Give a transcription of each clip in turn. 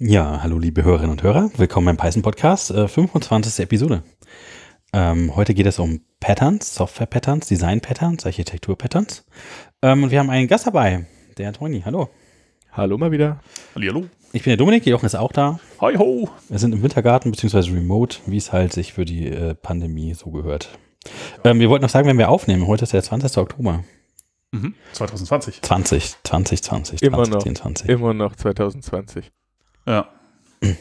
Ja, hallo liebe Hörerinnen und Hörer, willkommen beim Python Podcast, äh, 25. Episode. Ähm, heute geht es um Patterns, Software-Patterns, Design-Patterns, Architektur-Patterns. Ähm, und wir haben einen Gast dabei, der Toni. Hallo. Hallo mal wieder. Hallo. Ich bin der Dominik, Jochen ist auch da. Hi ho. Wir sind im Wintergarten beziehungsweise remote, wie es halt sich für die äh, Pandemie so gehört. Ähm, wir wollten noch sagen, wenn wir aufnehmen, heute ist der 20. Oktober. Mhm. 2020. 20, 2020, Immer noch. 2020. Immer noch 2020. Ja.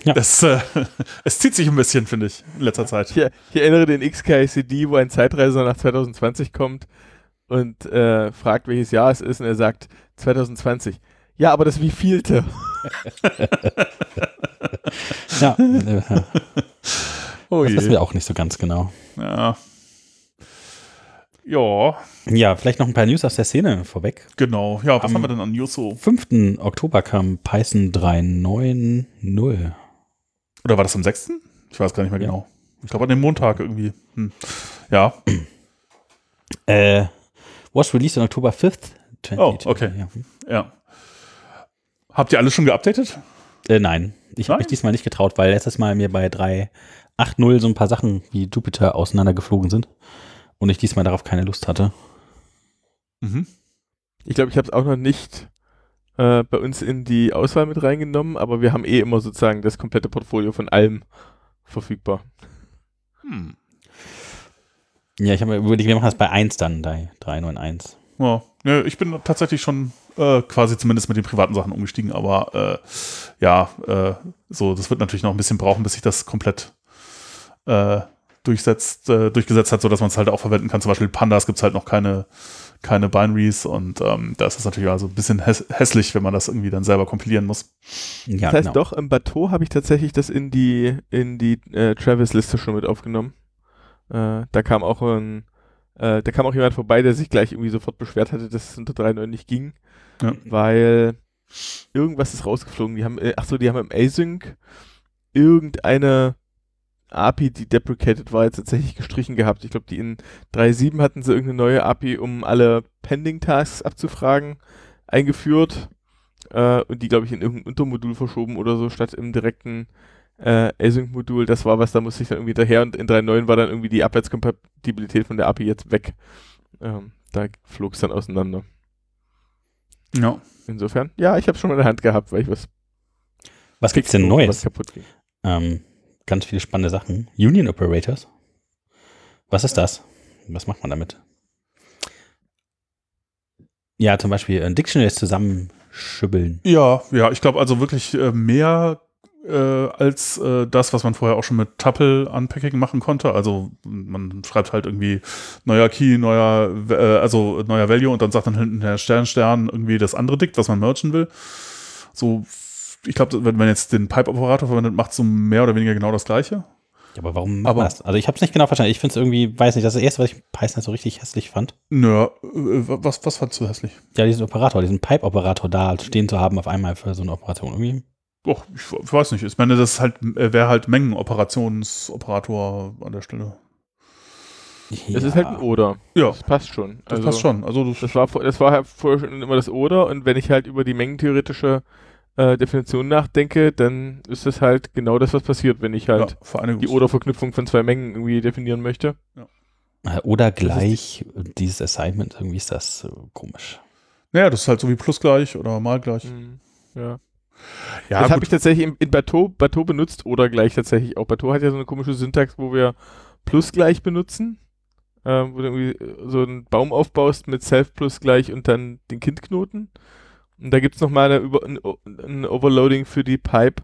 Ja. Das, äh, es zieht sich ein bisschen, finde ich, in letzter Zeit. Ich, ich erinnere den XKCD, wo ein Zeitreiser nach 2020 kommt und äh, fragt, welches Jahr es ist und er sagt 2020. Ja, aber das wievielte? Ja, ja. Oh das wissen je. wir auch nicht so ganz genau. Ja. Ja, Ja, vielleicht noch ein paar News aus der Szene vorweg. genau. Ja, was Am- haben wir denn an News so? 5. Oktober kam Python 3.9.0. Oder war das am 6.? Ich weiß gar nicht mehr Ja. genau. Ich glaube an dem Montag irgendwie. Hm. Ja, Äh, was released on October 5th? 2020. Oh, okay. Ja. ja. Habt ihr alles schon geupdatet? Äh, nein, ich habe mich diesmal nicht getraut, weil letztes Mal mir bei 3.8.0 so ein paar Sachen wie Jupiter auseinandergeflogen sind und ich diesmal darauf keine Lust hatte. Mhm. Ich glaube, ich habe es auch noch nicht äh, bei uns in die Auswahl mit reingenommen, aber wir haben eh immer sozusagen das komplette Portfolio von allem verfügbar. Hm. Ja, ich habe mir überlegt, wir machen das bei 1 dann, bei 3.9.1. Ja. ja, ich bin tatsächlich schon äh, quasi zumindest mit den privaten Sachen umgestiegen, aber äh, ja, äh, so, das wird natürlich noch ein bisschen brauchen, bis sich das komplett äh, durchsetzt, äh, durchgesetzt hat, sodass man es halt auch verwenden kann. Zum Beispiel Pandas gibt es halt noch keine, keine Binaries und ähm, da ist es natürlich also ein bisschen häss hässlich, wenn man das irgendwie dann selber kompilieren muss. Ja, das heißt genau. doch, im Bateau habe ich tatsächlich das in die, in die äh, Travis-Liste schon mit aufgenommen. Äh, da kam auch ein, äh, da kam auch jemand vorbei, der sich gleich irgendwie sofort beschwert hatte, dass es unter 3.9 nicht ging. Ja. Weil irgendwas ist rausgeflogen. Die haben, äh, ach so, die haben im Async irgendeine API, die deprecated war, jetzt tatsächlich gestrichen gehabt. Ich glaube, die in 3.7 hatten sie irgendeine neue API, um alle Pending-Tasks abzufragen, eingeführt äh, und die, glaube ich, in irgendein Untermodul verschoben oder so, statt im direkten äh, Async-Modul. Das war was, da musste ich dann irgendwie daher und in 3.9 war dann irgendwie die Abwärtskompatibilität von der API jetzt weg. Ähm, da flog es dann auseinander. Ja. Insofern, ja, ich habe schon mal in der Hand gehabt, weil ich was Was gibt's denn was Neues? kaputt ging. Ähm, ganz viele spannende Sachen. Union Operators. Was ist das? Was macht man damit? Ja, zum Beispiel äh, Dictionaries zusammenschübbeln. Ja, ja, ich glaube also wirklich äh, mehr äh, als äh, das, was man vorher auch schon mit Tuple Unpacking machen konnte. Also man schreibt halt irgendwie neuer Key, neuer, äh, also neuer Value und dann sagt dann hinten der Stern, Stern irgendwie das andere Dict, was man merchen will. So, ich glaube, wenn man jetzt den Pipe-Operator verwendet, macht so mehr oder weniger genau das Gleiche. Ja, aber warum macht Aber- man das? Also ich habe es nicht genau verstanden. Ich finde es irgendwie, weiß nicht, das ist das erste, was ich Python so richtig hässlich fand. Nö, äh, was, was fandst du hässlich? Ja, diesen Operator, diesen Pipe-Operator da stehen zu haben auf einmal für so eine Operation irgendwie. Och, ich, ich weiß nicht. Ich meine, das halt, äh, wäre halt Mengenoperationsoperator an der Stelle. Das ist halt ein Oder. Ja, Das passt schon. das passt schon. Also das, Das war, das war halt vorher schon immer das Oder und wenn ich halt über die mengentheoretische äh, Definition nachdenke, dann ist das halt genau das, was passiert, wenn ich halt ja, die Oder-Verknüpfung von zwei Mengen irgendwie definieren möchte. Äh, Oder gleich dieses Assignment, irgendwie ist das äh, komisch. Naja, das ist halt so wie plus gleich oder mal gleich. Mhm. Ja. Ja, das habe ich tatsächlich in, in Bateau, Bateau benutzt oder gleich tatsächlich auch. Bateau hat ja so eine komische Syntax, wo wir plus gleich benutzen, äh, wo du irgendwie äh, so einen Baum aufbaust mit self plus gleich und dann den Kindknoten. Und da gibt es nochmal ein, ein Overloading für die Pipe,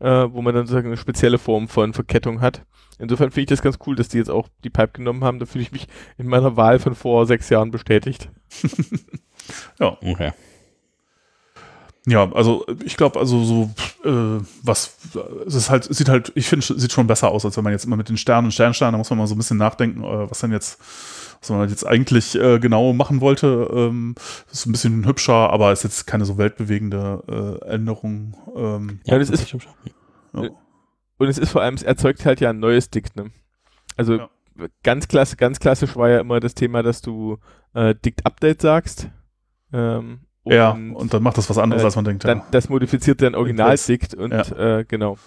äh, wo man dann sozusagen eine spezielle Form von Verkettung hat. Insofern finde ich das ganz cool, dass die jetzt auch die Pipe genommen haben. Da fühle ich mich in meiner Wahl von vor sechs Jahren bestätigt. Okay. Ja, also ich glaube, also so äh, was es ist halt, sieht halt, ich finde, sieht schon besser aus, als wenn man jetzt immer mit den Sternen, Stern, Stern, da muss man mal so ein bisschen nachdenken, äh, was denn jetzt, was man jetzt eigentlich äh, genau machen wollte. Ähm, ist ein bisschen hübscher, aber ist jetzt keine so weltbewegende äh, Änderung. Ähm, Ja, das ist- hübsch. ja. Und es ist vor allem, es erzeugt halt ja ein neues Dict, ne? Also Ja. ganz klasse, ganz klassisch war ja immer das Thema, dass du äh, Dict Update sagst. Ähm, ja, und dann macht das was anderes, äh, als man denkt. Dann, ja. Das modifiziert dann Originaldikt und Ja. äh, genau.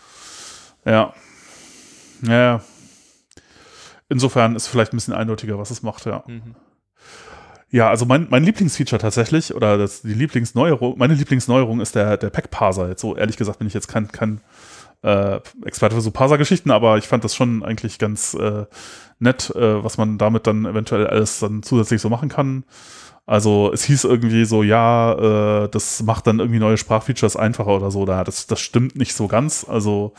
Ja. Ja, ja. Insofern ist vielleicht ein bisschen eindeutiger, was es macht, ja. Mhm. Ja, also mein, mein Lieblingsfeature tatsächlich, oder das, die Lieblingsneuerung, meine Lieblingsneuerung ist der, der Pack-Parser. Jetzt so ehrlich gesagt bin ich jetzt kein, kein äh, Experte für so Parser-Geschichten, aber ich fand das schon eigentlich ganz äh, nett, äh, was man damit dann eventuell alles dann zusätzlich so machen kann. Also es hieß irgendwie so, ja, äh, das macht dann irgendwie neue Sprachfeatures einfacher oder so. Da, das, das stimmt nicht so ganz. Also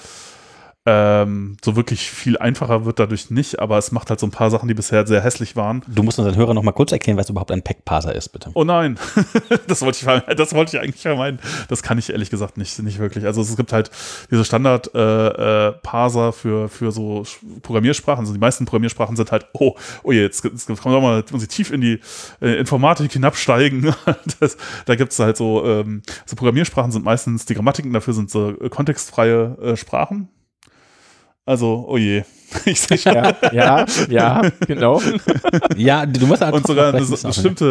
ähm, so wirklich viel einfacher wird dadurch nicht, aber es macht halt so ein paar Sachen, die bisher sehr hässlich waren. Du musst unseren Hörern noch mal kurz erklären, was überhaupt ein Pack-Parser ist, bitte. Oh nein, das wollte ich, das wollte ich eigentlich vermeiden. Das kann ich ehrlich gesagt nicht, nicht wirklich. Also es gibt halt diese Standard-Parser äh, Parser für, für so Programmiersprachen. Also die meisten Programmiersprachen sind halt, oh, oh je, jetzt, jetzt kommen wir mal, jetzt muss ich tief in die äh, Informatik hinabsteigen. das, da gibt es halt so, ähm, so Programmiersprachen sind meistens, die Grammatiken dafür sind so äh, kontextfreie äh, Sprachen. Also, oh je. Ich sehe schon. Ja, ja, ja, genau. Ja, du musst halt und sogar eine bestimmte,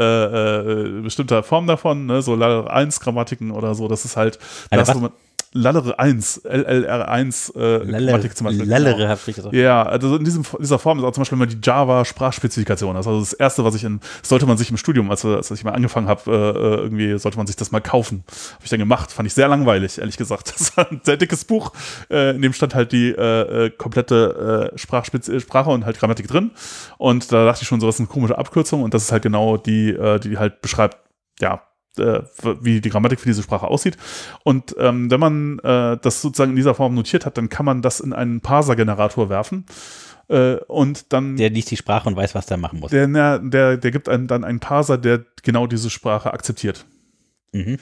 äh, äh, äh, bestimmte Form davon, ne, so Lallery 1 Grammatiken oder so, das ist halt Eine das, was? wo man Lallery 1, LLR1 äh, Grammatik zum Beispiel. Lallere, genau. hab ich gesagt. Ja, also in diesem, dieser Form ist auch zum Beispiel immer die Java-Sprachspezifikation. Das ist also das erste, was ich in, sollte man sich im Studium, als, als ich mal angefangen habe, äh, äh, irgendwie sollte man sich das mal kaufen. Habe ich dann gemacht, fand ich sehr langweilig, ehrlich gesagt. Das war ein sehr dickes Buch, äh, in dem stand halt die äh, äh, komplette äh, Sprachspez Sprache und halt Grammatik drin. Und da dachte ich schon, so das ist eine komische Abkürzung und das ist halt genau die, äh, die halt beschreibt, ja, äh, wie die Grammatik für diese Sprache aussieht. Und ähm, wenn man äh, das sozusagen in dieser Form notiert hat, dann kann man das in einen Parser-Generator werfen. Äh, und dann Der liest die Sprache und weiß, was der machen muss. der, der, der gibt einem dann einen Parser, der genau diese Sprache akzeptiert. Mhm.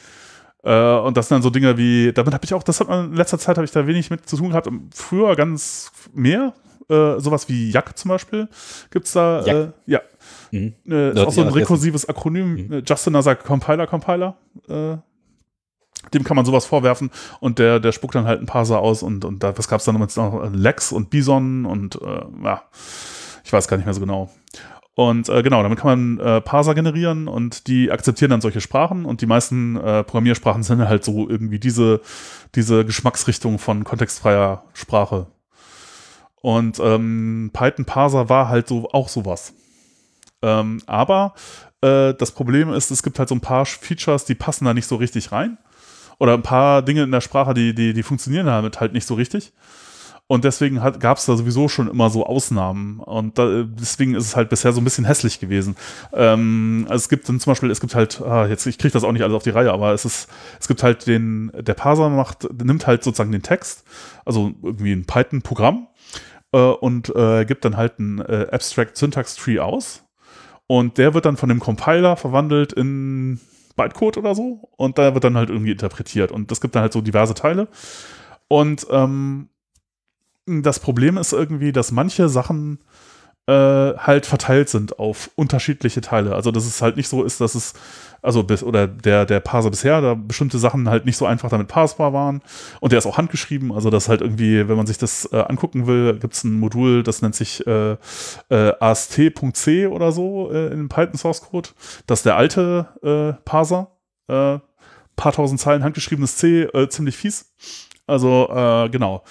Äh, und das sind dann so Dinge wie, damit habe ich auch, das hat man in letzter Zeit habe ich da wenig mit zu tun gehabt. Früher ganz mehr. Äh, sowas wie Jack zum Beispiel gibt es da. Jack. Ja. Mhm. Äh, ist auch so ein rekursives Akronym. Mhm. Äh, Justin sagt Compiler, Compiler. Äh, dem kann man sowas vorwerfen und der, der spuckt dann halt ein Parser aus und, und da, was gab es dann noch? noch Lex und Bison und äh, ja, ich weiß gar nicht mehr so genau. Und äh, genau, damit kann man äh, Parser generieren und die akzeptieren dann solche Sprachen und die meisten äh, Programmiersprachen sind halt so irgendwie diese, diese Geschmacksrichtung von kontextfreier Sprache. Und ähm, Python Parser war halt so auch sowas. Ähm, aber äh, das Problem ist, es gibt halt so ein paar Features, die passen da nicht so richtig rein. Oder ein paar Dinge in der Sprache, die, die, die funktionieren damit halt nicht so richtig. Und deswegen gab es da sowieso schon immer so Ausnahmen. Und da, deswegen ist es halt bisher so ein bisschen hässlich gewesen. Ähm, also es gibt dann zum Beispiel, es gibt halt, ah, jetzt, ich kriege das auch nicht alles auf die Reihe, aber es ist, es gibt halt den, der Parser macht, nimmt halt sozusagen den Text, also irgendwie ein Python-Programm, äh, und äh, gibt dann halt ein äh, Abstract Syntax Tree aus. Und der wird dann von dem Compiler verwandelt in Bytecode oder so. Und da wird dann halt irgendwie interpretiert. Und das gibt dann halt so diverse Teile. Und ähm, das Problem ist irgendwie, dass manche Sachen äh, halt verteilt sind auf unterschiedliche Teile. Also dass es halt nicht so ist, dass es, also bis, oder der, der Parser bisher, da bestimmte Sachen halt nicht so einfach damit parsbar waren. Und der ist auch handgeschrieben, also das halt irgendwie, wenn man sich das äh, angucken will, gibt es ein Modul, das nennt sich äh, äh, ast.c oder so äh, in Python Source Code. Das ist der alte äh, Parser. Äh, paar tausend Zeilen handgeschriebenes C, ziemlich fies. Also, genau.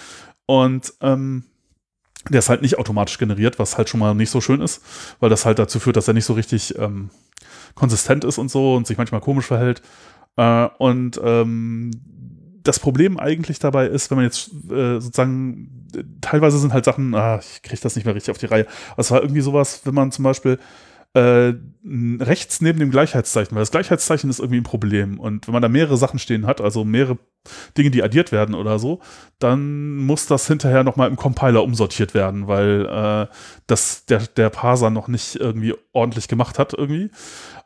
Und ähm, der ist halt nicht automatisch generiert, was halt schon mal nicht so schön ist, weil das halt dazu führt, dass er nicht so richtig ähm, konsistent ist und so und sich manchmal komisch verhält. Äh, und ähm, das Problem eigentlich dabei ist, wenn man jetzt äh, sozusagen, teilweise sind halt Sachen, ah, ich kriege das nicht mehr richtig auf die Reihe. Es war irgendwie sowas, wenn man zum Beispiel äh, rechts neben dem Gleichheitszeichen, weil das Gleichheitszeichen ist irgendwie ein Problem. Und wenn man da mehrere Sachen stehen hat, also mehrere Dinge, die addiert werden oder so, dann muss das hinterher nochmal im Compiler umsortiert werden, weil äh, das der, der Parser noch nicht irgendwie ordentlich gemacht hat irgendwie.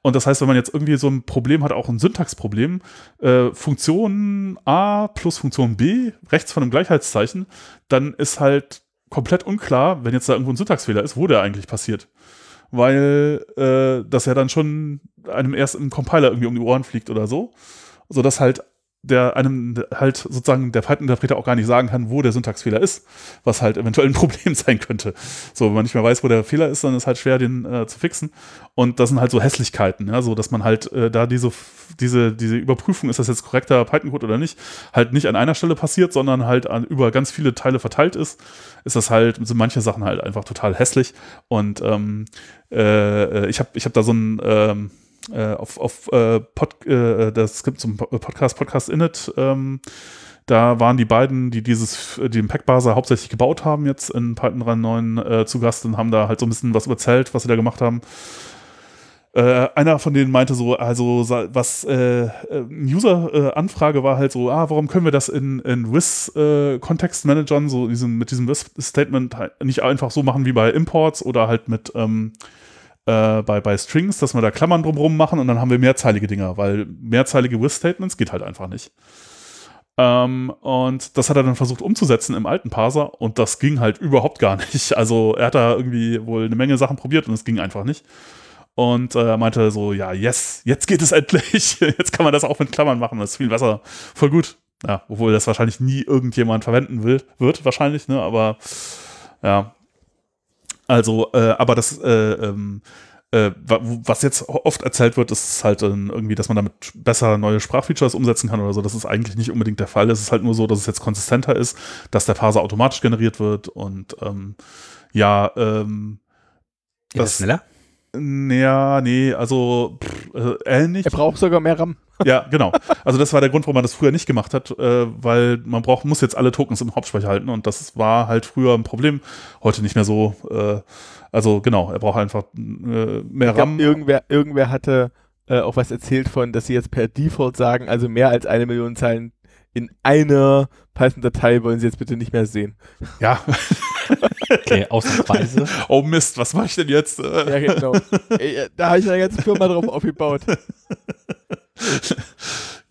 Und das heißt, wenn man jetzt irgendwie so ein Problem hat, auch ein Syntaxproblem, äh, Funktion A plus Funktion B rechts von einem Gleichheitszeichen, dann ist halt komplett unklar, wenn jetzt da irgendwo ein Syntaxfehler ist, wo der eigentlich passiert. Weil äh, das ja dann schon einem erst im Compiler irgendwie um die Ohren fliegt oder so. Sodass halt der einem halt sozusagen der Python-Interpreter auch gar nicht sagen kann, wo der Syntaxfehler ist, was halt eventuell ein Problem sein könnte. So, wenn man nicht mehr weiß, wo der Fehler ist, dann ist halt schwer, den äh, zu fixen. Und das sind halt so Hässlichkeiten, ja, so dass man halt äh, da diese, diese, diese Überprüfung, ist das jetzt korrekter Python-Code oder nicht, halt nicht an einer Stelle passiert, sondern halt an, über ganz viele Teile verteilt ist, ist das halt, sind manche Sachen halt einfach total hässlich. Und ähm, äh, ich habe ich hab da so ein ähm, äh, auf, auf äh, Pod, äh, das gibt zum Podcast, Podcast Init, ähm, da waren die beiden, die dieses, die den Packbaser hauptsächlich gebaut haben, jetzt in Python 3.9 äh, zu Gast und haben da halt so ein bisschen was erzählt, was sie da gemacht haben. Äh, einer von denen meinte so, also was äh, User-Anfrage äh, war halt so, ah, warum können wir das in, in WIS-Kontextmanagern, äh, so diesem, mit diesem WIS-Statement halt nicht einfach so machen wie bei Imports oder halt mit ähm, äh, bei, bei Strings, dass wir da Klammern drumherum machen und dann haben wir mehrzeilige Dinger, weil mehrzeilige With-Statements geht halt einfach nicht. Ähm, und das hat er dann versucht umzusetzen im alten Parser und das ging halt überhaupt gar nicht. Also er hat da irgendwie wohl eine Menge Sachen probiert und es ging einfach nicht. Und äh, er meinte so, ja, yes, jetzt geht es endlich. Jetzt kann man das auch mit Klammern machen. Das ist viel besser. Voll gut. Ja, obwohl das wahrscheinlich nie irgendjemand verwenden will, wird, wahrscheinlich, ne? Aber ja, also, äh, aber das, äh, ähm, äh, was jetzt oft erzählt wird, ist halt irgendwie, dass man damit besser neue Sprachfeatures umsetzen kann oder so. Das ist eigentlich nicht unbedingt der Fall. Es ist halt nur so, dass es jetzt konsistenter ist, dass der Parser automatisch generiert wird und ähm, ja, ähm, das, schneller? Ja, nee, also pff, äh, ähnlich. Er braucht sogar mehr RAM. Ja, genau. Also das war der Grund, warum man das früher nicht gemacht hat, äh, weil man braucht, muss jetzt alle Tokens im Hauptspeicher halten und das war halt früher ein Problem, heute nicht mehr so. Äh, also genau, er braucht einfach äh, mehr ich RAM. Glaub, irgendwer, irgendwer hatte äh, auch was erzählt von, dass sie jetzt per Default sagen, also mehr als eine Million Zeilen in einer Python-Datei wollen sie jetzt bitte nicht mehr sehen. Ja. okay, ausnahmsweise. Oh Mist, was mache ich denn jetzt? ja, genau. Da habe ich eine ganze Firma drauf aufgebaut.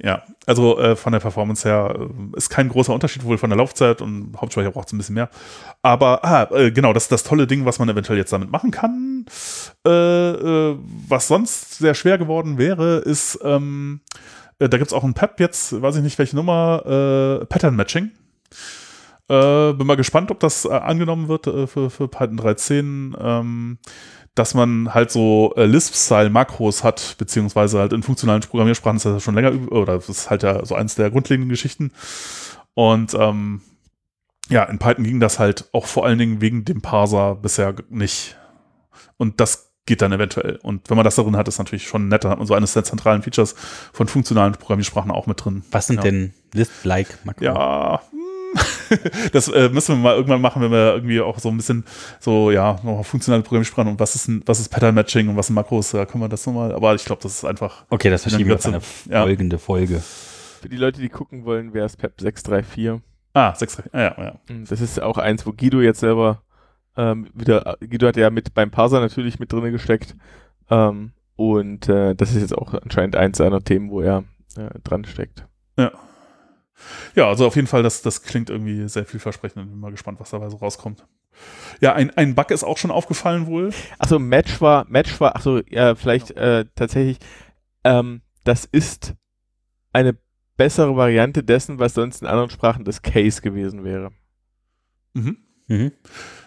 ja, also äh, von der Performance her äh, ist kein großer Unterschied, wohl von der Laufzeit und Hauptspeicher braucht es ein bisschen mehr. Aber ah, äh, genau, das ist das tolle Ding, was man eventuell jetzt damit machen kann. Äh, äh, was sonst sehr schwer geworden wäre, ist, ähm, äh, da gibt es auch ein PEP jetzt, weiß ich nicht welche Nummer, Pattern Matching. bin mal gespannt, ob das angenommen wird für, für Python 3.10. Ähm, dass man halt so äh, Lisp-Style-Makros hat, beziehungsweise halt in funktionalen Programmiersprachen ist das schon länger, oder das ist halt ja so eins der grundlegenden Geschichten. Und ähm, ja, in Python ging das halt auch vor allen Dingen wegen dem Parser bisher nicht. Und das geht dann eventuell. Und wenn man das darin hat, ist natürlich schon netter. Hat man so eines der zentralen Features von funktionalen Programmiersprachen auch mit drin. Was sind ja. denn Lisp-like Makros? Ja, das äh, müssen wir mal irgendwann machen, wenn wir irgendwie auch so ein bisschen so, ja, noch funktionale Programmiersprachen und was ist ein, was ist Pattern Matching und was sind Makros, da können wir das nochmal, aber ich glaube, das ist einfach. Okay, das verschieben wir auf eine ja. folgende Folge. Für die Leute, die gucken wollen, wäre es PEP 634. Ah, 634, ah, ja, ja. Hm, das ist auch eins, wo Guido jetzt selber ähm, wieder, Guido hat ja mit beim Parser natürlich mit drin gesteckt. Ähm, und äh, das ist jetzt auch anscheinend eins seiner Themen, wo er äh, dran steckt. Ja. Ja, also auf jeden Fall, das, das klingt irgendwie sehr vielversprechend. Bin mal gespannt, was dabei so rauskommt. Ja, ein, ein Bug ist auch schon aufgefallen wohl. Achso, Match war, Match war, achso, ja, vielleicht äh, tatsächlich, ähm, das ist eine bessere Variante dessen, was sonst in anderen Sprachen das Case gewesen wäre. Mhm. Mhm.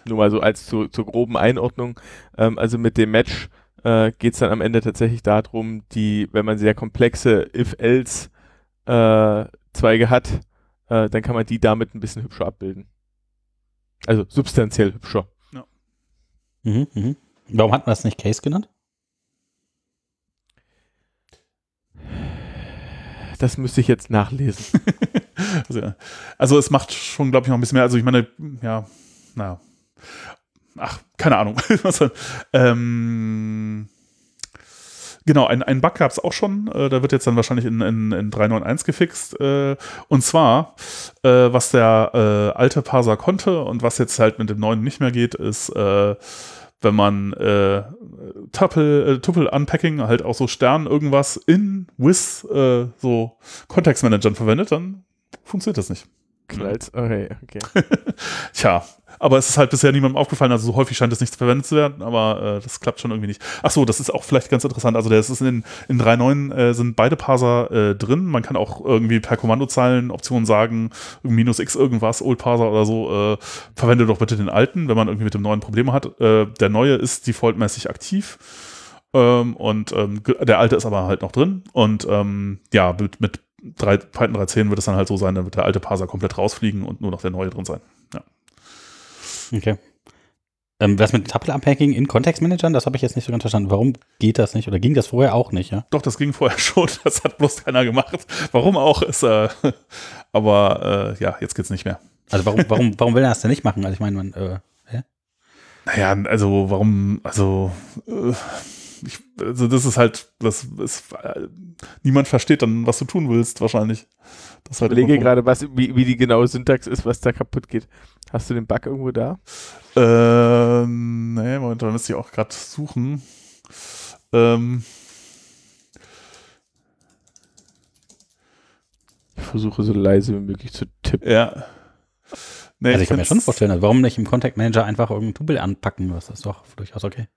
Nur mal so als zu, zur groben Einordnung. Ähm, also mit dem Match äh, geht es dann am Ende tatsächlich darum, die, wenn man sehr komplexe If-Else äh, Zweige hat, äh, dann kann man die damit ein bisschen hübscher abbilden. Also substanziell hübscher. Ja. Mhm, mhm. Warum hat man das nicht Case genannt? Das müsste ich jetzt nachlesen. also, also, es macht schon, glaube ich, noch ein bisschen mehr. Also ich meine, ja, naja. Ach, keine Ahnung. ähm, Genau, ein, ein Bug gab es auch schon. Äh, da wird jetzt dann wahrscheinlich in, in, in 3.9.1 gefixt. Äh, und zwar, äh, was der äh, alte Parser konnte und was jetzt halt mit dem neuen nicht mehr geht, ist, äh, wenn man äh, Tuple, Tuple Unpacking, halt auch so Stern irgendwas in with so Kontextmanagern verwendet, dann funktioniert das nicht. Knallt, okay, okay. Tja, aber es ist halt bisher niemandem aufgefallen, also so häufig scheint es nicht verwendet zu werden, aber äh, das klappt schon irgendwie nicht. Ach so, das ist auch vielleicht ganz interessant. Also das ist in, in 3.9 äh, sind beide Parser äh, drin. Man kann auch irgendwie per Kommandozeilen Optionen sagen, minus x irgendwas, Old Parser oder so, äh, verwende doch bitte den alten, wenn man irgendwie mit dem neuen Probleme hat. Äh, der neue ist defaultmäßig aktiv. Ähm, und ähm, der alte ist aber halt noch drin. Und ähm, ja, mit, mit 3, Python 3.10 wird es dann halt so sein, dann wird der alte Parser komplett rausfliegen und nur noch der neue drin sein. Ja. Okay. Ähm, was mit Tuple-Unpacking in Kontextmanagern, das habe ich jetzt nicht so ganz verstanden. Warum geht das nicht? Oder ging das vorher auch nicht, ja? Doch, das ging vorher schon. Das hat bloß keiner gemacht. Warum auch? Ist, äh, aber äh, ja, jetzt geht's nicht mehr. Also warum, warum, warum will er das denn nicht machen? Also ich meine, man, äh, hä? Naja, also warum, also äh, ich, also das ist halt, das ist, äh, niemand versteht dann, was du tun willst, wahrscheinlich. Das ich überlege gerade, was, wie, wie die genaue Syntax ist, was da kaputt geht. Hast du den Bug irgendwo da? Ähm, nee, Moment, da müsste ich auch gerade suchen. Ähm, ich versuche so leise wie möglich zu tippen. Ja. Nee, also ich kann mir schon vorstellen, also warum nicht im Contact Manager einfach irgendein Tubel anpacken? Das ist doch durchaus okay.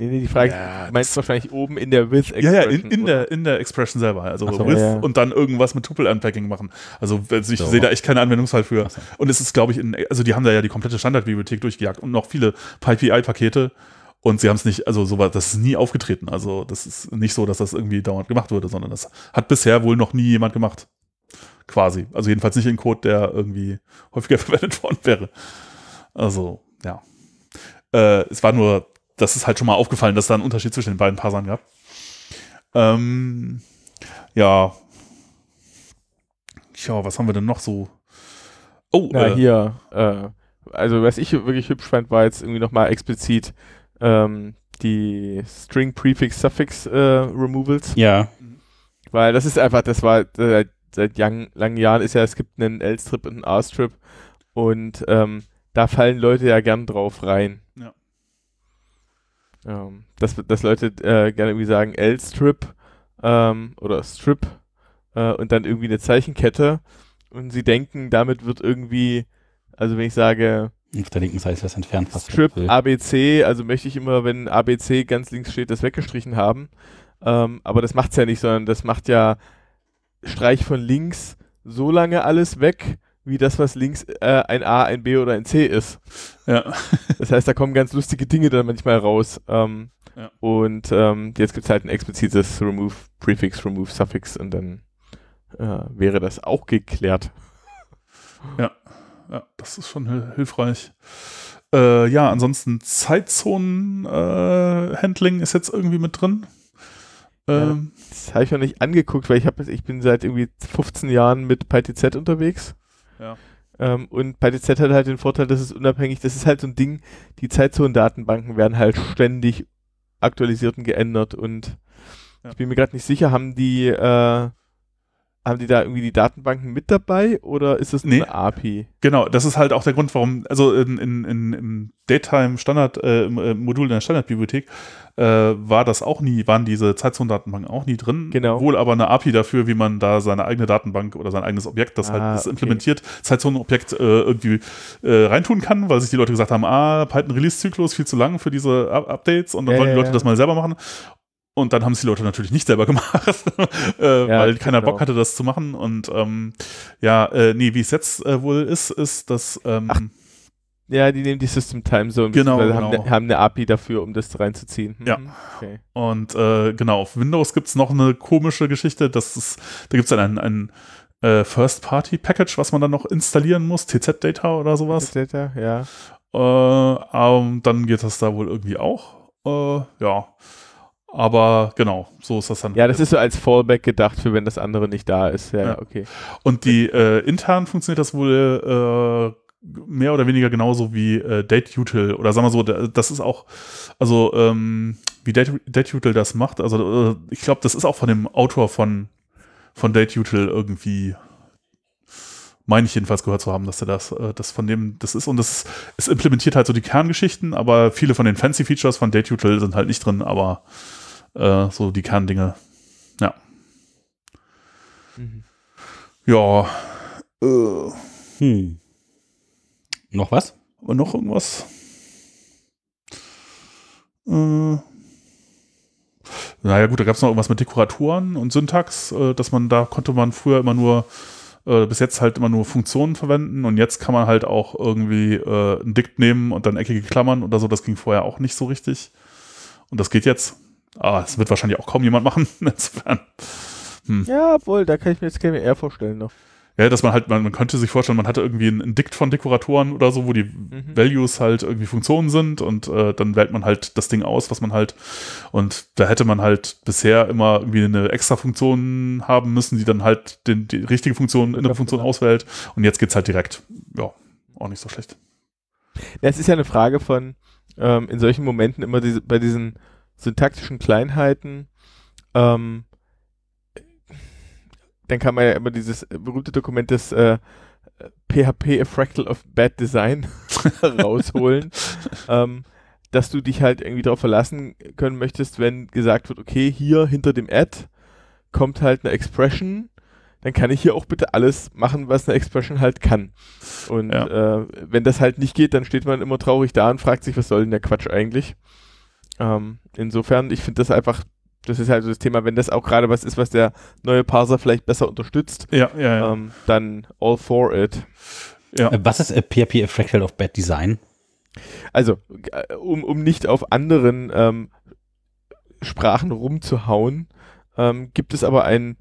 Nee, nee, die Frage ja, meinst wahrscheinlich oben in der with Expression. Ja, ja, in, in der, in der Expression selber. Also so, with ja. und dann irgendwas mit Tuple-Unpacking machen. Also, also ich so. sehe da echt keinen Anwendungsfall für. So. Und es ist, glaube ich, in, also die haben da ja die komplette Standardbibliothek durchgejagt und noch viele PyPI-Pakete. Und sie haben es nicht, also sowas, das ist nie aufgetreten. Also das ist nicht so, dass das irgendwie dauernd gemacht wurde, sondern das hat bisher wohl noch nie jemand gemacht. Quasi. Also jedenfalls nicht in Code, der irgendwie häufiger verwendet worden wäre. Also, ja. Äh, es war nur das ist halt schon mal aufgefallen, dass da ein Unterschied zwischen den beiden Parsern gab. Ähm, ja. Ja, was haben wir denn noch so? Oh, Na, äh, hier, äh, also was ich wirklich hübsch fand, war jetzt irgendwie nochmal explizit ähm, die String Prefix Suffix äh, Removals. Ja. Weil das ist einfach, das war äh, seit lang, langen Jahren ist ja, es gibt einen L-Strip und einen R-Strip und ähm, da fallen Leute ja gern drauf rein. Ja. Ähm, dass, dass Leute äh, gerne irgendwie sagen L-Strip ähm, oder Strip äh, und dann irgendwie eine Zeichenkette und sie denken, damit wird irgendwie, also wenn ich sage auf der linken Seite ist das entfernt. Strip ABC, also möchte ich immer, wenn ABC ganz links steht, das weggestrichen haben. Ähm, aber das macht es ja nicht, sondern das macht ja Streich von links so lange alles weg, wie das, was links äh, ein A, ein B oder ein C ist. Ja. das heißt, da kommen ganz lustige Dinge dann manchmal raus. Ähm, ja. Und ähm, jetzt gibt es halt ein explizites Remove Prefix, Remove Suffix und dann äh, wäre das auch geklärt. Ja, ja das ist schon hilfreich. Äh, ja, ansonsten Zeitzonen-Handling äh, ist jetzt irgendwie mit drin. Ähm, das habe ich noch nicht angeguckt, weil ich, hab, ich bin seit irgendwie 15 Jahren mit PyTZ unterwegs. Ja. Ähm, und PyTZ hat halt den Vorteil, dass es unabhängig, das ist halt so ein Ding, die Zeitzonen-Datenbanken werden halt ständig aktualisiert und geändert und ja. ich bin mir gerade nicht sicher, haben die äh, haben die da irgendwie die Datenbanken mit dabei oder ist das nee. eine API? Genau, das ist halt auch der Grund, warum, also in, in, in, im Daytime Standard, äh, im, äh, Modul in der Standardbibliothek äh, war das auch nie, waren diese Zeitzone-Datenbanken auch nie drin. Genau. Wohl aber eine API dafür, wie man da seine eigene Datenbank oder sein eigenes Objekt, das halt ah, halt das okay. implementiert, Zeitzone-Objekt äh, irgendwie äh, reintun kann, weil sich die Leute gesagt haben, ah, Python-Release-Zyklus viel zu lang für diese Updates und dann ja, wollen die Leute ja. das mal selber machen. Und dann haben es die Leute natürlich nicht selber gemacht, äh, ja, weil keiner. Bock hatte, das zu machen. Und ähm, ja, äh, nee, wie es jetzt äh, wohl ist, ist, dass. Ähm, Ach, ja, die nehmen die System Time Zone, genau, genau. Haben, ne, haben, eine API dafür, um das reinzuziehen. Mhm. Ja. Okay. Und äh, genau, auf Windows gibt es noch eine komische Geschichte. Das ist, da gibt es dann ein, ein äh, First-Party-Package, was man dann noch installieren muss, TZ-Data oder sowas. TZ-Data, ja. Äh, ähm, dann geht das da wohl irgendwie auch. Äh, ja. Aber genau, so ist das dann. Ja, das ist so als Fallback gedacht, für wenn das andere nicht da ist. Ja, ja. okay. Und die äh, intern funktioniert das wohl äh, mehr oder weniger genauso wie äh, DateUtil oder sagen wir so, das ist auch, also ähm, wie Date, DateUtil das macht. Also äh, ich glaube, das ist auch von dem Autor von von DateUtil irgendwie meine ich jedenfalls gehört zu haben, dass er das, äh, das von dem das ist und das es implementiert halt so die Kerngeschichten, aber viele von den fancy Features von DateUtil sind halt nicht drin, aber äh, so die Kerndinge. Ja. Mhm. Ja. Äh. Hm. Noch was? Und noch irgendwas? Äh, naja gut, da gab es noch irgendwas mit Dekoratoren und Syntax, äh, dass man, da konnte man früher immer nur, äh, bis jetzt halt immer nur Funktionen verwenden und jetzt kann man halt auch irgendwie äh, ein Dikt nehmen und dann eckige Klammern oder so, das ging vorher auch nicht so richtig. Und das geht jetzt. Aber das wird wahrscheinlich auch kaum jemand machen, insofern. Ja, obwohl, da kann ich mir jetzt gerne eher vorstellen noch. Ja, dass man halt, man, man könnte sich vorstellen, man hatte irgendwie ein, Dikt von Dekoratoren oder so, wo die Mhm. Values halt irgendwie Funktionen sind und äh, dann wählt man halt das Ding aus, was man halt und da hätte man halt bisher immer irgendwie eine extra Funktion haben müssen, die dann halt den, die richtige Funktion in der Funktion auswählt und jetzt geht's halt direkt. Ja, auch nicht so schlecht. Es ist ja eine Frage von, ähm, in solchen Momenten immer diese, bei diesen syntaktischen Kleinheiten, ähm, dann kann man ja immer dieses berühmte Dokument des äh, PHP A Fractal of Bad Design rausholen, ähm, dass du dich halt irgendwie darauf verlassen können möchtest, wenn gesagt wird, okay, hier hinter dem Add kommt halt eine Expression, dann kann ich hier auch bitte alles machen, was eine Expression halt kann. Und Ja. äh, wenn das halt nicht geht, dann steht man immer traurig da und fragt sich, was soll denn der Quatsch eigentlich? Ähm, insofern, ich finde das einfach, das ist halt so das Thema, wenn das auch gerade was ist, was der neue Parser vielleicht besser unterstützt, Ja, ja, ja. ähm, dann all for it. ja. Äh, Was ist PHP a Fractal of Bad Design? Also, äh, um, um nicht auf anderen ähm, Sprachen rumzuhauen, ähm, gibt es aber ein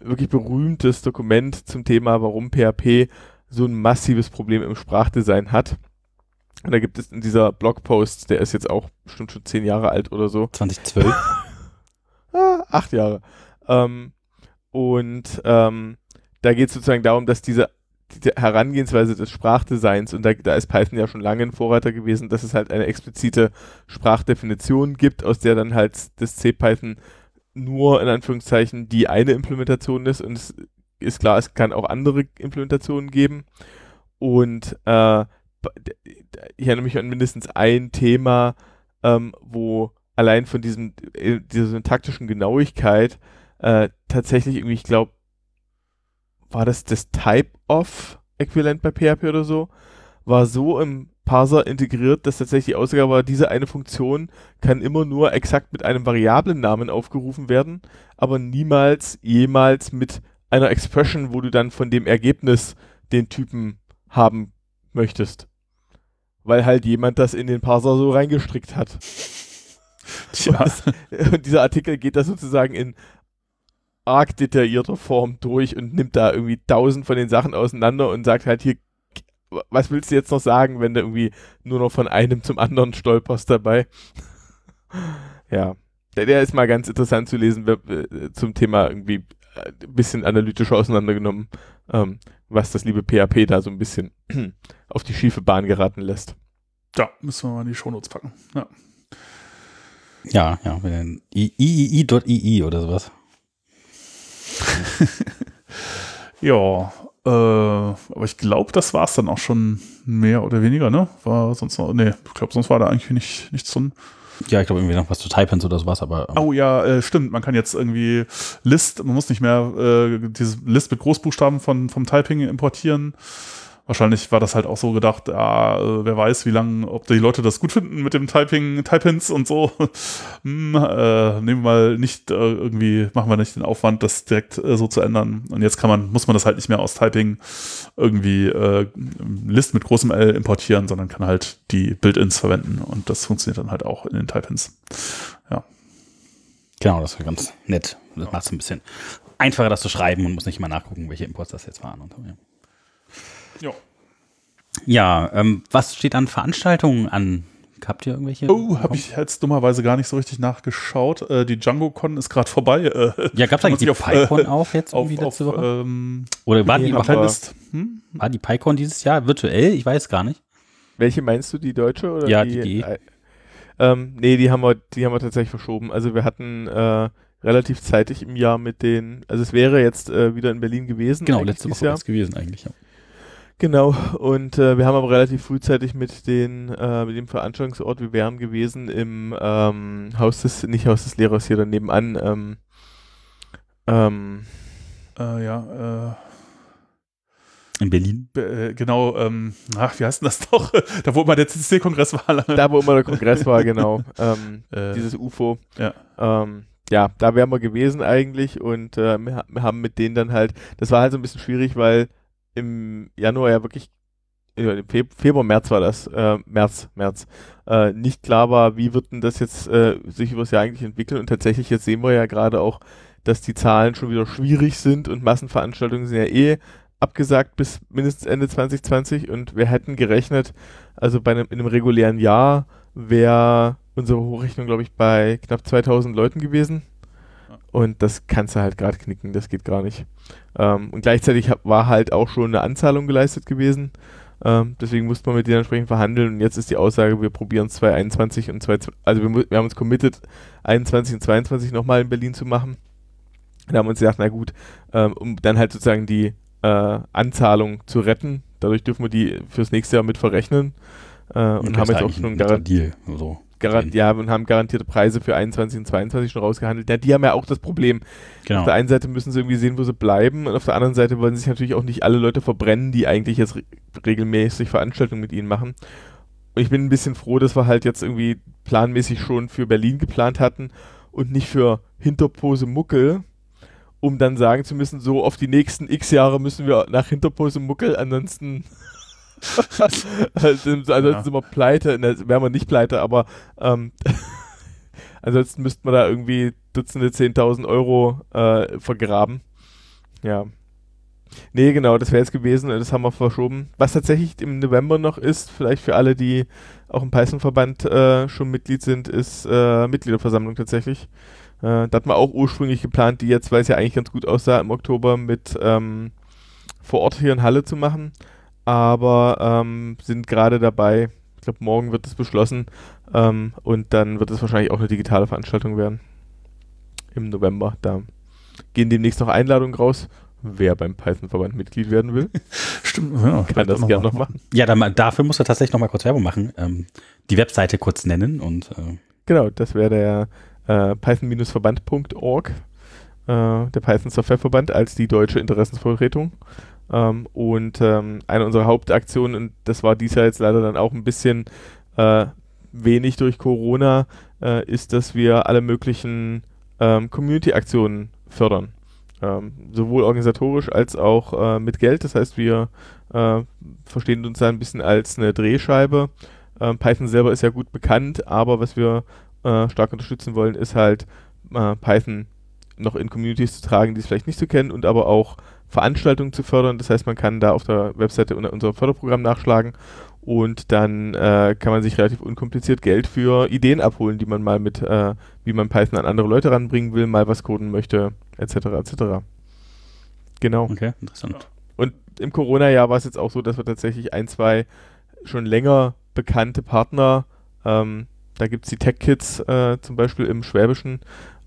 wirklich berühmtes Dokument zum Thema, warum PHP so ein massives Problem im Sprachdesign hat. Und da gibt es in dieser Blogpost, der ist jetzt auch bestimmt schon zehn Jahre alt oder so, 2012? ah, acht Jahre. Ähm, und ähm, da geht es sozusagen darum, dass diese, diese Herangehensweise des Sprachdesigns, und da, da ist Python ja schon lange ein Vorreiter gewesen, dass es halt eine explizite Sprachdefinition gibt, aus der dann halt das C-Python nur in Anführungszeichen die eine Implementation ist. Und es ist klar, es kann auch andere Implementationen geben. Und äh, ich erinnere mich an mindestens ein Thema, ähm, wo allein von diesem, äh, dieser syntaktischen Genauigkeit äh, tatsächlich irgendwie, ich glaube, war das das Type-of-Äquivalent bei PHP oder so, war so im Parser integriert, dass tatsächlich die Aussage war, diese eine Funktion kann immer nur exakt mit einem Variablennamen aufgerufen werden, aber niemals jemals mit einer Expression, wo du dann von dem Ergebnis den Typen haben möchtest. Weil halt jemand das in den Parser so reingestrickt hat. Tja. Und dieser Artikel geht da sozusagen in arg detaillierter Form durch und nimmt da irgendwie tausend von den Sachen auseinander und sagt halt hier, was willst du jetzt noch sagen, wenn du irgendwie nur noch von einem zum anderen stolperst dabei? ja, der, der ist mal ganz interessant zu lesen äh, zum Thema irgendwie äh, ein bisschen analytischer auseinandergenommen, ähm, was das liebe PHP da so ein bisschen auf die schiefe Bahn geraten lässt. ja, müssen wir mal in die Shownotes packen. Ja. Ja, ja, wenn iii.ii oder sowas. Ja, äh, aber ich glaube, das war es dann auch schon mehr oder weniger, ne? War sonst noch, nee, ich glaube, sonst war da eigentlich nicht, nichts drin. Ja, ich glaube irgendwie noch was zu Typens oder sowas, aber ähm, Oh ja, äh, stimmt, man kann jetzt irgendwie List, man muss nicht mehr äh, diese List mit Großbuchstaben von, vom Typing importieren. Wahrscheinlich war das halt auch so gedacht, ja, äh, wer weiß, wie lange, ob die Leute das gut finden mit dem Typing, Typins und so. hm, äh, nehmen wir mal nicht äh, irgendwie, machen wir nicht den Aufwand, das direkt äh, so zu ändern. Und jetzt kann man, muss man das halt nicht mehr aus Typing irgendwie äh, List mit großem L importieren, sondern kann halt die Build-ins verwenden und das funktioniert dann halt auch in den Typins. genau, das war ganz nett. Das macht es ein bisschen einfacher, das zu schreiben und muss nicht immer nachgucken, welche Imports das jetzt waren. Und so, ja. Ja. Ja, ähm, was steht an Veranstaltungen an? Habt ihr irgendwelche? Oh, habe ich jetzt dummerweise gar nicht so richtig nachgeschaut. Äh, die DjangoCon ist gerade vorbei. Äh, Ja, gab es eigentlich die auf, PyCon äh, auch jetzt auf, irgendwie auf letzte Woche? ähm, Oder war die, überhaupt-. Hm? war die PyCon dieses Jahr virtuell? Ich weiß gar nicht. Welche meinst du, die deutsche oder Ja, die? die- die. Äh, ähm, nee, die haben wir, die haben wir tatsächlich verschoben. Also wir hatten äh, relativ zeitig im Jahr mit den, also es wäre jetzt äh, wieder in Berlin gewesen. Genau, letzte Woche Jahr. ist gewesen eigentlich. Ja. Genau, und äh, wir haben aber relativ frühzeitig mit den, äh, mit dem Veranstaltungsort, wir wären gewesen im ähm, Haus des, nicht Haus des Lehrers hier dann nebenan, ähm, ähm, Äh, ja, äh, In Berlin. Be- äh, genau, ähm, ach, wie heißt denn das noch? da wo immer der CCC-Kongress war. Da, wo immer der Kongress war, genau. Ähm, Äh, dieses UFO. ja. Ähm, ja, da wären wir gewesen eigentlich und äh, wir haben mit denen dann halt, das war halt so ein bisschen schwierig, weil im Januar ja wirklich, äh, Februar, März war das, äh, März, März, äh, nicht klar war, wie wird denn das jetzt äh, sich übers Jahr eigentlich entwickeln und tatsächlich jetzt sehen wir ja gerade auch, dass die Zahlen schon wieder schwierig sind und Massenveranstaltungen sind ja eh abgesagt bis mindestens Ende 2020 und wir hätten gerechnet, also bei einem, in einem regulären Jahr wäre unsere Hochrechnung, glaube ich, bei knapp 2000 Leuten gewesen. Und das kannst du halt gerade knicken, das geht gar nicht. Ähm, und gleichzeitig hab, war halt auch schon eine Anzahlung geleistet gewesen. Ähm, deswegen musste man mit denen entsprechend verhandeln. Und jetzt ist die Aussage, wir probieren es 2021 und 2, also wir, wir haben uns committed, 21 und 22 nochmal in Berlin zu machen. Da haben wir uns gedacht, na gut, ähm, um dann halt sozusagen die äh, Anzahlung zu retten. Dadurch dürfen wir die fürs nächste Jahr mit verrechnen. Äh, und haben jetzt auch schon garantiert Deal. So. Garan ja, und haben garantierte Preise für 21 und 22 schon rausgehandelt. Ja, die haben ja auch das Problem. Auf Genau. der einen Seite müssen sie irgendwie sehen, wo sie bleiben, und auf der anderen Seite wollen sich natürlich auch nicht alle Leute verbrennen, die eigentlich jetzt re regelmäßig Veranstaltungen mit ihnen machen. Und ich bin ein bisschen froh, dass wir halt jetzt irgendwie planmäßig schon für Berlin geplant hatten und nicht für Hinterpose Muckel, um dann sagen zu müssen, so auf die nächsten x Jahre müssen wir nach Hinterpose Muckel, ansonsten ansonsten Ja. sind wir pleite, ne, wären wir nicht pleite, aber ähm, ansonsten müssten wir da irgendwie Dutzende, 10.000 Euro äh, vergraben. Ja. Nee, genau, das wäre jetzt gewesen, das haben wir verschoben. Was tatsächlich im November noch ist, vielleicht für alle, die auch im Python-Verband äh, schon Mitglied sind, ist äh, Mitgliederversammlung tatsächlich. Äh, da hatten wir auch ursprünglich geplant, die jetzt, weil es ja eigentlich ganz gut aussah, im Oktober mit ähm, vor Ort hier in Halle zu machen. Aber ähm, sind gerade dabei, ich glaube, morgen wird es beschlossen. Ähm, und dann wird es wahrscheinlich auch eine digitale Veranstaltung werden. Im November. Da gehen demnächst noch Einladungen raus. Wer beim Python-Verband Mitglied werden will, Stimmt, ja, kann das gerne noch machen. Ja, dann, dafür musst du tatsächlich noch mal kurz Werbung machen. Ähm, die Webseite kurz nennen und äh, Genau, das wäre der äh, python-verband.org, äh, der Python Software Verband als die deutsche Interessensvertretung. Ähm, und ähm, eine unserer Hauptaktionen, und das war dies Jahr jetzt leider dann auch ein bisschen äh, wenig durch Corona, äh, ist, dass wir alle möglichen ähm, Community-Aktionen fördern. Ähm, sowohl organisatorisch als auch äh, mit Geld. Das heißt, wir äh, verstehen uns da ein bisschen als eine Drehscheibe. Ähm, Python selber ist ja gut bekannt, aber was wir äh, stark unterstützen wollen, ist halt äh, Python noch in Communities zu tragen, die es vielleicht nicht so kennen und aber auch Veranstaltungen zu fördern. Das heißt, man kann da auf der Webseite unter unser Förderprogramm nachschlagen und dann äh, kann man sich relativ unkompliziert Geld für Ideen abholen, die man mal mit, äh, wie man Python an andere Leute ranbringen will, mal was coden möchte, etc. etc. Genau. okay, interessant. Und im Corona-Jahr war es jetzt auch so, dass wir tatsächlich ein, zwei schon länger bekannte Partner, ähm, da gibt es die Tech Kids äh, zum Beispiel im Schwäbischen,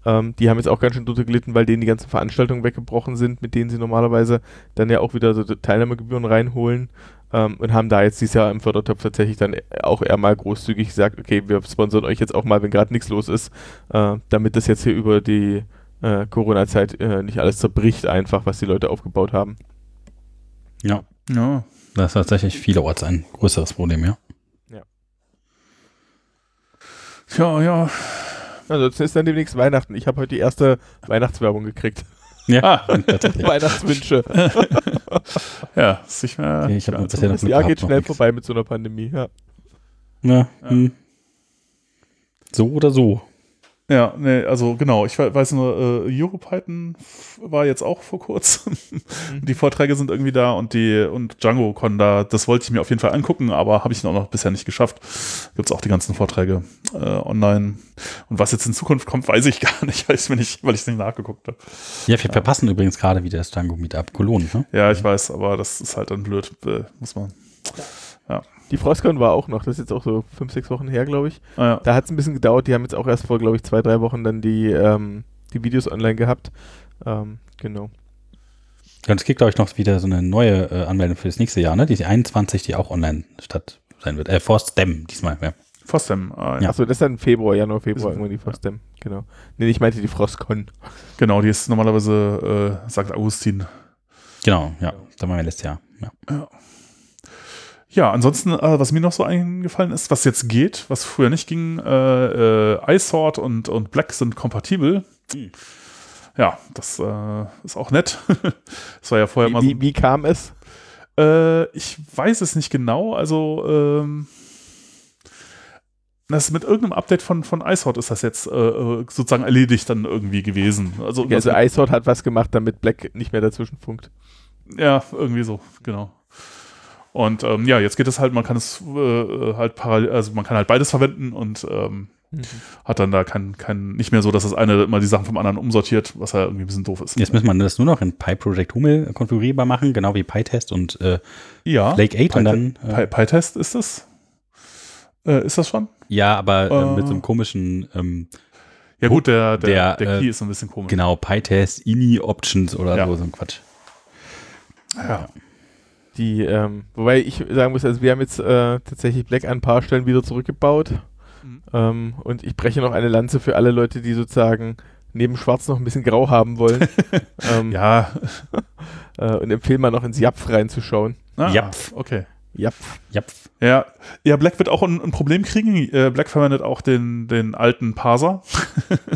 ähm, die haben jetzt auch ganz schön drunter gelitten, weil denen die ganzen Veranstaltungen weggebrochen sind, mit denen sie normalerweise dann ja auch wieder so Teilnahmegebühren reinholen ähm, und haben da jetzt dieses Jahr im Fördertopf tatsächlich dann auch eher mal großzügig gesagt, okay, wir sponsern euch jetzt auch mal, wenn gerade nichts los ist, äh, damit das jetzt hier über die äh, Corona-Zeit äh, nicht alles zerbricht einfach, was die Leute aufgebaut haben. Ja, Ja. das ist tatsächlich vielerorts ein größeres Problem, ja. Tja, ja. Ansonsten ist dann demnächst Weihnachten. Ich habe heute die erste Weihnachtswerbung gekriegt. Ja, Ah. Weihnachtswünsche. Ja, mehr. Okay, ich hab ja, Das Jahr geht schnell vorbei mit so einer Pandemie. Ja. Ja, Ja. hm. So oder so. Ja, nee, also genau, ich we- weiß nur, äh, EuroPython war jetzt auch vor kurzem. die Vorträge sind irgendwie da und die und Django Con da, das wollte ich mir auf jeden Fall angucken, aber habe ich noch, noch bisher nicht geschafft. Gibt es auch die ganzen Vorträge äh, online. Und was jetzt in Zukunft kommt, weiß ich gar nicht, weil ich es mir nicht, weil ich es nicht nachgeguckt habe. Ja, wir verpassen übrigens gerade wieder das Django Meetup Cologne. Ne? Ja, ich weiß, aber das ist halt dann blöd, äh, muss man. Die Frostcon war auch noch, das ist jetzt auch so fünf, sechs Wochen her, glaube ich. Ah, ja. Da hat es ein bisschen gedauert. Die haben jetzt auch erst vor, glaube ich, zwei, drei Wochen dann die, ähm, die Videos online gehabt. Ähm, genau. Ja, und es gibt, glaube ich, noch wieder so eine neue äh, Anmeldung für das nächste Jahr, ne? Die 21, die auch online statt sein wird. Äh, for STEM diesmal, ja. Fostem, ah, ja. Ja. Achso, das ist dann Februar, Januar, Februar, irgendwann die Frostem. Genau. Nee, ich meinte die Frostcon. Genau, die ist normalerweise, äh, sagt Augustin. Genau, ja. Da waren wir letztes Jahr. Ja. Ja, ansonsten, äh, was mir noch so eingefallen ist, was jetzt geht, was früher nicht ging, äh, äh, iSword und, und Black sind kompatibel. Mhm. Ja, das äh, ist auch nett. das war ja vorher mal Wie, so. wie, wie kam es? Äh, ich weiß es nicht genau, also ähm, das mit irgendeinem Update von, von iSword ist das jetzt äh, äh, sozusagen erledigt dann irgendwie gewesen. Also, Okay, also iSword hat was gemacht, damit Black nicht mehr dazwischen funkt. Ja, irgendwie so, genau. Und ähm, ja, jetzt geht es halt, man kann es äh, halt parallel, also man kann halt beides verwenden und ähm, hat dann da kein, kein, nicht mehr so, dass das eine immer die Sachen vom anderen umsortiert, was ja irgendwie ein bisschen doof ist. Jetzt müssen wir das nur noch in PyProject Hummel konfigurierbar machen, genau wie PyTest und äh, ja, Flake 8 und dann. Äh, PyTest ist das? Äh, ist das schon? ja, aber äh, Äh. mit so einem komischen, ähm, Ja gut, der, der, Der, der, Key äh, ist ein bisschen komisch. genau, PyTest, INI Options oder Ja. so, so ein Quatsch. Ja. Die, ähm, wobei ich sagen muss, also wir haben jetzt äh, tatsächlich Black an ein paar Stellen wieder zurückgebaut. Mhm. Ähm, und ich breche noch eine Lanze für alle Leute, die sozusagen neben Schwarz noch ein bisschen Grau haben wollen. ähm, ja. äh, und empfehle mal noch ins Japf reinzuschauen. Ah, Japf. Okay. Japf. Japf. Ja, ja, Black wird auch ein, ein Problem kriegen. Äh, Black verwendet auch den, den alten Parser.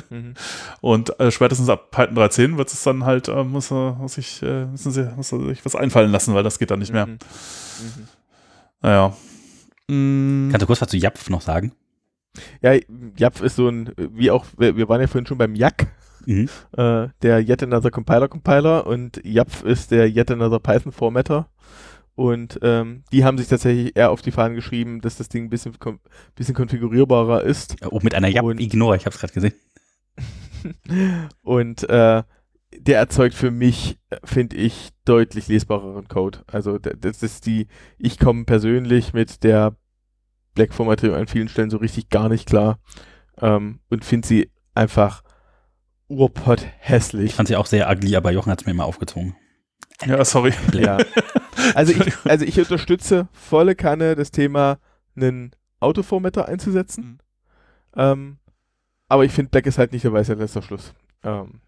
Mhm. Und äh, spätestens ab Python 3.10 wird es dann halt, äh, muss, er, muss, ich, äh, müssen sie, muss er sich was einfallen lassen, weil das geht dann nicht mehr. Mhm. Mhm. Naja. Mm, Kannst du kurz was zu Japf noch sagen? Ja, Japf ist so ein, wie auch, wir, wir waren ja vorhin schon beim Yak, Mhm. äh, der Yet Another Compiler Compiler und Japf ist der Yet Another Python Formatter. Und ähm, die haben sich tatsächlich eher auf die Fahnen geschrieben, dass das Ding ein bisschen, bisschen konfigurierbarer ist. Oh, mit einer Japf Und- Ignore, ich hab's gerade gesehen. Und äh, der erzeugt für mich, finde ich, deutlich lesbareren Code. Also das ist die, ich komme persönlich mit der Black-Formatierung an vielen Stellen so richtig gar nicht klar ähm, und finde sie einfach urpott Ich hässlich. fand sie auch sehr ugly, aber Jochen hat's mir immer aufgezogen. Ja, sorry. Ja. Also ich, also ich unterstütze volle Kanne das Thema, einen Autoformatter einzusetzen. Mhm. Ähm, aber ich finde, Black ist halt nicht der weiße letzter Schluss. Ähm,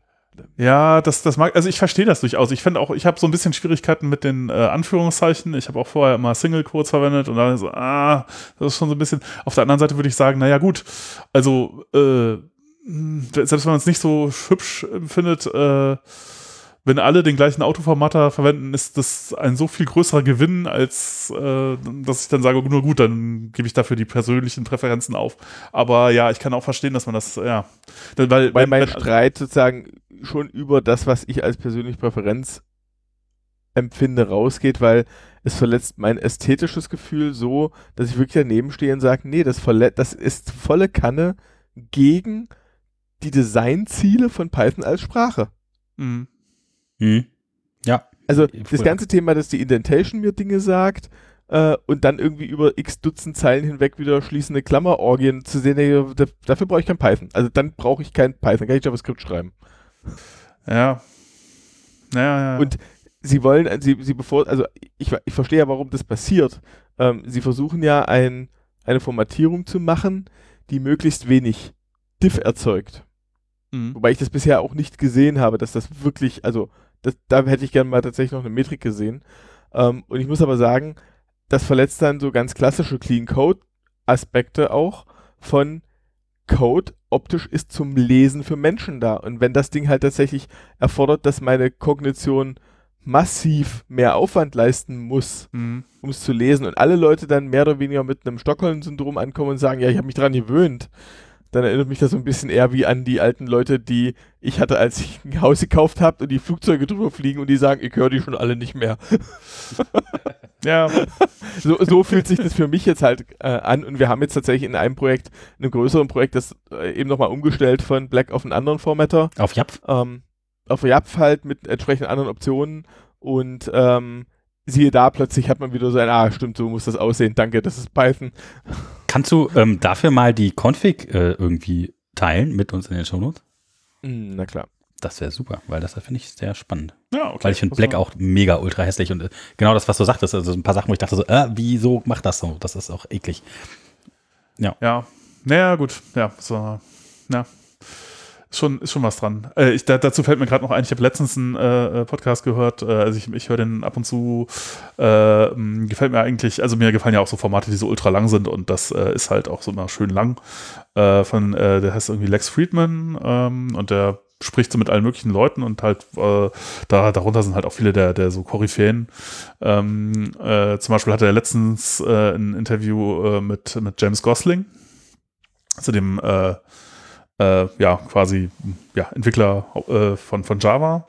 Ja, das, das mag, also ich verstehe das durchaus. Ich finde auch, ich habe so ein bisschen Schwierigkeiten mit den äh, Anführungszeichen. Ich habe auch vorher immer Single-Quotes verwendet und dann so, ah, das ist schon so ein bisschen. Auf der anderen Seite würde ich sagen, naja, gut, also, äh, selbst wenn man es nicht so hübsch empfindet, äh, wenn alle den gleichen Autoformatter verwenden, ist das ein so viel größerer Gewinn, als äh, dass ich dann sage, nur gut, dann gebe ich dafür die persönlichen Präferenzen auf. Aber ja, ich kann auch verstehen, dass man das, ja. Weil, Weil wenn- mein wenn- Streit sozusagen schon über das, was ich als persönliche Präferenz empfinde, rausgeht, weil es verletzt mein ästhetisches Gefühl so, dass ich wirklich daneben stehe und sage, nee, das, verle- das ist volle Kanne gegen die Designziele von Python als Sprache. Mhm. Mhm. Ja. Also das ganze Thema, dass die Indentation mir Dinge sagt äh, und dann irgendwie über x Dutzend Zeilen hinweg wieder schließende Klammerorgien zu sehen, dafür brauche ich kein Python. Also dann brauche ich kein Python, kann ich JavaScript schreiben. Ja. Naja, ja. Und sie wollen, sie, sie bevor, also ich, ich verstehe ja, warum das passiert. Ähm, sie versuchen ja ein, eine Formatierung zu machen, die möglichst wenig Diff erzeugt. Mhm. Wobei ich das bisher auch nicht gesehen habe, dass das wirklich, also das, da hätte ich gerne mal tatsächlich noch eine Metrik gesehen. Ähm, und ich muss aber sagen, das verletzt dann so ganz klassische Clean Code Aspekte auch von Code optisch ist zum Lesen für Menschen da. Und wenn das Ding halt tatsächlich erfordert, dass meine Kognition massiv mehr Aufwand leisten muss, Mhm. um es zu lesen und alle Leute dann mehr oder weniger mit einem Stockholm-Syndrom ankommen und sagen, ja, ich habe mich dran gewöhnt, dann erinnert mich das so ein bisschen eher wie an die alten Leute, die ich hatte, als ich ein Haus gekauft habe und die Flugzeuge drüber fliegen und die sagen, ich höre die schon alle nicht mehr. Ja, So, so fühlt sich das für mich jetzt halt äh, an und wir haben jetzt tatsächlich in einem Projekt, in einem größeren Projekt, das äh, eben nochmal umgestellt von Black auf einen anderen Formatter, Auf Japf. ähm, auf Japf halt mit entsprechenden anderen Optionen und ähm, siehe da, plötzlich hat man wieder so ein, ah, stimmt, so muss das aussehen, danke, das ist Python. Kannst du ähm, dafür mal die Config äh, irgendwie teilen mit uns in den Shownotes? Hm, na klar. Das wäre super, weil das finde ich sehr spannend. ja, okay. Weil ich finde Black auch mega ultra hässlich und äh, genau das, was du sagtest, also ein paar Sachen, wo ich dachte so, äh, wieso macht das so? Das ist auch eklig. Ja, naja, gut. Ja, so, ja. Schon, ist schon was dran. Äh, ich, da, dazu fällt mir gerade noch ein, ich habe letztens einen äh, äh Podcast gehört, äh, also ich, ich höre den ab und zu, äh, gefällt mir eigentlich, also mir gefallen ja auch so Formate, die so ultra lang sind und das äh, ist halt auch so immer schön lang. von, der heißt irgendwie Lex Friedman ähm, und der spricht so mit allen möglichen Leuten und halt da, darunter sind halt auch viele der, der so Koryphäen. Ähm, zum Beispiel hatte er letztens ein Interview mit, mit James Gosling, zu dem äh, ja, quasi ja, Entwickler äh, von, von Java.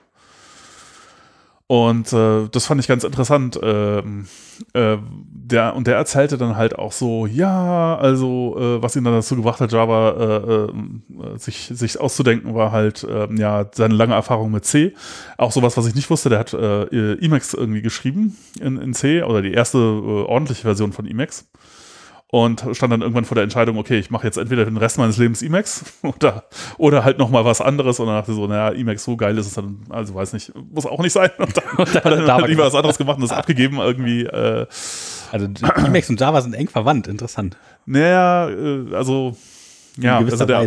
Und äh, das fand ich ganz interessant. Ähm, äh, der, und der erzählte dann halt auch so, ja, also äh, was ihn dann dazu gebracht hat, Java äh, äh, sich, sich auszudenken, war halt ähm, ja seine lange Erfahrung mit C. Auch sowas, was ich nicht wusste, der hat äh, Emacs irgendwie geschrieben in, in C oder die erste ordentliche Version von Emacs und stand dann irgendwann vor der Entscheidung, okay, ich mache jetzt entweder den Rest meines Lebens Emacs oder, oder halt nochmal was anderes und dann dachte ich so, naja, Emacs so geil ist es dann, also weiß nicht, muss auch nicht sein. Und dann und hat er dann halt lieber was anderes gemacht und das abgegeben irgendwie. Äh, also Emacs und Java sind eng verwandt, interessant. Naja, äh, also ja, also der,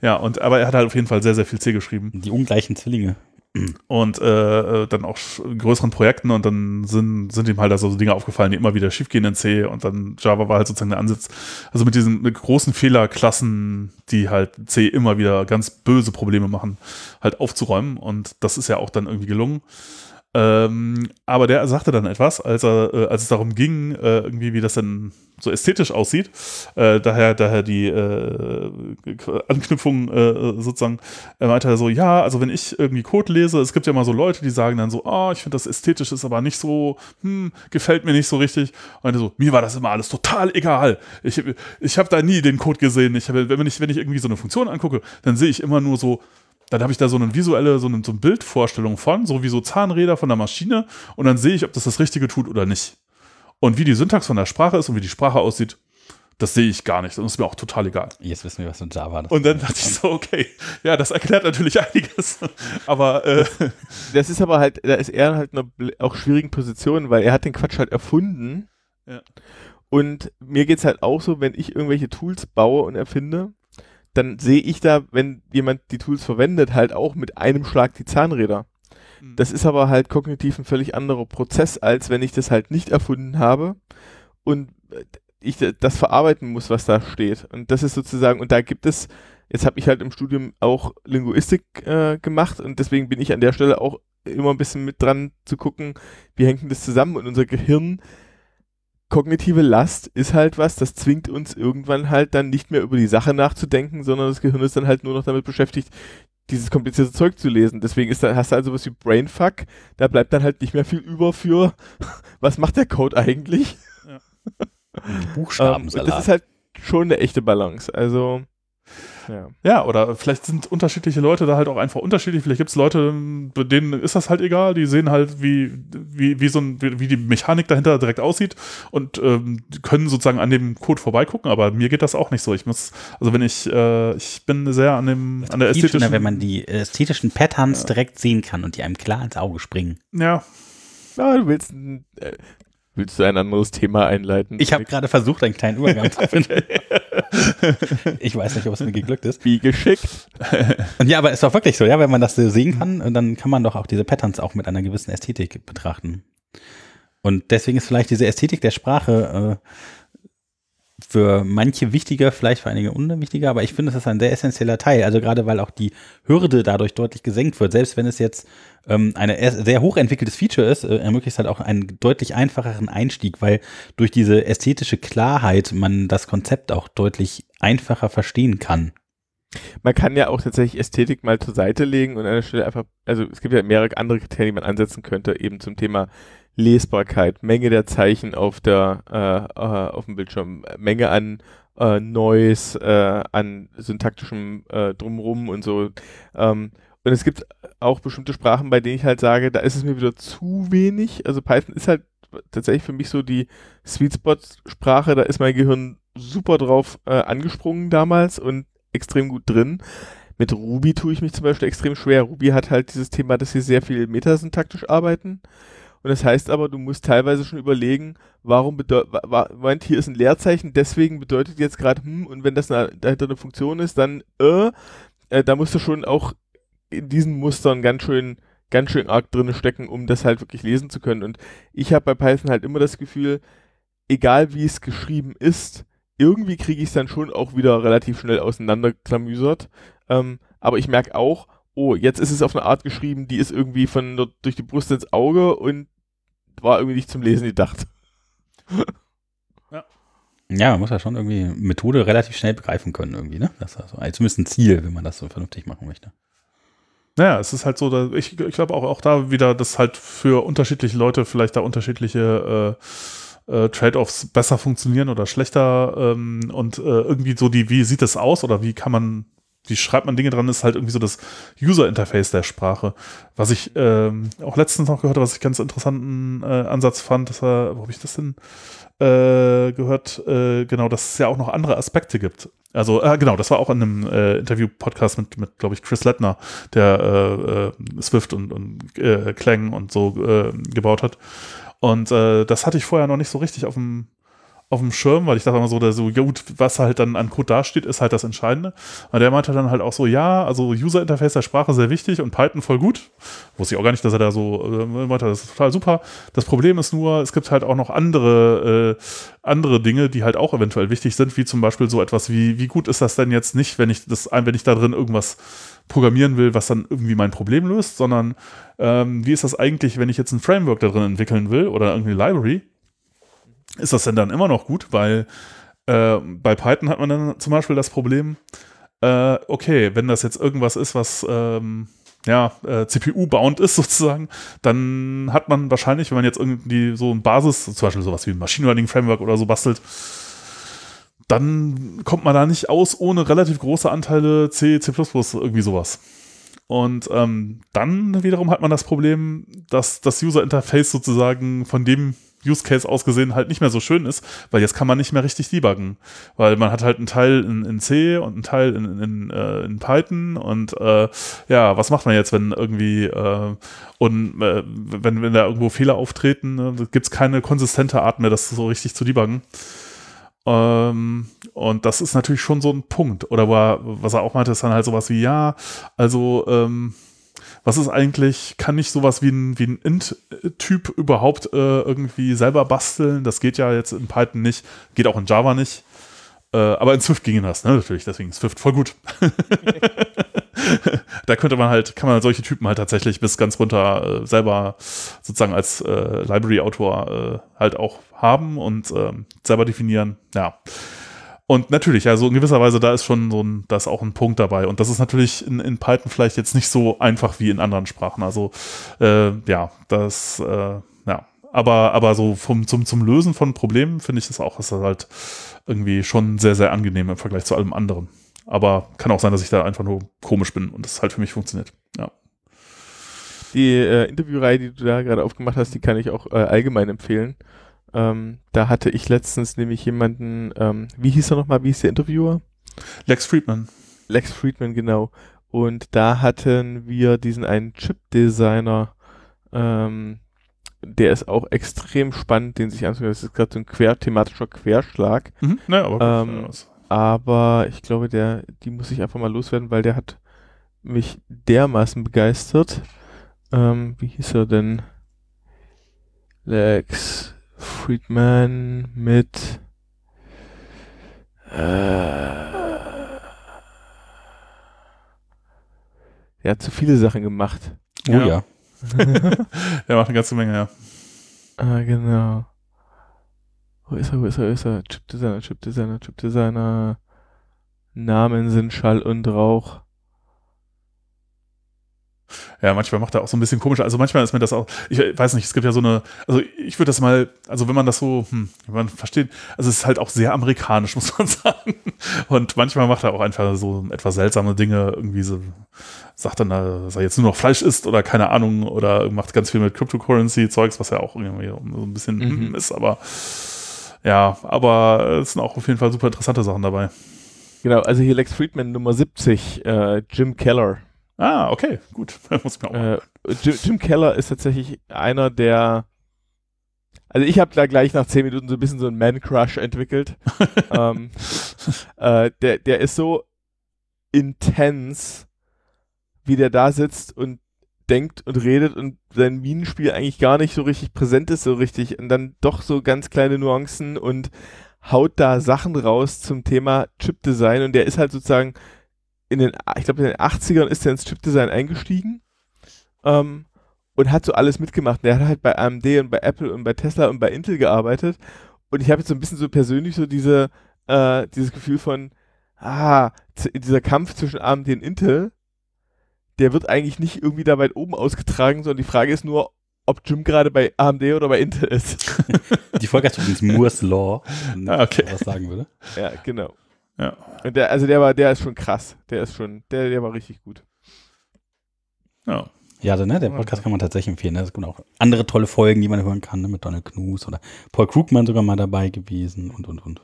ja, und aber er hat halt auf jeden Fall sehr, sehr viel C geschrieben. Die ungleichen Zwillinge und äh, dann auch größeren Projekten und dann sind, sind ihm halt also so Dinge aufgefallen, die immer wieder schiefgehen in C und dann Java war halt sozusagen der Ansatz, also mit diesen mit großen Fehlerklassen, die halt C immer wieder ganz böse Probleme machen, halt aufzuräumen und das ist ja auch dann irgendwie gelungen. Ähm, aber der sagte dann etwas, als, er, äh, als es darum ging, äh, irgendwie, wie das denn so ästhetisch aussieht. Äh, daher, daher die äh, Anknüpfung äh, sozusagen. Er meinte so, ja, also wenn ich irgendwie Code lese, es gibt ja mal so Leute, die sagen dann so, oh, ich finde das ästhetisch ist aber nicht so, hm, gefällt mir nicht so richtig. Und er so, mir war das immer alles total egal. Ich, ich habe da nie den Code gesehen. Ich hab, wenn, ich, wenn ich irgendwie so eine Funktion angucke, dann sehe ich immer nur so, dann habe ich da so eine visuelle, so eine, so eine Bildvorstellung von, so wie so Zahnräder von der Maschine und dann sehe ich, ob das das Richtige tut oder nicht. Und wie die Syntax von der Sprache ist und wie die Sprache aussieht, das sehe ich gar nicht. Und ist mir auch total egal. Jetzt wissen wir, was mit Java ist. Und dann dachte ich so, okay, ja, das erklärt natürlich einiges. aber äh, das ist aber halt, da ist er halt in einer auch schwierigen Position, weil er hat den Quatsch halt erfunden. Ja. Und mir geht es halt auch so, wenn ich irgendwelche Tools baue und erfinde, dann sehe ich da, wenn jemand die Tools verwendet, halt auch mit einem Schlag die Zahnräder. Mhm. Das ist aber halt kognitiv ein völlig anderer Prozess, als wenn ich das halt nicht erfunden habe und äh, ich das verarbeiten muss, was da steht. Und das ist sozusagen, und da gibt es, jetzt habe ich halt im Studium auch Linguistik äh, gemacht und deswegen bin ich an der Stelle auch immer ein bisschen mit dran zu gucken, wie hängt denn das zusammen und unser Gehirn kognitive Last ist halt was, das zwingt uns irgendwann halt dann nicht mehr über die Sache nachzudenken, sondern das Gehirn ist dann halt nur noch damit beschäftigt, dieses komplizierte Zeug zu lesen. Deswegen ist da, hast du also was wie Brainfuck, da bleibt dann halt nicht mehr viel über für, was macht der Code eigentlich? Ja. Buchstabensalat. Ähm, das ist halt schon eine echte Balance. Also ja. ja, oder vielleicht sind unterschiedliche Leute da halt auch einfach unterschiedlich. Vielleicht gibt es Leute, bei denen ist das halt egal. Die sehen halt, wie, wie, wie, so ein, wie, wie die Mechanik dahinter direkt aussieht und ähm, können sozusagen an dem Code vorbeigucken. Aber mir geht das auch nicht so. Ich muss, also wenn ich, äh, ich bin sehr an dem, an der ästhetischen. Schöner, wenn man die ästhetischen Patterns ja. direkt sehen kann und die einem klar ins Auge springen. Ja. Ja, du willst, äh, Willst du ein anderes Thema einleiten? Ich habe gerade versucht, einen kleinen Übergang zu finden. ich weiß nicht, ob es mir geglückt ist. Wie geschickt. Und ja, aber es ist doch wirklich so, ja, wenn man das so sehen kann, dann kann man doch auch diese Patterns auch mit einer gewissen Ästhetik betrachten. Und deswegen ist vielleicht diese Ästhetik der Sprache äh, für manche wichtiger, vielleicht für einige unwichtiger, aber ich finde, es ist ein sehr essentieller Teil. Also gerade weil auch die Hürde dadurch deutlich gesenkt wird. Selbst wenn es jetzt ähm, ein sehr hochentwickeltes Feature ist, äh, ermöglicht es halt auch einen deutlich einfacheren Einstieg, weil durch diese ästhetische Klarheit man das Konzept auch deutlich einfacher verstehen kann. Man kann ja auch tatsächlich Ästhetik mal zur Seite legen und an der Stelle einfach, also es gibt ja mehrere andere Kriterien, die man ansetzen könnte, eben zum Thema Lesbarkeit, Menge der Zeichen auf der äh, äh, auf dem Bildschirm, Menge an äh, Noise, äh, an syntaktischem äh, Drumrum und so. Ähm, und es gibt auch bestimmte Sprachen, bei denen ich halt sage, da ist es mir wieder zu wenig. Also Python ist halt tatsächlich für mich so die Sweet Spot Sprache, da ist mein Gehirn super drauf äh, angesprungen damals und extrem gut drin. Mit Ruby tue ich mich zum Beispiel extrem schwer. Ruby hat halt dieses Thema, dass sie sehr viel metasyntaktisch arbeiten. Und das heißt aber, du musst teilweise schon überlegen, warum bedeutet, Moment, hier ist ein Leerzeichen, deswegen bedeutet jetzt gerade, hm, und wenn das dahinter eine Funktion ist, dann, äh, äh, da musst du schon auch in diesen Mustern ganz schön, ganz schön arg drin stecken, um das halt wirklich lesen zu können. Und ich habe bei Python halt immer das Gefühl, egal wie es geschrieben ist, irgendwie kriege ich es dann schon auch wieder relativ schnell auseinanderklamüsert. Ähm, aber ich merke auch, oh, jetzt ist es auf eine Art geschrieben, die ist irgendwie von dort durch die Brust ins Auge und war irgendwie nicht zum Lesen gedacht. Ja, man muss ja schon irgendwie Methode relativ schnell begreifen können irgendwie, ne? Das ist also zumindest ein Ziel, wenn man das so vernünftig machen möchte. Naja, es ist halt so, dass ich, ich glaube auch, auch da wieder, dass halt für unterschiedliche Leute vielleicht da unterschiedliche äh, äh, Trade-offs besser funktionieren oder schlechter ähm, und äh, irgendwie so die, wie sieht es aus oder wie kann man, wie schreibt man Dinge dran, ist halt irgendwie so das User-Interface der Sprache. Was ich ähm, auch letztens noch gehört habe, was ich ganz interessanten äh, Ansatz fand, dass er, wo habe ich das denn? äh, gehört, äh, genau, dass es ja auch noch andere Aspekte gibt. Also, äh, genau, das war auch in einem äh, Interview-Podcast mit, mit glaube ich, Chris Lettner, der äh, äh, Swift und, und äh, Clang und so äh, gebaut hat. Und äh, das hatte ich vorher noch nicht so richtig auf dem auf dem Schirm, weil ich dachte immer so, so, gut, was halt dann an Code dasteht, ist halt das Entscheidende. Und der meinte dann halt auch so, ja, also User Interface der Sprache sehr wichtig und Python voll gut. Wusste ich auch gar nicht, dass er da so äh, meinte, das ist total super. Das Problem ist nur, es gibt halt auch noch andere, äh, andere Dinge, die halt auch eventuell wichtig sind, wie zum Beispiel so etwas wie, wie gut ist das denn jetzt nicht, wenn ich das, wenn ich da drin irgendwas programmieren will, was dann irgendwie mein Problem löst, sondern ähm, wie ist das eigentlich, wenn ich jetzt ein Framework da drin entwickeln will oder irgendwie Library? Ist das denn dann immer noch gut? Weil äh, bei Python hat man dann zum Beispiel das Problem, äh, okay, wenn das jetzt irgendwas ist, was ähm, ja, äh, CPU-bound ist sozusagen, dann hat man wahrscheinlich, wenn man jetzt irgendwie so ein Basis, zum Beispiel sowas wie ein Machine Learning Framework oder so bastelt, dann kommt man da nicht aus ohne relativ große Anteile C, C++, irgendwie sowas. Und ähm, dann wiederum hat man das Problem, dass das User Interface sozusagen von dem Use Case ausgesehen halt nicht mehr so schön ist, weil jetzt kann man nicht mehr richtig debuggen, weil man hat halt einen Teil in, in C und einen Teil in, in, äh, in Python und äh, ja, was macht man jetzt, wenn irgendwie äh, und äh, wenn, wenn da irgendwo Fehler auftreten, ne, gibt es keine konsistente Art mehr, das so richtig zu debuggen. Ähm, und das ist natürlich schon so ein Punkt. Oder war, was er auch meinte, ist dann halt sowas wie, ja, also ähm, was ist eigentlich, kann ich sowas wie ein, wie ein Int-Typ überhaupt äh, irgendwie selber basteln? Das geht ja jetzt in Python nicht, geht auch in Java nicht. Äh, aber in Swift ging das, ne? Natürlich, deswegen Swift voll gut. da könnte man halt, kann man solche Typen halt tatsächlich bis ganz runter äh, selber sozusagen als äh, Library-Autor äh, halt auch haben und ähm, selber definieren. Ja. Und natürlich, also in gewisser Weise, da ist schon so ein, da ist auch ein Punkt dabei. Und das ist natürlich in, in Python vielleicht jetzt nicht so einfach wie in anderen Sprachen. Also äh, ja, das, äh, ja. Aber, aber so vom, zum, zum Lösen von Problemen finde ich das auch, ist das halt irgendwie schon sehr, sehr angenehm im Vergleich zu allem anderen. Aber kann auch sein, dass ich da einfach nur komisch bin und das halt für mich funktioniert. Ja. Die äh, Interviewreihe, die du da gerade aufgemacht hast, die kann ich auch äh, allgemein empfehlen. Ähm, da hatte ich letztens nämlich jemanden, ähm, wie hieß er nochmal, wie hieß der Interviewer? Lex Friedman. Lex Friedman, genau. Und da hatten wir diesen einen Chip-Designer, ähm, der ist auch extrem spannend, den sich anzusehen. Das ist gerade so ein quer, thematischer Querschlag. Mhm, naja, aber, ähm, aber ich glaube, der, die muss ich einfach mal loswerden, weil der hat mich dermaßen begeistert. Ähm, wie hieß er denn? Lex Friedman mit äh, er hat zu viele Sachen gemacht. Oh ja. ja. er macht eine ganze Menge, ja. Ah, genau. Wo ist er, wo ist er, wo ist er? Chip-Designer, Chip-Designer, Chip-Designer. Namen sind Schall und Rauch. Ja, manchmal macht er auch so ein bisschen komisch. Also manchmal ist mir das auch, ich weiß nicht, es gibt ja so eine, also ich würde das mal, also wenn man das so, hm, wenn man versteht, also es ist halt auch sehr amerikanisch, muss man sagen. Und manchmal macht er auch einfach so etwas seltsame Dinge, irgendwie so, sagt dann, dass er jetzt nur noch Fleisch isst oder keine Ahnung, oder macht ganz viel mit Cryptocurrency-Zeugs, was ja auch irgendwie so ein bisschen mhm. ist, aber ja, aber es sind auch auf jeden Fall super interessante Sachen dabei. Genau, also hier Lex Friedman Nummer 70, äh, Jim Keller. Ah, okay, gut. Muss ich äh, Jim, Jim, Keller ist tatsächlich einer der. Also ich habe da gleich nach zehn Minuten so ein bisschen so einen Man-Crush entwickelt. ähm, äh, der, der ist so intens, wie der da sitzt und denkt und redet und sein Minenspiel eigentlich gar nicht so richtig präsent ist, so richtig. Und dann doch so ganz kleine Nuancen und haut da Sachen raus zum Thema Chipdesign. Und der ist halt sozusagen in den, ich glaube, in den 80ern ist er ins Chipdesign eingestiegen. Ähm, und hat so alles mitgemacht. Der hat halt bei AMD und bei Apple und bei Tesla und bei Intel gearbeitet. Und ich habe jetzt so ein bisschen so persönlich so diese, äh, dieses Gefühl von, ah, dieser Kampf zwischen AMD und Intel, der wird eigentlich nicht irgendwie da weit oben ausgetragen, sondern die Frage ist nur, ob Jim gerade bei AMD oder bei Intel ist. die Folge heißt übrigens Moore's Law, wenn ah, okay. was sagen würde. Ja, genau. Ja. Und der, also der war, der ist schon krass. Der ist schon, der, der war richtig gut. Ja. Ja, ne, der Podcast kann man tatsächlich empfehlen. Ne? Es gibt auch andere tolle Folgen, die man hören kann, ne? mit Donald Knus oder Paul Krugman sogar mal dabei gewesen und, und, und.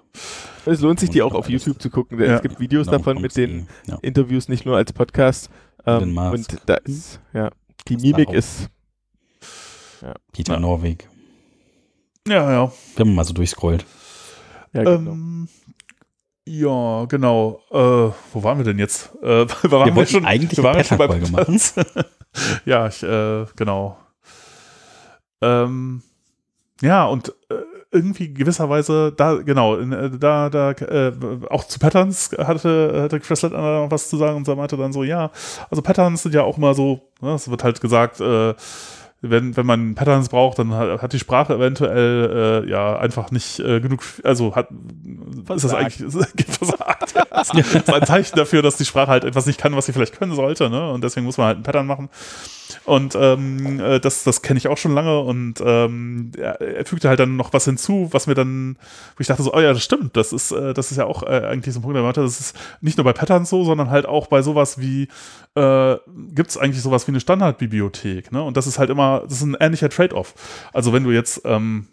Es lohnt sich, und die auch auf YouTube zu gucken. Ja. Es gibt Videos genau, davon mit den ja. Interviews, nicht nur als Podcast. Ähm, und da ist, ja, die das Mimik ist. Ja. Peter ja. Norweg. Ja, ja. Wenn man mal so durchscrollt. Ja, genau. Ähm, ja, genau. Äh, wo waren wir denn jetzt? Äh, wir wollten wir schon, eigentlich wir waren schon bei machen. ja, ich, äh, genau. Ähm, ja, und äh, irgendwie gewisserweise, da, genau, äh, da, da, äh, auch zu Patterns hatte, hatte Chris noch was zu sagen und er meinte dann so, ja, also Patterns sind ja auch immer so, ne, es wird halt gesagt, äh, wenn, wenn man Patterns braucht, dann hat, hat die Sprache eventuell äh, ja einfach nicht äh, genug, also hat versagt. ist das eigentlich versagt. das ist ein Zeichen dafür, dass die Sprache halt etwas nicht kann, was sie vielleicht können sollte, ne? Und deswegen muss man halt ein Pattern machen. Und ähm, äh, das, das kenne ich auch schon lange und ähm, er, er, fügte halt dann noch was hinzu, was mir dann, wo ich dachte so, oh ja, das stimmt, das ist, äh, das ist ja auch äh, eigentlich so ein Punkt, der meinte, das ist nicht nur bei Patterns so, sondern halt auch bei sowas wie, äh, gibt es eigentlich sowas wie eine Standardbibliothek, ne? Und das ist halt immer, das ist ein ähnlicher Trade-off. Also wenn du jetzt ähm,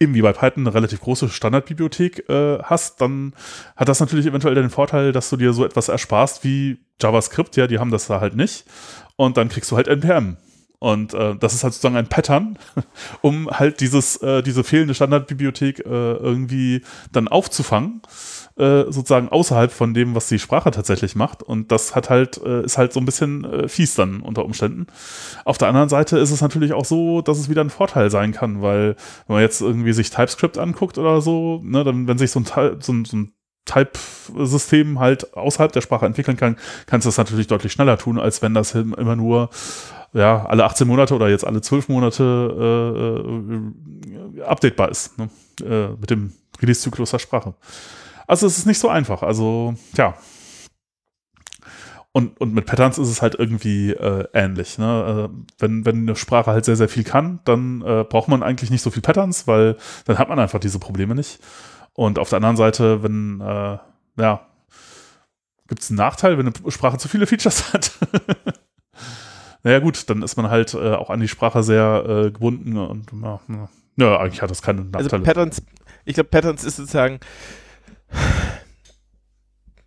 eben bei Python eine relativ große Standardbibliothek äh, hast, dann hat das natürlich eventuell den Vorteil, dass du dir so etwas ersparst wie JavaScript, ja, die haben das da halt nicht und dann kriegst du halt NPM. Und äh, das ist halt sozusagen ein Pattern, um halt dieses, äh, diese fehlende Standardbibliothek äh, irgendwie dann aufzufangen, äh, sozusagen außerhalb von dem, was die Sprache tatsächlich macht. Und das hat halt, äh, ist halt so ein bisschen äh, fies dann unter Umständen. Auf der anderen Seite ist es natürlich auch so, dass es wieder ein Vorteil sein kann, weil wenn man jetzt irgendwie sich TypeScript anguckt oder so, ne, dann, wenn sich so ein, so ein, so ein Type-System halt außerhalb der Sprache entwickeln kann, kannst du das natürlich deutlich schneller tun, als wenn das immer nur ja, alle 18 Monate oder jetzt alle 12 Monate äh, äh, updatebar ist, ne? äh, mit dem Release-Zyklus der Sprache. Also es ist nicht so einfach. Also, ja. Und, und mit Patterns ist es halt irgendwie äh, ähnlich. Ne? Äh, wenn, wenn eine Sprache halt sehr, sehr viel kann, dann äh, braucht man eigentlich nicht so viel Patterns, weil dann hat man einfach diese Probleme nicht. Und auf der anderen Seite, wenn, äh, ja, gibt es einen Nachteil, wenn eine Sprache zu viele Features hat. naja, gut, dann ist man halt äh, auch an die Sprache sehr äh, gebunden und ja, ja, eigentlich hat das keine also Nachteile. Also Patterns, ich glaube, Patterns ist sozusagen,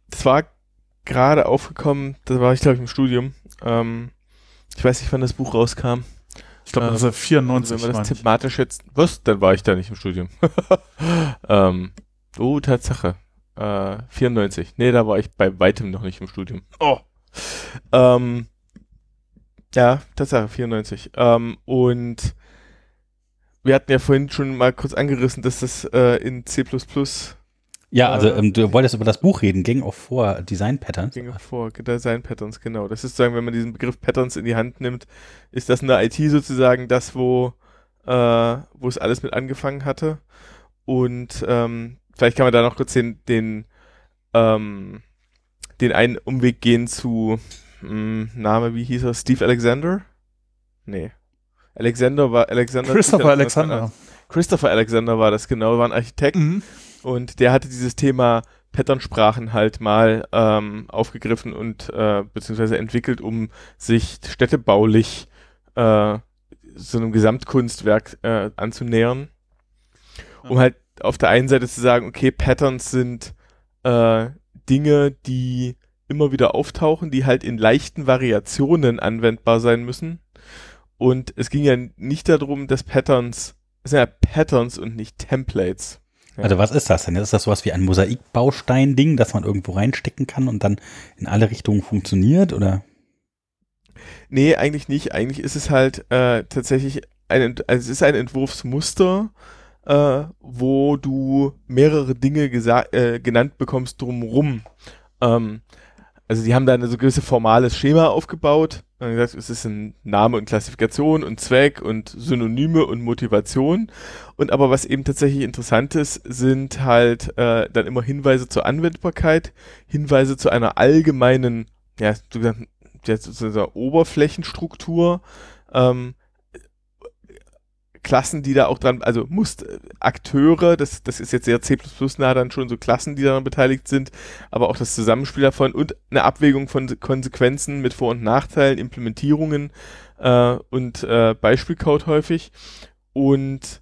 das war gerade aufgekommen, da war ich glaube ich im Studium. Ähm, ich weiß nicht, wann das Buch rauskam. Ich glaube, das ist 94. Also wenn man das thematisch jetzt, was? Dann war ich da nicht im Studium. ähm, oh, Tatsache. Äh, 94. Nee, da war ich bei weitem noch nicht im Studium. Oh. Ähm, ja, Tatsache, 94. Ähm, und wir hatten ja vorhin schon mal kurz angerissen, dass das äh, in C ja, also äh, ähm, du wolltest über das Buch reden, Gang of Four Design Patterns. Gang of Four Design Patterns, genau. Das ist sozusagen, wenn man diesen Begriff Patterns in die Hand nimmt, ist das in der IT sozusagen das, wo, äh, wo es alles mit angefangen hatte. Und ähm, vielleicht kann man da noch kurz den, den, ähm, den einen Umweg gehen zu mh, hm, Name, wie hieß er? Steve Alexander? Nee. Alexander war Alexander. Christopher Alexander. Christopher Alexander war das genau, war ein Architekt. Mhm. Und der hatte dieses Thema Patternsprachen halt mal ähm, aufgegriffen und äh, beziehungsweise entwickelt, um sich städtebaulich äh, so einem Gesamtkunstwerk äh, anzunähern. Um halt auf der einen Seite zu sagen, okay, Patterns sind äh, Dinge, die immer wieder auftauchen, die halt in leichten Variationen anwendbar sein müssen. Und es ging ja nicht darum, dass Patterns, es sind ja Patterns und nicht Templates. Also was ist das denn? Ist das sowas wie ein Mosaikbaustein-Ding, das man irgendwo reinstecken kann und dann in alle Richtungen funktioniert? Oder? Nee, eigentlich nicht. Eigentlich ist es halt äh, tatsächlich ein, also es ist ein Entwurfsmuster, äh, wo du mehrere Dinge äh, genannt bekommst drumrum. Ähm, also die haben da ein so gewisses formales Schema aufgebaut. Dann gesagt, es ist ein Name und Klassifikation und Zweck und Synonyme und Motivation. Und aber was eben tatsächlich interessant ist, sind halt äh, dann immer Hinweise zur Anwendbarkeit, Hinweise zu einer allgemeinen, ja, sogenannten der sozusagen Oberflächenstruktur, ähm, Klassen, die da auch dran, also Must Akteure, das, das ist jetzt sehr C++ nah dann schon so Klassen, die daran beteiligt sind, aber auch das Zusammenspiel davon und eine Abwägung von Konsequenzen mit Vor- und Nachteilen, Implementierungen äh, und äh, Beispielcode häufig. Und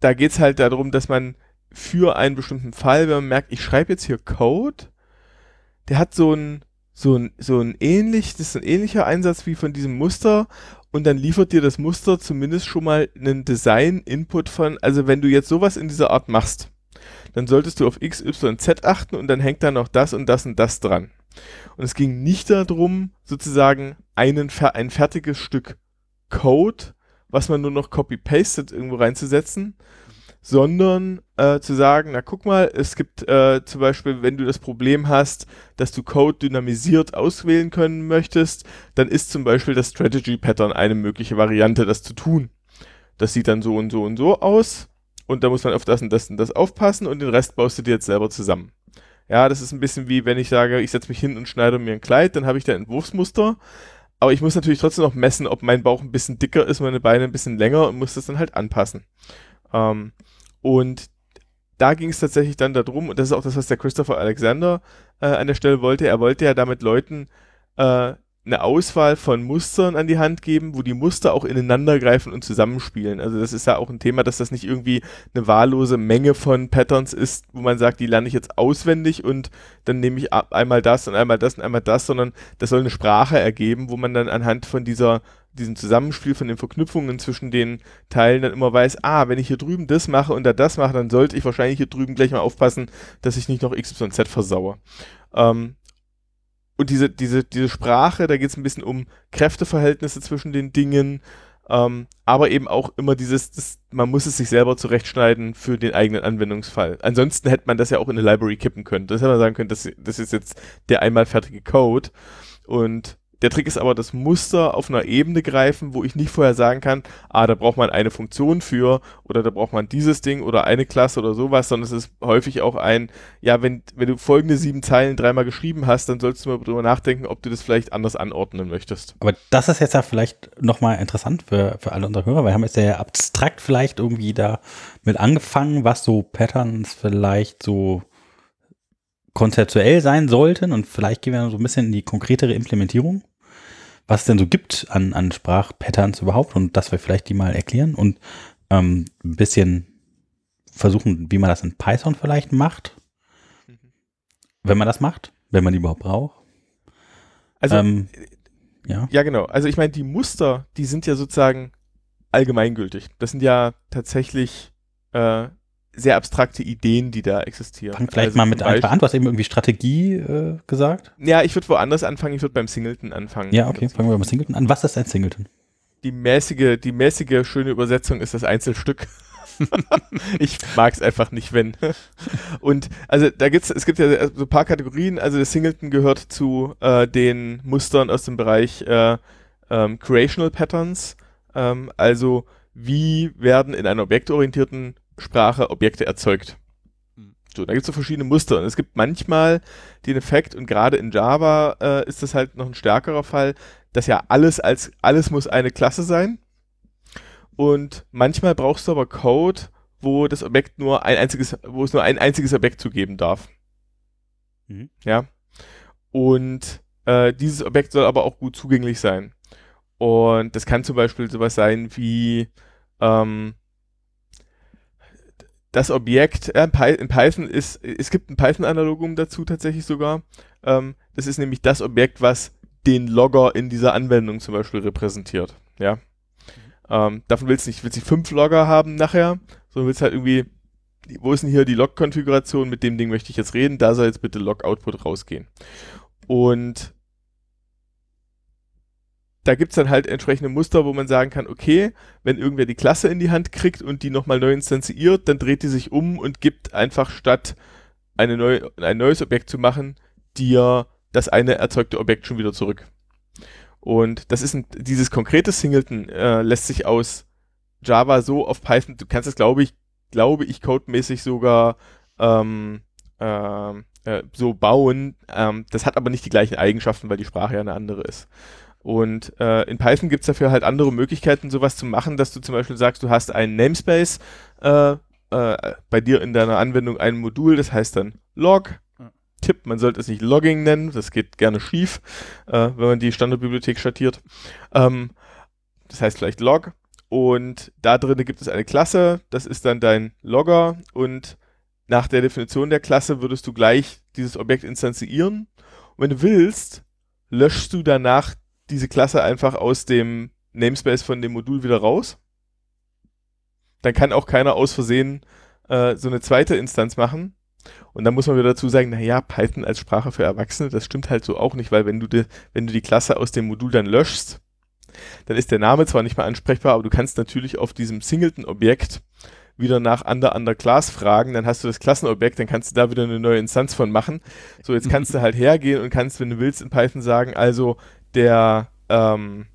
da geht's halt darum, dass man für einen bestimmten Fall, wenn man merkt, ich schreibe jetzt hier Code, der hat so ein so ein, so ein ähnlich, das ist ein ähnlicher Einsatz wie von diesem Muster und dann liefert dir das Muster zumindest schon mal einen Design-Input von, also wenn du jetzt sowas in dieser Art machst, dann solltest du auf X, Y, Z achten und dann hängt da noch das und das und das dran. Und es ging nicht darum, sozusagen einen, ein fertiges Stück Code, was man nur noch copy-pastet, irgendwo reinzusetzen, sondern äh, zu sagen, na guck mal, es gibt äh, zum Beispiel, wenn du das Problem hast, dass du Code dynamisiert auswählen können möchtest, dann ist zum Beispiel das Strategy Pattern eine mögliche Variante, das zu tun. Das sieht dann so und so und so aus und da muss man auf das und das und das aufpassen und den Rest baust du dir jetzt selber zusammen. Ja, das ist ein bisschen wie, wenn ich sage, ich setze mich hin und schneide mir ein Kleid, dann habe ich da Entwurfsmuster, aber ich muss natürlich trotzdem noch messen, ob mein Bauch ein bisschen dicker ist, meine Beine ein bisschen länger und muss das dann halt anpassen. Ähm, und da ging es tatsächlich dann darum, und das ist auch das, was der Christopher Alexander äh, an der Stelle wollte, er wollte ja damit Leuten äh, eine Auswahl von Mustern an die Hand geben, wo die Muster auch ineinander greifen und zusammenspielen. Also das ist ja auch ein Thema, dass das nicht irgendwie eine wahllose Menge von Patterns ist, wo man sagt, die lerne ich jetzt auswendig und dann nehme ich einmal das und einmal das und einmal das, sondern das soll eine Sprache ergeben, wo man dann anhand von dieser diesem Zusammenspiel von den Verknüpfungen zwischen den Teilen dann immer weiß, ah, wenn ich hier drüben das mache und da das mache, dann sollte ich wahrscheinlich hier drüben gleich mal aufpassen, dass ich nicht noch XYZ versaue. Ähm, und diese, diese, diese Sprache, da geht es ein bisschen um Kräfteverhältnisse zwischen den Dingen, ähm, aber eben auch immer dieses, das, man muss es sich selber zurechtschneiden für den eigenen Anwendungsfall. Ansonsten hätte man das ja auch in eine Library kippen können. Das hätte man sagen können, das, das ist jetzt der einmal fertige Code. Und der Trick ist aber, das Muster auf einer Ebene greifen, wo ich nicht vorher sagen kann, ah, da braucht man eine Funktion für oder da braucht man dieses Ding oder eine Klasse oder sowas, sondern es ist häufig auch ein, ja, wenn, wenn du folgende sieben Zeilen dreimal geschrieben hast, dann solltest du mal drüber nachdenken, ob du das vielleicht anders anordnen möchtest. Aber das ist jetzt ja vielleicht nochmal interessant für, für alle unsere Hörer, weil wir haben jetzt ja abstrakt vielleicht irgendwie da mit angefangen, was so Patterns vielleicht so konzeptuell sein sollten und vielleicht gehen wir so ein bisschen in die konkretere Implementierung, was es denn so gibt an, an Sprachpatterns überhaupt und dass wir vielleicht die mal erklären und ähm, ein bisschen versuchen, wie man das in Python vielleicht macht, wenn man das macht, wenn man die überhaupt braucht. Also, ähm, ja. ja, genau. Also ich meine, die Muster, die sind ja sozusagen allgemeingültig. Das sind ja tatsächlich äh, sehr abstrakte Ideen, die da existieren. Fang vielleicht Also mal mit einfach an. Du hast eben irgendwie Strategie äh, gesagt. Ja, ich würde woanders anfangen. Ich würde beim Singleton anfangen. Ja, okay. Fangen wir beim Singleton an. Was ist ein Singleton? Die mäßige, die mäßige schöne Übersetzung ist das Einzelstück. ich mag es einfach nicht, wenn. Und also da gibt's, es gibt ja so ein paar Kategorien. Also der Singleton gehört zu äh, den Mustern aus dem Bereich äh, ähm, Creational Patterns. Ähm, also wie werden in einer objektorientierten Sprache Objekte erzeugt. So, da gibt es so verschiedene Muster. Und es gibt manchmal den Effekt, und gerade in Java äh, ist das halt noch ein stärkerer Fall, dass ja alles als alles muss eine Klasse sein. Und manchmal brauchst du aber Code, wo das Objekt nur ein einziges, wo es nur ein einziges Objekt zugeben darf. Mhm. Ja. Und äh, dieses Objekt soll aber auch gut zugänglich sein. Und das kann zum Beispiel sowas sein wie ähm, das Objekt, äh, in Python ist, es gibt ein Python-Analogum dazu tatsächlich sogar. Ähm, das ist nämlich das Objekt, was den Logger in dieser Anwendung zum Beispiel repräsentiert. Ja. Ähm, davon willst du nicht, willst nicht fünf Logger haben nachher, sondern willst halt irgendwie wo ist denn hier die Log-Konfiguration, mit dem Ding möchte ich jetzt reden, da soll jetzt bitte Log-Output rausgehen. Und da gibt es dann halt entsprechende Muster, wo man sagen kann, okay, wenn irgendwer die Klasse in die Hand kriegt und die nochmal neu instanziert, dann dreht die sich um und gibt einfach statt eine neue, ein neues Objekt zu machen, dir das eine erzeugte Objekt schon wieder zurück. Und das ist ein, dieses konkrete Singleton äh, lässt sich aus Java so auf Python, du kannst es glaube ich, glaube ich, codemäßig sogar ähm, äh, äh, so bauen. Ähm, das hat aber nicht die gleichen Eigenschaften, weil die Sprache ja eine andere ist. Und äh, in Python gibt es dafür halt andere Möglichkeiten, sowas zu machen, dass du zum Beispiel sagst, du hast einen Namespace äh, äh, bei dir in deiner Anwendung ein Modul, das heißt dann Log. Tipp, man sollte es nicht Logging nennen, das geht gerne schief, äh, wenn man die Standardbibliothek schattiert. Ähm, das heißt vielleicht Log. Und da drin gibt es eine Klasse, das ist dann dein Logger und nach der Definition der Klasse würdest du gleich dieses Objekt instanzieren. Und wenn du willst, löschst du danach diese Klasse einfach aus dem Namespace von dem Modul wieder raus. Dann kann auch keiner aus Versehen äh, so eine zweite Instanz machen. Und dann muss man wieder dazu sagen, naja, Python als Sprache für Erwachsene, das stimmt halt so auch nicht, weil wenn du, de, wenn du die Klasse aus dem Modul dann löschst, dann ist der Name zwar nicht mehr ansprechbar, aber du kannst natürlich auf diesem Singleton-Objekt wieder nach under under class fragen, dann hast du das Klassenobjekt, dann kannst du da wieder eine neue Instanz von machen. So, jetzt kannst du halt hergehen und kannst, wenn du willst, in Python sagen, also der, ähm,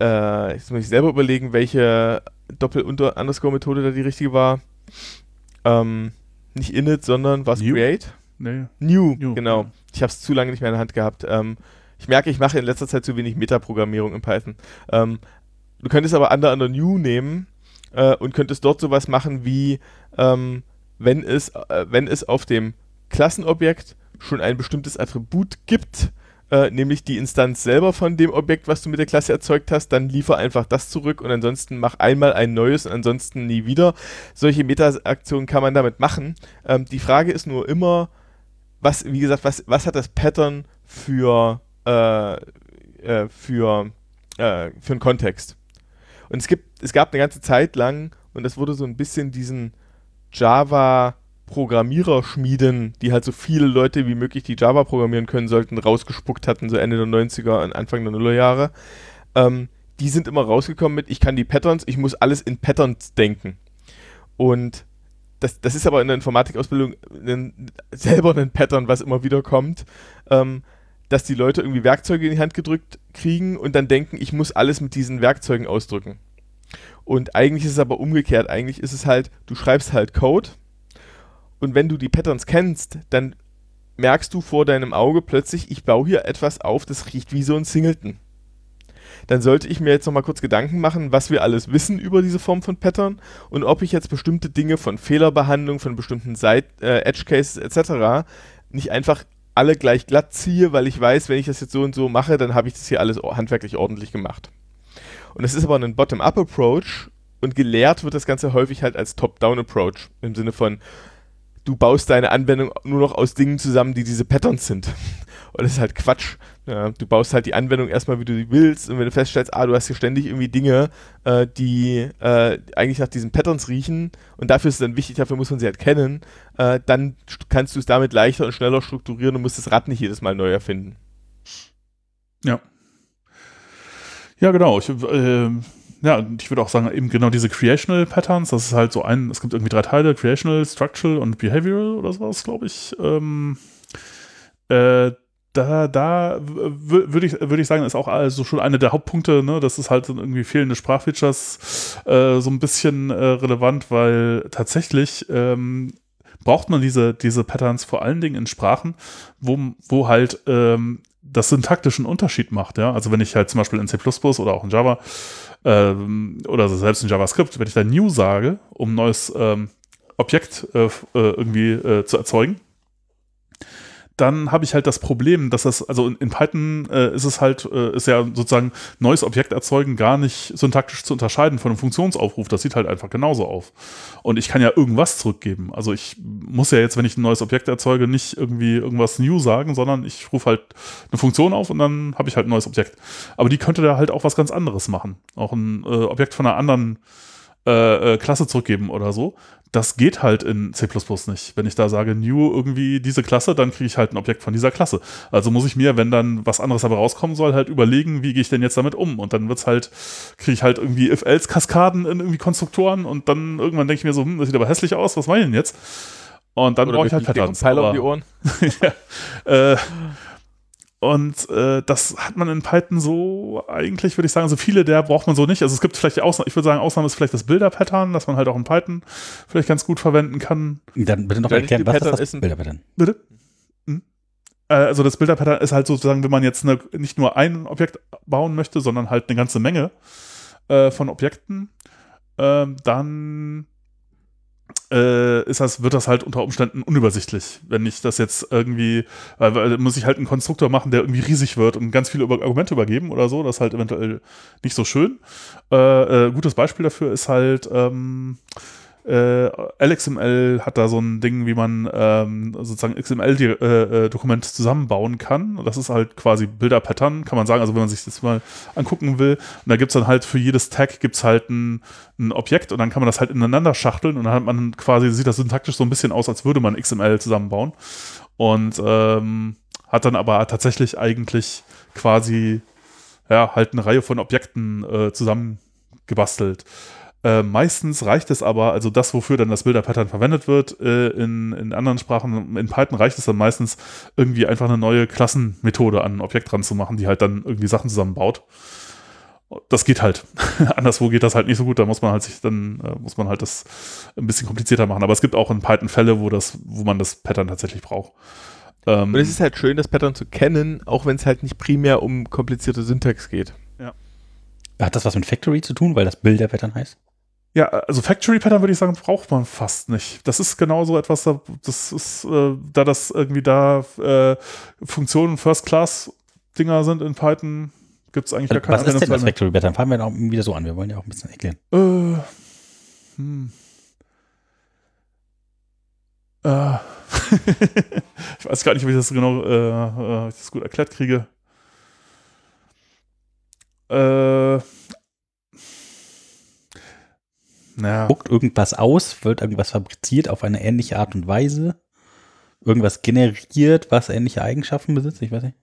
äh, jetzt muss ich selber überlegen, welche Doppel-Underscore-Methode da die richtige war. Ähm, nicht init, sondern was New? create? Nee. New, New, genau. ja. Ich habe es zu lange nicht mehr in der Hand gehabt. Ähm, ich merke, ich mache in letzter Zeit zu wenig Metaprogrammierung in Python. Ähm, du könntest aber under under new nehmen äh, und könntest dort sowas machen wie, ähm, wenn, es, äh, wenn es auf dem Klassenobjekt schon ein bestimmtes Attribut gibt, äh, nämlich die Instanz selber von dem Objekt, was du mit der Klasse erzeugt hast, dann liefer einfach das zurück und ansonsten mach einmal ein neues und ansonsten nie wieder. Solche Meta-Aktionen kann man damit machen. Ähm, die Frage ist nur immer, was, wie gesagt, was, was hat das Pattern für, äh, äh, für, äh, für einen Kontext? Und es gibt, es gab eine ganze Zeit lang, und das wurde so ein bisschen diesen Java Programmiererschmieden, die halt so viele Leute wie möglich, die Java programmieren können sollten, rausgespuckt hatten, so Ende der 90er und Anfang der Nullerjahre. Ähm, die sind immer rausgekommen mit, ich kann die Patterns, ich muss alles in Patterns denken. Und das, das ist aber in der Informatikausbildung ein, selber ein Pattern, was immer wieder kommt, ähm, dass die Leute irgendwie Werkzeuge in die Hand gedrückt kriegen und dann denken, ich muss alles mit diesen Werkzeugen ausdrücken. Und eigentlich ist es aber umgekehrt. Eigentlich ist es halt, du schreibst halt Code und wenn du die Patterns kennst, dann merkst du vor deinem Auge plötzlich, ich baue hier etwas auf, das riecht wie so ein Singleton. Dann sollte ich mir jetzt nochmal kurz Gedanken machen, was wir alles wissen über diese Form von Pattern und ob ich jetzt bestimmte Dinge von Fehlerbehandlung, von bestimmten Side, äh, Edge Cases etc. nicht einfach alle gleich glatt ziehe, weil ich weiß, wenn ich das jetzt so und so mache, dann habe ich das hier alles handwerklich ordentlich gemacht. Und es ist aber ein Bottom-up-Approach und gelehrt wird das Ganze häufig halt als Top-down-Approach im Sinne von, du baust deine Anwendung nur noch aus Dingen zusammen, die diese Patterns sind. Und das ist halt Quatsch. Ja, du baust halt die Anwendung erstmal, wie du sie willst. Und wenn du feststellst, ah, du hast hier ständig irgendwie Dinge, äh, die äh, eigentlich nach diesen Patterns riechen und dafür ist es dann wichtig, dafür muss man sie halt kennen, äh, dann kannst du es damit leichter und schneller strukturieren und musst das Rad nicht jedes Mal neu erfinden. Ja. Ja, genau. Ich, äh, ja, und ich würde auch sagen, eben genau diese Creational Patterns, das ist halt so ein, es gibt irgendwie drei Teile, Creational, Structural und Behavioral oder sowas, glaube ich. Ähm, äh, da, da würde ich, würd ich sagen, ist auch also schon eine der Hauptpunkte, ne? Das ist halt irgendwie fehlende Sprachfeatures äh, so ein bisschen äh, relevant, weil tatsächlich ähm, braucht man diese, diese Patterns vor allen Dingen in Sprachen, wo, wo halt ähm, das syntaktischen Unterschied macht, ja. Also wenn ich halt zum Beispiel in C oder auch in Java ähm, oder selbst in JavaScript, wenn ich da new sage, um ein neues ähm, Objekt äh, äh irgendwie äh, zu erzeugen, dann habe ich halt das Problem, dass das, also in, in Python äh, ist es halt, äh, ist ja sozusagen neues Objekt erzeugen gar nicht syntaktisch zu unterscheiden von einem Funktionsaufruf. Das sieht halt einfach genauso auf. Und ich kann ja irgendwas zurückgeben. Also ich muss ja jetzt, wenn ich ein neues Objekt erzeuge, nicht irgendwie irgendwas new sagen, sondern ich rufe halt eine Funktion auf und dann habe ich halt ein neues Objekt. Aber die könnte da halt auch was ganz anderes machen. Auch ein äh, Objekt von einer anderen äh, äh, Klasse zurückgeben oder so das geht halt in C++ nicht. Wenn ich da sage new irgendwie diese Klasse, dann kriege ich halt ein Objekt von dieser Klasse. Also muss ich mir, wenn dann was anderes dabei rauskommen soll, halt überlegen, wie gehe ich denn jetzt damit um? Und dann wird's halt, kriege ich halt irgendwie if-else-Kaskaden in irgendwie Konstruktoren und dann irgendwann denke ich mir so, hm, das sieht aber hässlich aus, was mache ich denn jetzt? Und dann brauche ich halt Patterns. Pfeil um die Ohren. ja, äh, und äh, das hat man in Python so eigentlich, würde ich sagen, so viele der braucht man so nicht. Also es gibt vielleicht Ausnahmen, ich würde sagen, Ausnahme ist vielleicht das Bilder-Pattern, das man halt auch in Python vielleicht ganz gut verwenden kann. Dann bitte noch erklären, was ist das Bilder-Pattern? Bitte? Hm? Äh, also das Bilder-Pattern ist halt sozusagen, wenn man jetzt eine, nicht nur ein Objekt bauen möchte, sondern halt eine ganze Menge äh, von Objekten, ähm, dann äh, ist das, wird das halt unter Umständen unübersichtlich. Wenn ich das jetzt irgendwie, weil, weil muss ich halt einen Konstruktor machen, der irgendwie riesig wird und ganz viele über Argumente übergeben oder so. Das ist halt eventuell nicht so schön. Äh, äh, gutes Beispiel dafür ist halt, ähm, äh, LXML hat da so ein Ding, wie man ähm, sozusagen XML-Dokumente äh, äh zusammenbauen kann. Das ist halt quasi Bilder-Pattern, kann man sagen, also wenn man sich das mal angucken will. Und da gibt es dann halt für jedes Tag gibt's halt ein, ein, Objekt und dann kann man das halt ineinander schachteln und dann hat man quasi, sieht das syntaktisch so ein bisschen aus, als würde man XML zusammenbauen. Und ähm, hat dann aber tatsächlich eigentlich quasi ja, halt eine Reihe von Objekten äh, zusammengebastelt. Äh, meistens reicht es aber, also das, wofür dann das Bilder-Pattern verwendet wird, äh, in, in anderen Sprachen, in Python reicht es dann meistens irgendwie einfach eine neue Klassenmethode an ein Objekt dran zu machen, die halt dann irgendwie Sachen zusammenbaut. Das geht halt. Anderswo geht das halt nicht so gut. Da muss man halt sich dann, äh, muss man halt das ein bisschen komplizierter machen. Aber es gibt auch in Python Fälle, wo das, wo man das Pattern tatsächlich braucht. Ähm, Und es ist halt schön, das Pattern zu kennen, auch wenn es halt nicht primär um komplizierte Syntax geht. Ja. Hat das was mit Factory zu tun, weil das Bilder-Pattern heißt? Ja, also Factory Pattern würde ich sagen, braucht man fast nicht. Das ist genauso etwas, das ist, äh, da das irgendwie da äh, Funktionen First-Class-Dinger sind in Python, gibt es eigentlich also, gar keine Was ist denn das Factory Pattern? Fangen wir auch wieder so an. Wir wollen ja auch ein bisschen erklären. Äh, hm. Äh. ich weiß gar nicht, ob ich das genau äh, äh ich das gut erklärt kriege. Äh, ja. Guckt irgendwas aus, wird irgendwas fabriziert auf eine ähnliche Art und Weise, irgendwas generiert, was ähnliche Eigenschaften besitzt, ich weiß nicht.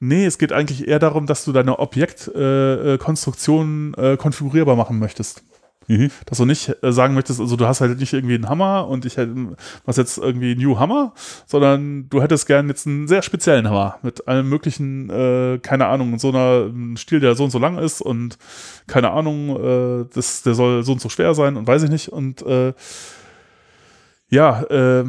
Nee, es geht eigentlich eher darum, dass du deine Objektkonstruktion äh, äh, konfigurierbar machen möchtest. Mhm. Dass du nicht äh, sagen möchtest, also du hast halt nicht irgendwie einen Hammer und ich hätte was jetzt irgendwie New Hammer, sondern du hättest gern jetzt einen sehr speziellen Hammer mit allem möglichen, äh, keine Ahnung, so einer Stil, der so und so lang ist und keine Ahnung, äh, das, der soll so und so schwer sein und weiß ich nicht. Und äh, ja, äh,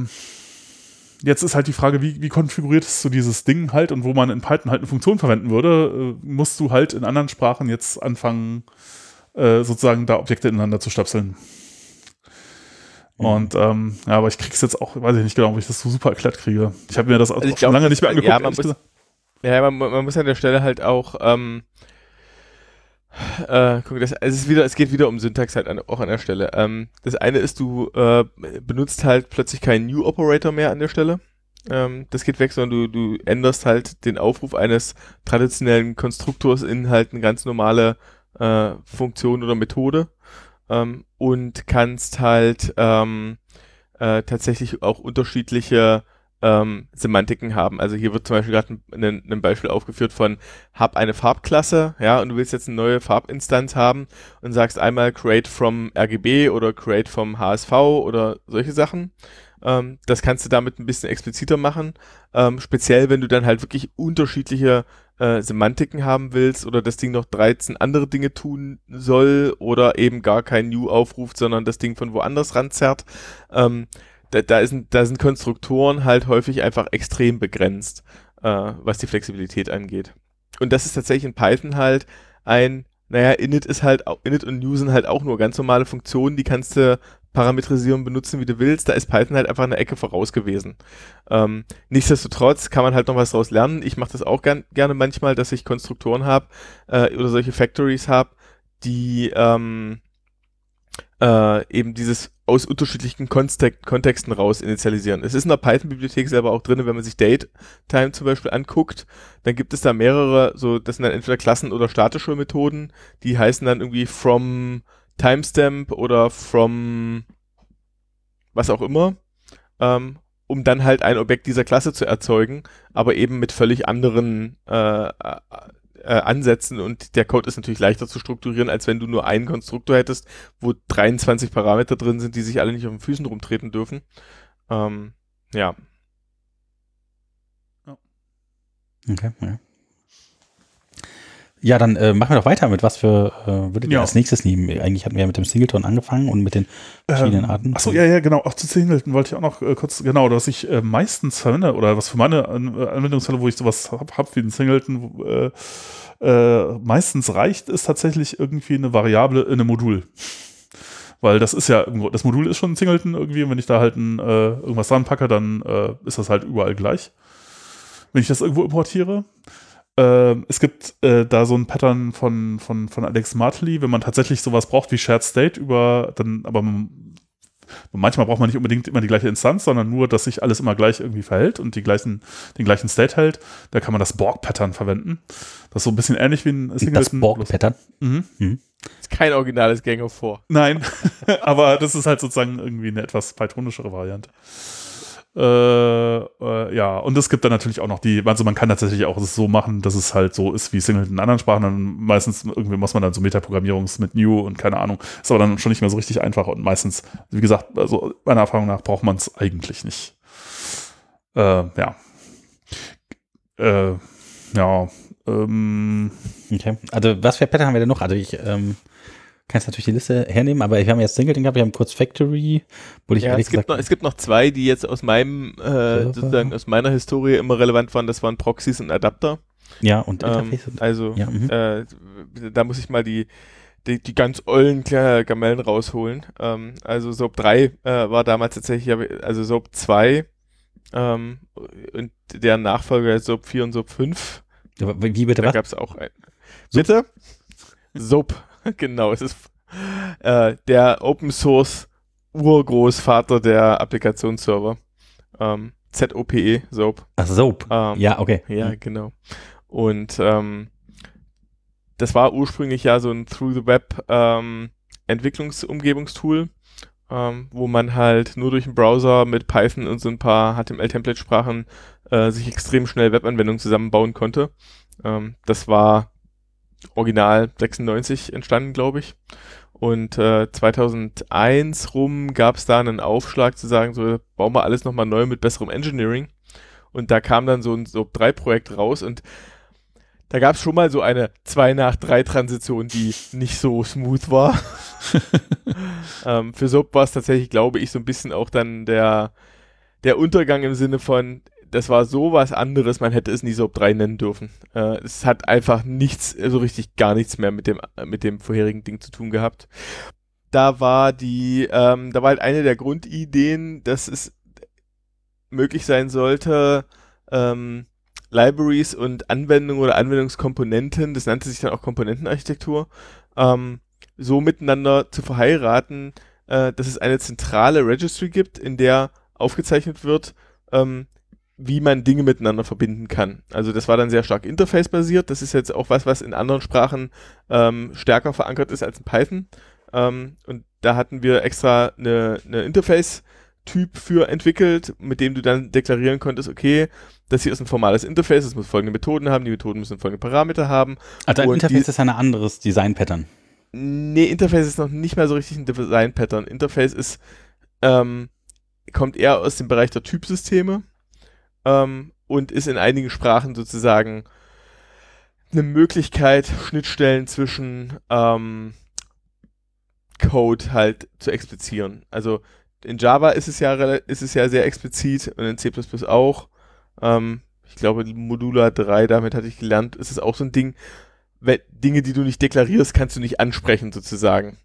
jetzt ist halt die Frage, wie, wie konfigurierst du dieses Ding halt und wo man in Python halt eine Funktion verwenden würde, äh, musst du halt in anderen Sprachen jetzt anfangen, äh, sozusagen da Objekte ineinander zu stöpseln. Mhm. Und ähm, ja, aber ich krieg's jetzt auch, weiß ich nicht genau, ob ich das so super erklärt kriege. Ich habe mir das also auch schon lange nicht mehr angeguckt. Ja, man muss, ja man, man, muss an der Stelle halt auch ähm, äh, guck, das, es, ist wieder, es geht wieder um Syntax halt an, auch an der Stelle. Ähm, das eine ist, du äh, benutzt halt plötzlich keinen New Operator mehr an der Stelle. Ähm, das geht weg, sondern du, du änderst halt den Aufruf eines traditionellen Konstruktors in halt eine ganz normale äh, Funktion oder Methode ähm, und kannst halt ähm, äh, tatsächlich auch unterschiedliche ähm, Semantiken haben. Also hier wird zum Beispiel gerade ein, ein, Beispiel aufgeführt von hab eine Farbklasse, ja, und du willst jetzt eine neue Farbinstanz haben und sagst einmal create from RGB oder create vom HSV oder solche Sachen. Ähm, das kannst du damit ein bisschen expliziter machen. Ähm, speziell, wenn du dann halt wirklich unterschiedliche äh, Semantiken haben willst oder das Ding noch 13 andere Dinge tun soll oder eben gar kein New aufruft, sondern das Ding von woanders ranzerrt. Ähm, da, da, ist, da sind Konstruktoren halt häufig einfach extrem begrenzt, äh, was die Flexibilität angeht. Und das ist tatsächlich in Python halt ein, naja, init ist halt, init und new sind halt auch nur ganz normale Funktionen, die kannst du parametrisieren, benutzen, wie du willst. Da ist Python halt einfach eine Ecke voraus gewesen. Ähm, nichtsdestotrotz kann man halt noch was daraus lernen. Ich mache das auch gern, gerne manchmal, dass ich Konstruktoren habe äh, oder solche Factories habe, die ähm, äh, eben dieses aus unterschiedlichen Kontexten raus initialisieren. Es ist in der Python-Bibliothek selber auch drin, wenn man sich Datetime zum Beispiel anguckt, dann gibt es da mehrere, so das sind dann entweder Klassen- oder statische Methoden, die heißen dann irgendwie from Timestamp oder from was auch immer, ähm, um dann halt ein Objekt dieser Klasse zu erzeugen, aber eben mit völlig anderen äh, äh, Ansätzen und der Code ist natürlich leichter zu strukturieren, als wenn du nur einen Konstruktor hättest, wo 23 Parameter drin sind, die sich alle nicht auf den Füßen rumtreten dürfen. Ähm, ja. Okay, ja. Ja, dann äh, machen wir doch weiter mit was für äh, würdet ihr Ja. als nächstes nehmen? Eigentlich hatten wir ja mit dem Singleton angefangen und mit den verschiedenen Ähm, Arten. Achso, ja, ja, genau. Auch zu Singleton wollte ich auch noch äh, kurz, genau, was ich äh, meistens verwende oder was für meine An Anwendungsfälle, wo ich sowas habe hab wie den Singleton, äh, äh, meistens reicht, ist tatsächlich irgendwie eine Variable in einem Modul. Weil das ist ja, irgendwo- das Modul ist schon ein Singleton irgendwie und wenn ich da halt ein, äh, irgendwas dran packe, dann ist das halt überall gleich. Wenn ich das irgendwo importiere. Ähm, es gibt äh, da so ein Pattern von, von, von Alex Martley, wenn man tatsächlich sowas braucht wie Shared State über, dann, aber man, manchmal braucht man nicht unbedingt immer die gleiche Instanz, sondern nur, dass sich alles immer gleich irgendwie verhält und die gleichen, den gleichen State hält. Da kann man das Borg-Pattern verwenden. Das ist so ein bisschen ähnlich wie ein das Singleton. Borg-Pattern. Mhm. Ist kein originales Gang of Four. Nein, aber das ist halt sozusagen irgendwie eine etwas pythonischere Variante. Äh, äh, ja, und es gibt dann natürlich auch noch die, also man kann tatsächlich auch es so machen, dass es halt so ist wie Singleton in anderen Sprachen. Dann meistens irgendwie muss man dann so Metaprogrammierungs mit New und keine Ahnung. Ist aber dann schon nicht mehr so richtig einfach und meistens, wie gesagt, also meiner Erfahrung nach braucht man es eigentlich nicht. Äh, ja. Äh, ja. Ähm, Okay. Also was für Pattern haben wir denn noch? Also ich ähm, kann jetzt natürlich die Liste hernehmen, aber wir haben jetzt Singleton gehabt, wir haben kurz Factory, wo ich Ja, ehrlich es, gibt noch, es gibt noch zwei, die jetzt aus meinem, äh, sozusagen aus meiner Historie immer relevant waren. Das waren Proxys und Adapter. ja, und Ähm, Interface. und, also, ja, mhm. äh, da muss ich mal die, die, die ganz ollen Gamellen rausholen. Ähm, also SOAP 3 äh, war damals tatsächlich, also SOAP 2 ähm, und deren Nachfolger SOAP 4 und SOAP 5. wie bitte Da was? gab es auch ein. Bitte? SOAP, genau. Es ist äh, der Open Source Urgroßvater der Applikationsserver. Ähm, ZOPE, SOAP. Ach, Soap. Ähm, Ja, okay. ja, genau. Und ähm, das war ursprünglich ja so ein Through the Web ähm, Entwicklungsumgebungstool, ähm, wo man halt nur durch einen Browser mit Python und so ein paar HTML-Template-Sprachen äh, sich extrem schnell Webanwendungen zusammenbauen konnte. Ähm, das war original 96 entstanden, glaube ich. Und äh, 2001 rum gab es da einen Aufschlag zu sagen, so bauen wir alles nochmal neu mit besserem Engineering. Und da kam dann so ein SOAP 3 Projekt raus und da gab es schon mal so eine 2 nach 3 Transition, die nicht so smooth war. ähm, für SOAP war es tatsächlich, glaube ich, so ein bisschen auch dann der, der Untergang im Sinne von, das war so was anderes, man hätte es nie SOAP 3 nennen dürfen. Äh, es hat einfach nichts, so richtig gar nichts mehr mit dem, mit dem vorherigen Ding zu tun gehabt. Da war die, ähm, da war halt eine der Grundideen, dass es möglich sein sollte, ähm, Libraries und Anwendungen oder Anwendungskomponenten, das nannte sich dann auch Komponentenarchitektur, ähm, so miteinander zu verheiraten, äh, dass es eine zentrale Registry gibt, in der aufgezeichnet wird, ähm, wie man Dinge miteinander verbinden kann. Also das war dann sehr stark Interface-basiert. Das ist jetzt auch was, was in anderen Sprachen ähm, stärker verankert ist als in Python. Ähm, und da hatten wir extra eine, eine Interface-Typ für entwickelt, mit dem du dann deklarieren konntest, okay, das hier ist ein formales Interface, es muss folgende Methoden haben, die Methoden müssen folgende Parameter haben. Also ein Interface ist ein anderes Design-Pattern. Nee, Interface ist noch nicht mal so richtig ein Design-Pattern. Interface ist, ähm, kommt eher aus dem Bereich der Typsysteme ähm, und ist in einigen Sprachen sozusagen eine Möglichkeit, Schnittstellen zwischen ähm, Code halt zu explizieren. Also in Java ist es ja ist es ja sehr explizit und in C++ auch. Ähm, ich glaube, Modula 3, damit hatte ich gelernt, ist es auch so ein Ding. Dinge, die du nicht deklarierst, kannst du nicht ansprechen, sozusagen.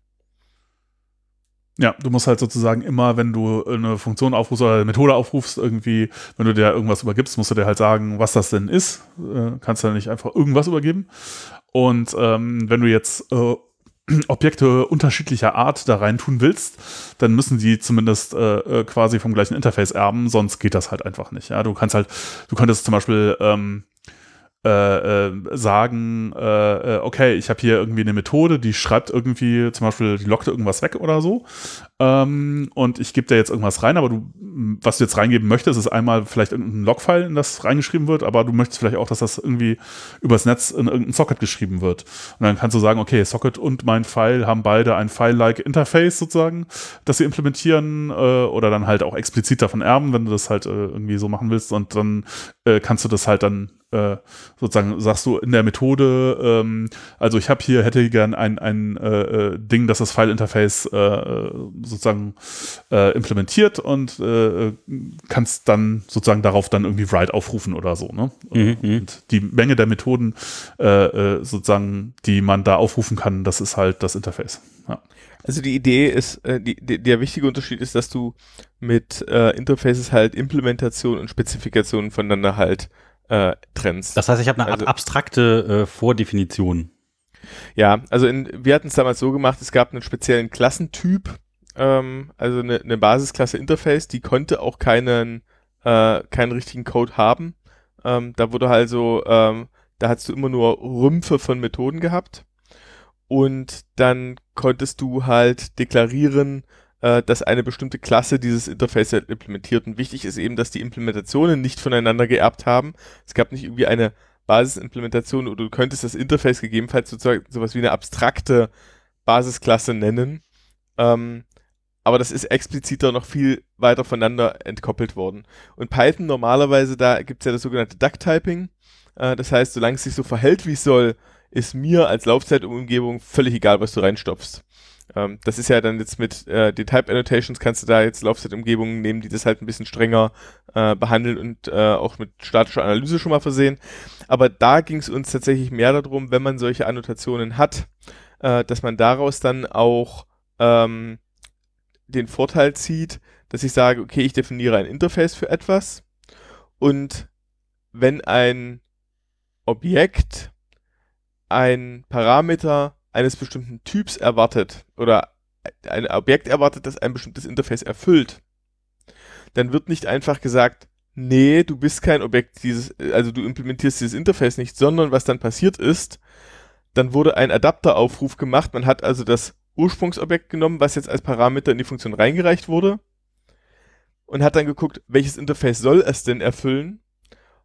Ja, du musst halt sozusagen immer, wenn du eine Funktion aufrufst oder eine Methode aufrufst, irgendwie, wenn du dir irgendwas übergibst, musst du dir halt sagen, was das denn ist. Äh, kannst du nicht einfach irgendwas übergeben. Und ähm, wenn du jetzt äh, Objekte unterschiedlicher Art da rein tun willst, dann müssen die zumindest äh, äh, quasi vom gleichen Interface erben, sonst geht das halt einfach nicht. Ja, du kannst halt, du könntest zum Beispiel ähm, äh, äh, sagen, äh, äh, okay, ich habe hier irgendwie eine Methode, die schreibt irgendwie, zum Beispiel, die lockt irgendwas weg oder so. Ähm, und ich gebe da jetzt irgendwas rein, aber du, was du jetzt reingeben möchtest, ist einmal vielleicht irgendein Logfile, in das reingeschrieben wird, aber du möchtest vielleicht auch, dass das irgendwie übers Netz in irgendein Socket geschrieben wird. Und dann kannst du sagen, okay, Socket und mein File haben beide ein File-like Interface sozusagen, das sie implementieren äh, oder dann halt auch explizit davon erben, wenn du das halt äh, irgendwie so machen willst. Und dann äh, kannst du das halt dann äh, sozusagen sagst du in der Methode, ähm, also ich habe hier, hätte gern ein, ein äh, äh, Ding, das das File-Interface äh, sozusagen äh, implementiert und äh, kannst dann sozusagen darauf dann irgendwie Write aufrufen oder so. Ne? Mhm, mhm. und die Menge der Methoden sozusagen, die man da aufrufen kann, das ist halt das Interface. Ja. Also die Idee ist, äh, die, die, der wichtige Unterschied ist, dass du mit äh, Interfaces halt Implementation und Spezifikation voneinander halt äh, trennst. Das heißt, ich habe eine Also- abstrakte äh, Vordefinition. Ja, also in, wir hatten es damals so gemacht, es gab einen speziellen Klassentyp, ähm, also eine, eine Basisklasse Interface, die konnte auch keinen, äh, keinen richtigen Code haben. Ähm, da wurde also, ähm, da hast du immer nur Rümpfe von Methoden gehabt. Und dann konntest du halt deklarieren, äh, dass eine bestimmte Klasse dieses Interface halt implementiert. Und wichtig ist eben, dass die Implementationen nicht voneinander geerbt haben. Es gab nicht irgendwie eine Basisimplementation oder du könntest das Interface gegebenenfalls sozusagen sowas wie eine abstrakte Basisklasse nennen. Ähm, aber das ist expliziter noch viel weiter voneinander entkoppelt worden. Und Python normalerweise, da gibt es ja das sogenannte Duck-Typing. Äh, das heißt, solange es sich so verhält, wie es soll, ist mir als Laufzeitumgebung völlig egal, was du reinstopfst. Ähm, das ist ja dann jetzt mit äh, den Type Annotations kannst du da jetzt Laufzeitumgebungen nehmen, die das halt ein bisschen strenger äh, behandeln und äh, auch mit statischer Analyse schon mal versehen. Aber da ging es uns tatsächlich mehr darum, wenn man solche Annotationen hat, äh, dass man daraus dann auch ähm, den Vorteil zieht, dass ich sage, okay, ich definiere ein Interface für etwas und wenn ein Objekt ein Parameter eines bestimmten Typs erwartet oder ein Objekt erwartet, das ein bestimmtes Interface erfüllt, dann wird nicht einfach gesagt, nee, du bist kein Objekt dieses, also du implementierst dieses Interface nicht, sondern was dann passiert ist, dann wurde ein Adapteraufruf gemacht, man hat also das Ursprungsobjekt genommen, was jetzt als Parameter in die Funktion reingereicht wurde und hat dann geguckt, welches Interface soll es denn erfüllen,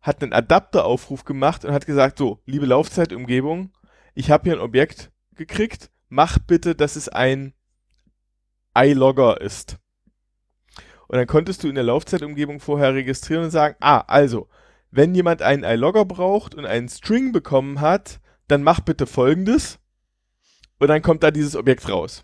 hat einen Adapteraufruf gemacht und hat gesagt, so, liebe Laufzeitumgebung, ich habe hier ein Objekt gekriegt, mach bitte, dass es ein iLogger ist. Und dann konntest du in der Laufzeitumgebung vorher registrieren und sagen, ah, also, wenn jemand einen iLogger braucht und einen String bekommen hat, dann mach bitte folgendes. Und dann kommt da dieses Objekt raus.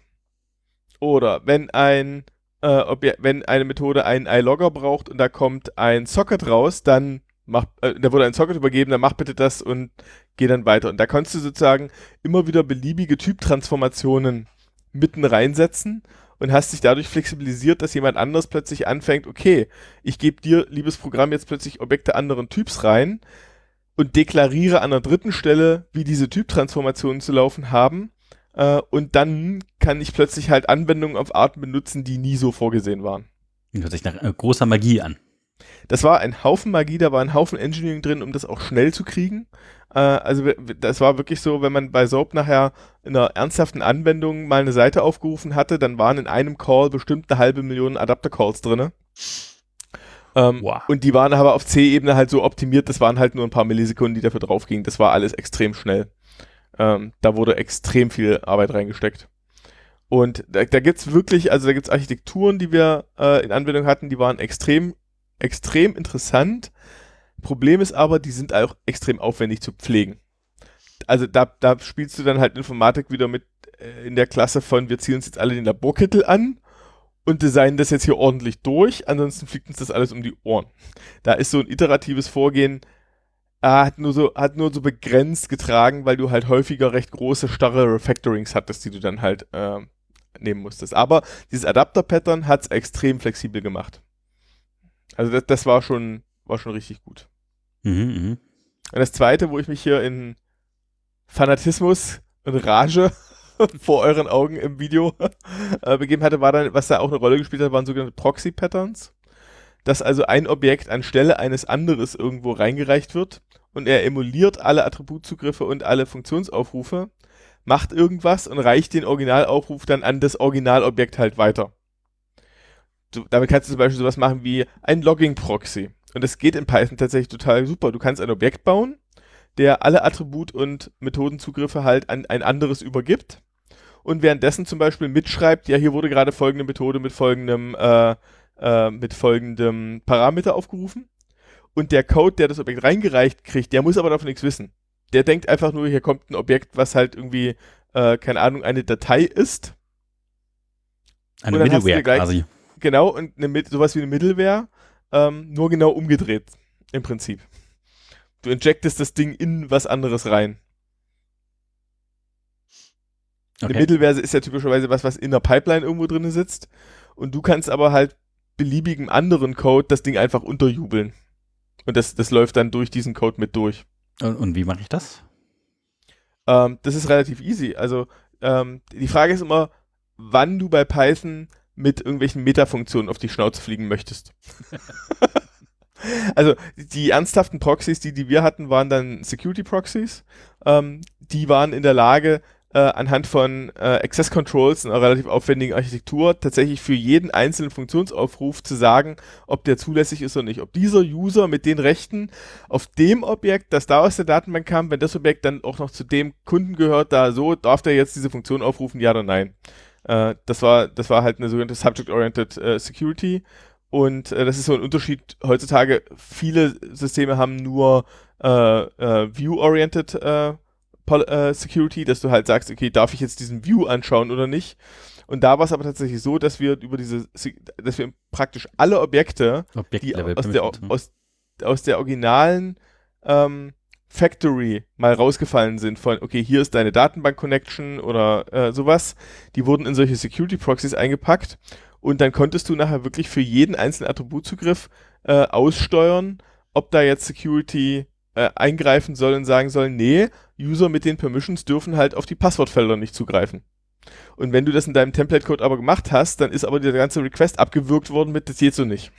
Oder wenn ein äh, Obje wenn eine Methode einen iLogger braucht und da kommt ein Socket raus, dann mach, äh, da wurde ein Socket übergeben, dann mach bitte das und geh dann weiter. Und da konntest du sozusagen immer wieder beliebige Typtransformationen mitten reinsetzen und hast dich dadurch flexibilisiert, dass jemand anders plötzlich anfängt, okay, ich gebe dir, liebes Programm, jetzt plötzlich Objekte anderen Typs rein und deklariere an der dritten Stelle, wie diese Typtransformationen zu laufen haben. Äh, und dann kann ich plötzlich halt Anwendungen auf Arten benutzen, die nie so vorgesehen waren. Hört sich nach äh, großer Magie an. Das war ein Haufen Magie, da war ein Haufen Engineering drin, um das auch schnell zu kriegen. Äh, also das war wirklich so, wenn man bei Soap nachher in einer ernsthaften Anwendung mal eine Seite aufgerufen hatte, dann waren in einem Call bestimmt eine halbe Million Adapter-Calls drin. Ähm, Wow. Und die waren aber auf C-Ebene halt so optimiert, das waren halt nur ein paar Millisekunden, die dafür draufgingen. Das war alles extrem schnell. Ähm, da wurde extrem viel Arbeit reingesteckt. Und da, da gibt's wirklich, also da gibt's Architekturen, die wir äh, in Anwendung hatten, die waren extrem, extrem interessant. Problem ist aber, die sind auch extrem aufwendig zu pflegen. Also da, da spielst du dann halt Informatik wieder mit äh, in der Klasse von, wir ziehen uns jetzt alle den Laborkittel an und designen das jetzt hier ordentlich durch, ansonsten fliegt uns das alles um die Ohren. Da ist so ein iteratives Vorgehen, äh, hat nur so, hat nur so begrenzt getragen, weil du halt häufiger recht große, starre Refactorings hattest, die du dann halt äh, nehmen musstest. Aber dieses Adapter-Pattern hat's extrem flexibel gemacht. Also das, das war schon, war schon richtig gut. Mhm, mhm. Und das zweite, wo ich mich hier in Fanatismus und Rage vor euren Augen im Video äh, begeben hatte, war dann, was da auch eine Rolle gespielt hat, waren sogenannte Proxy-Patterns. Dass also ein Objekt anstelle eines anderes irgendwo reingereicht wird und er emuliert alle Attributzugriffe und alle Funktionsaufrufe, macht irgendwas und reicht den Originalaufruf dann an das Originalobjekt halt weiter. Du, damit kannst du zum Beispiel sowas machen wie ein Logging-Proxy. Und das geht in Python tatsächlich total super. Du kannst ein Objekt bauen, der alle Attribut- und Methodenzugriffe halt an ein anderes übergibt und währenddessen zum Beispiel mitschreibt, ja, hier wurde gerade folgende Methode mit folgendem, äh, äh, mit folgendem Parameter aufgerufen. Und der Code, der das Objekt reingereicht kriegt, der muss aber davon nichts wissen. Der denkt einfach nur, hier kommt ein Objekt, was halt irgendwie, äh, keine Ahnung, eine Datei ist. Eine Middleware gleich- quasi. Genau, und eine, sowas wie eine Middleware, ähm, nur genau umgedreht, im Prinzip. Du injectest das Ding in was anderes rein. Eine Okay. Middleware ist ja typischerweise was, was in der Pipeline irgendwo drin sitzt. Und du kannst aber halt beliebigem anderen Code das Ding einfach unterjubeln. Und das, das läuft dann durch diesen Code mit durch. Und, und wie mache ich das? Ähm, das ist relativ easy. Also ähm, die Frage ist immer, wann du bei Python mit irgendwelchen Metafunktionen auf die Schnauze fliegen möchtest. also die ernsthaften Proxys, die, die wir hatten, waren dann Security Proxys. Ähm, die waren in der Lage, äh, anhand von äh, Access Controls, einer relativ aufwendigen Architektur, tatsächlich für jeden einzelnen Funktionsaufruf zu sagen, ob der zulässig ist oder nicht. Ob dieser User mit den Rechten auf dem Objekt, das da aus der Datenbank kam, wenn das Objekt dann auch noch zu dem Kunden gehört, da so, darf der jetzt diese Funktion aufrufen, ja oder nein. Äh, das, war, das war halt eine sogenannte Subject-Oriented äh, Security. Und äh, das ist so ein Unterschied. Heutzutage, viele Systeme haben nur äh, äh, View-Oriented äh, Security, dass du halt sagst, okay, darf ich jetzt diesen View anschauen oder nicht? Und da war es aber tatsächlich so, dass wir über diese, Se- dass wir praktisch alle Objekte, die aus der, aus, aus der originalen ähm, Factory mal rausgefallen sind von, okay, hier ist deine Datenbank-Connection oder äh, sowas, die wurden in solche Security-Proxies eingepackt und dann konntest du nachher wirklich für jeden einzelnen Attributzugriff äh, aussteuern, ob da jetzt Security äh, eingreifen soll und sagen soll, nee, User mit den Permissions dürfen halt auf die Passwortfelder nicht zugreifen. Und wenn du das in deinem Template-Code aber gemacht hast, dann ist aber der ganze Request abgewürgt worden mit, das geht so nicht.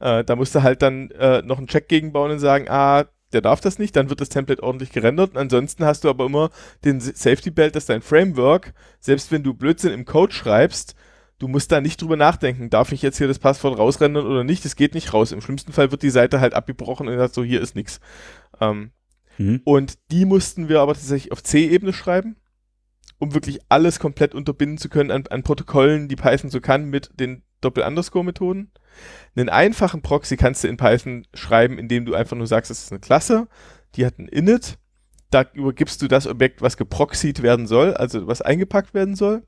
Äh, da musst du halt dann äh, noch einen Check gegenbauen und sagen, ah, der darf das nicht, dann wird das Template ordentlich gerendert. Und ansonsten hast du aber immer den Safety Belt, dass dein Framework, selbst wenn du Blödsinn im Code schreibst, du musst da nicht drüber nachdenken, darf ich jetzt hier das Passwort rausrendern oder nicht, es geht nicht raus. Im schlimmsten Fall wird die Seite halt abgebrochen und sagt so, hier ist nichts. Ähm, Mhm. und die mussten wir aber tatsächlich auf C-Ebene schreiben, um wirklich alles komplett unterbinden zu können an, an Protokollen, die Python so kann mit den Doppel-Underscore-Methoden. Einen einfachen Proxy kannst du in Python schreiben, indem du einfach nur sagst, das ist eine Klasse, die hat ein Init, da übergibst du das Objekt, was geproxied werden soll, also was eingepackt werden soll.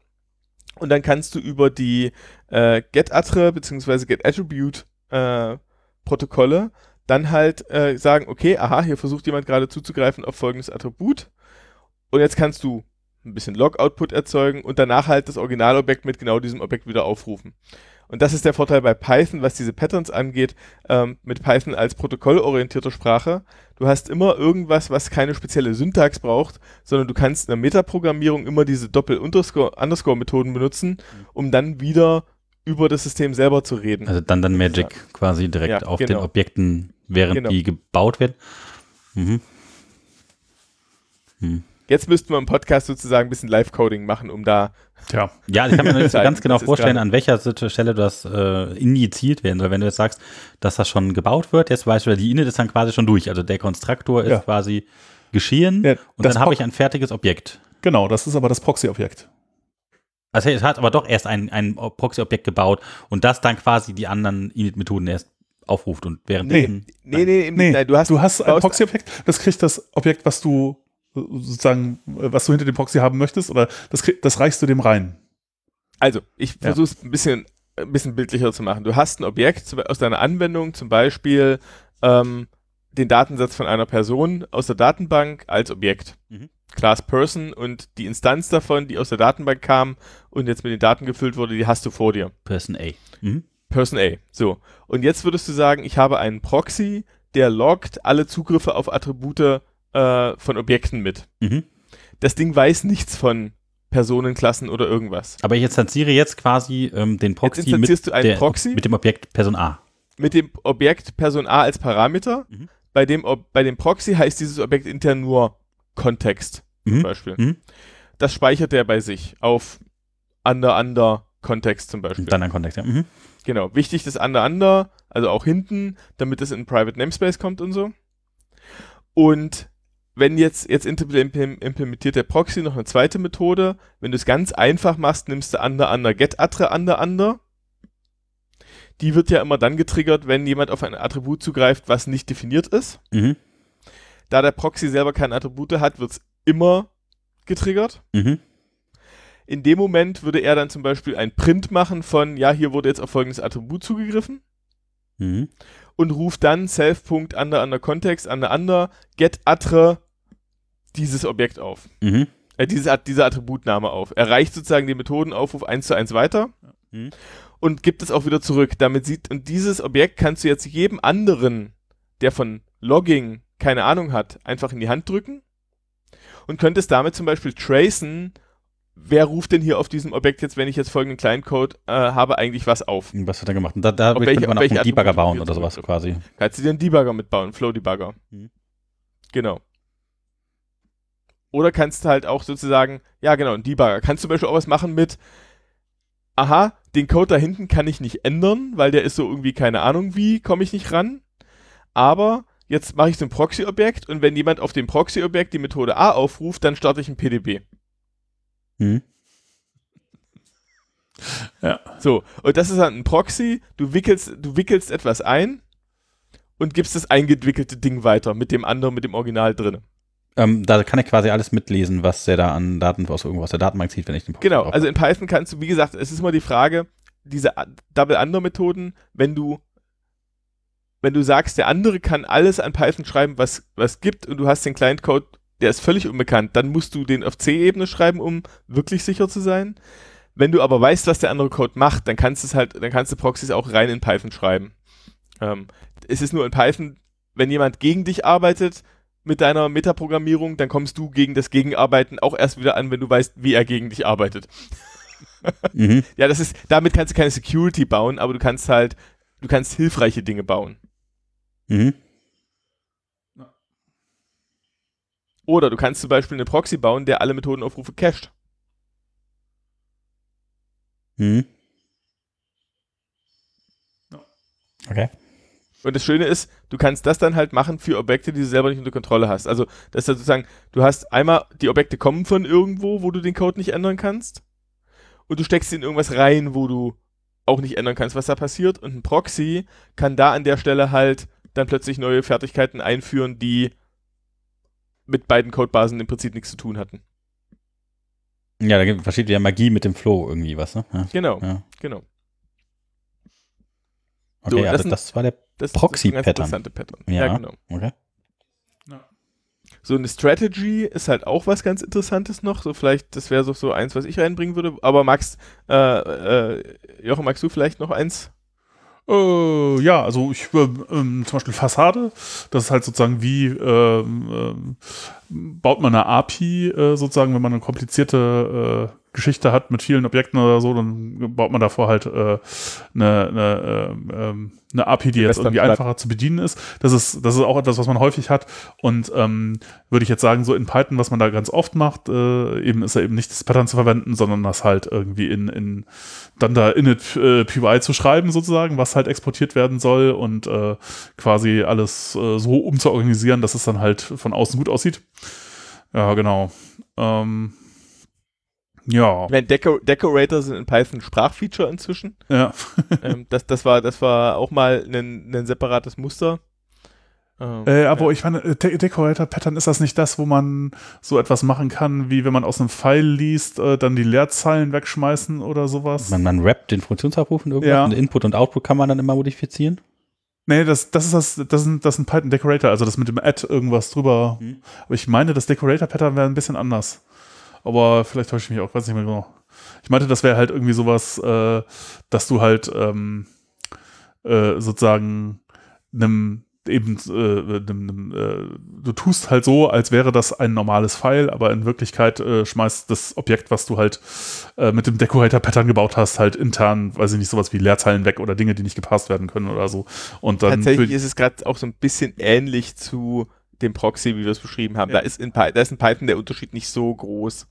Und dann kannst du über die äh, GetAttre bzw. GetAttribute äh, Protokolle dann halt äh, sagen, okay, aha, hier versucht jemand gerade zuzugreifen auf folgendes Attribut. Und jetzt kannst du ein bisschen Log-Output erzeugen und danach halt das Originalobjekt mit genau diesem Objekt wieder aufrufen. Und das ist der Vorteil bei Python, was diese Patterns angeht, ähm, mit Python als protokollorientierte Sprache. Du hast immer irgendwas, was keine spezielle Syntax braucht, sondern du kannst in der Metaprogrammierung immer diese Doppel-Underscore-Methoden benutzen, um dann wieder über das System selber zu reden. Also dann dann Magic quasi direkt Ja, auf genau. den Objekten, während Genau. die gebaut werden. Mhm. Hm. Jetzt müssten wir im Podcast sozusagen ein bisschen Live-Coding machen, um da Tja, Ja, ich kann mir nicht so ganz genau vorstellen, an welcher Stelle das äh, injiziert werden soll. Wenn du jetzt sagst, dass das schon gebaut wird, jetzt weißt du, die Init ist dann quasi schon durch. Also der Konstruktor ist Ja. quasi geschehen Ja, und dann habe ich ein fertiges Objekt. genau, das ist aber das Proxy-Objekt. Also es hat aber doch erst ein, ein Proxy-Objekt gebaut und das dann quasi die anderen Init-Methoden erst aufruft und währenddessen. Nee, nee, Nee, nein, du hast, du hast ein Proxy-Objekt, das kriegt das Objekt, was du sozusagen, äh, was du hinter dem Proxy haben möchtest, oder das, das reichst du dem rein. Also, ich Ja. versuche es ein bisschen, ein bisschen bildlicher zu machen. Du hast ein Objekt aus deiner Anwendung, zum Beispiel ähm, den Datensatz von einer Person aus der Datenbank als Objekt. Mhm. Class Person und die Instanz davon, die aus der Datenbank kam und jetzt mit den Daten gefüllt wurde, die hast du vor dir. Person A. Mhm. Person A. So. Und jetzt würdest du sagen, ich habe einen Proxy, der loggt alle Zugriffe auf Attribute äh, von Objekten mit. Mhm. Das Ding weiß nichts von Personen, Klassen oder irgendwas. Aber ich instanziere jetzt quasi ähm, den Proxy mit, du einen der, Proxy? mit dem Objekt Person A. mit dem Objekt Person A als Parameter. Mhm. bei dem, bei dem Proxy heißt dieses Objekt intern nur Kontext zum Mhm. Beispiel. Mhm. Das speichert er bei sich auf under under Kontext zum Beispiel. Dann ein Kontext, ja. Mhm. Genau, wichtig das under under, also auch hinten, damit es in Private Namespace kommt und so. Und wenn jetzt, jetzt implem- implementiert der Proxy noch eine zweite Methode. Wenn du es ganz einfach machst, nimmst du under under get attre under under. Die wird ja immer dann getriggert, wenn jemand auf ein Attribut zugreift, was nicht definiert ist. Mhm. Da der Proxy selber keine Attribute hat, wird es immer getriggert. Mhm. In dem Moment würde er dann zum Beispiel ein Print machen von, ja, hier wurde jetzt auf folgendes Attribut zugegriffen Mhm. und ruft dann self.under under Kontext under under get attre dieses Objekt auf. Mhm. Äh, diese, At- diese Attributname auf. Er reicht sozusagen den Methodenaufruf eins zu eins weiter Mhm. und gibt es auch wieder zurück. Damit sieht, und dieses Objekt kannst du jetzt jedem anderen, der von Logging keine Ahnung hat, einfach in die Hand drücken und könntest damit zum Beispiel tracen, wer ruft denn hier auf diesem Objekt jetzt, wenn ich jetzt folgenden Client-Code äh, habe, eigentlich was auf. Was hat er gemacht? Und da, da welche- man auch einen Debugger bauen oder sowas quasi. Kannst du dir einen Debugger mitbauen, Flow-Debugger. Mhm. Genau. Oder kannst du halt auch sozusagen, ja genau, einen Debugger. Kannst zum Beispiel auch was machen mit, aha, den Code da hinten kann ich nicht ändern, weil der ist so irgendwie keine Ahnung wie, komme ich nicht ran. Aber jetzt mache ich so ein Proxy-Objekt und wenn jemand auf dem Proxy-Objekt die Methode A aufruft, dann starte ich ein PDB. Mhm. Ja. So, und das ist dann ein Proxy, du wickelst, du wickelst etwas ein und gibst das eingewickelte Ding weiter mit dem anderen, mit dem Original drin. Ähm, da kann er quasi alles mitlesen, was er da an Daten aus irgendwo aus der Datenbank zieht, wenn ich den Proxy Genau, also in Python kannst du, wie gesagt, es ist immer die Frage, diese Double-Under-Methoden, wenn du wenn du sagst, der andere kann alles an Python schreiben, was was gibt und du hast den Client-Code, der ist völlig unbekannt, dann musst du den auf C-Ebene schreiben, um wirklich sicher zu sein. Wenn du aber weißt, was der andere Code macht, dann kannst du es halt, dann kannst du Proxys auch rein in Python schreiben. Ähm, es ist nur in Python, wenn jemand gegen dich arbeitet mit deiner Metaprogrammierung, dann kommst du gegen das Gegenarbeiten auch erst wieder an, wenn du weißt, wie er gegen dich arbeitet. mhm. Ja, das ist, damit kannst du keine Security bauen, aber du kannst halt, du kannst hilfreiche Dinge bauen. Mhm. Oder du kannst zum Beispiel eine Proxy bauen, der alle Methodenaufrufe cached. Mhm. Okay. Und das Schöne ist, du kannst das dann halt machen für Objekte, die du selber nicht unter Kontrolle hast. Also, das ist ja sozusagen, du hast einmal, die Objekte kommen von irgendwo, wo du den Code nicht ändern kannst. Und du steckst sie in irgendwas rein, wo du auch nicht ändern kannst, was da passiert. Und ein Proxy kann da an der Stelle halt dann plötzlich neue Fertigkeiten einführen, die mit beiden Codebasen im Prinzip nichts zu tun hatten. Ja, da versteht ja Magie mit dem Flow irgendwie was, ne? Ja. Genau, ja. genau. Okay, So, ja, das das, sind- das war der. Das Proxy ist ein ganz Pattern. interessante Pattern. Ja. ja, genau. Okay. So eine Strategy ist halt auch was ganz Interessantes noch. So vielleicht, das wäre so, so eins, was ich reinbringen würde. Aber Max, äh, äh, Jochen, magst du vielleicht noch eins? Äh, ja, also ich äh, ähm, zum Beispiel Fassade, das ist halt sozusagen wie ähm, baut man eine API äh, sozusagen, wenn man eine komplizierte äh, Geschichte hat mit vielen Objekten oder so, dann baut man davor halt äh, eine, eine, ähm, ähm, eine API, die jetzt irgendwie einfacher zu bedienen ist. Das ist, das ist auch etwas, was man häufig hat. Und ähm, würde ich jetzt sagen, so in Python, was man da ganz oft macht, äh, eben ist ja eben nicht das Pattern zu verwenden, sondern das halt irgendwie in, in dann da init äh, PY zu schreiben sozusagen, was halt exportiert werden soll und äh, quasi alles äh, so umzuorganisieren, dass es dann halt von außen gut aussieht. Ja, genau. Ähm, ja, Ich meine, Deco Decorator sind in Python ein Sprachfeature inzwischen. ja. ähm, das, das, war, das war auch mal ein, ein separates Muster. Ähm, Äh, aber ja. ich meine, äh, De Decorator Pattern ist das nicht das, wo man so etwas machen kann, wie wenn man aus einem File liest, äh, dann die Leerzeilen wegschmeißen oder sowas? Man, man rappt den Funktionsaufruf und irgendwas Ja. und Input und Output kann man dann immer modifizieren. Nee, das, das ist das, das ist, das ist ein Python Decorator, also das mit dem Add irgendwas drüber. Mhm. Aber ich meine, das Decorator Pattern wäre ein bisschen anders. Aber vielleicht täusche ich mich auch, weiß nicht mehr genau. Ich meinte, das wäre halt irgendwie sowas, äh, dass du halt ähm, äh, sozusagen einem eben, äh, dem, dem, äh, du tust halt so, als wäre das ein normales File, aber in Wirklichkeit äh, schmeißt das Objekt, was du halt äh, mit dem Decorator-Pattern gebaut hast, halt intern, weiß ich nicht, sowas wie Leerzeilen weg oder Dinge, die nicht gepasst werden können oder so. Und dann Tatsächlich ist es gerade auch so ein bisschen ähnlich zu dem Proxy, wie wir es beschrieben haben. Ja. Da, ist in, Py- da ist in Python der Unterschied nicht so groß.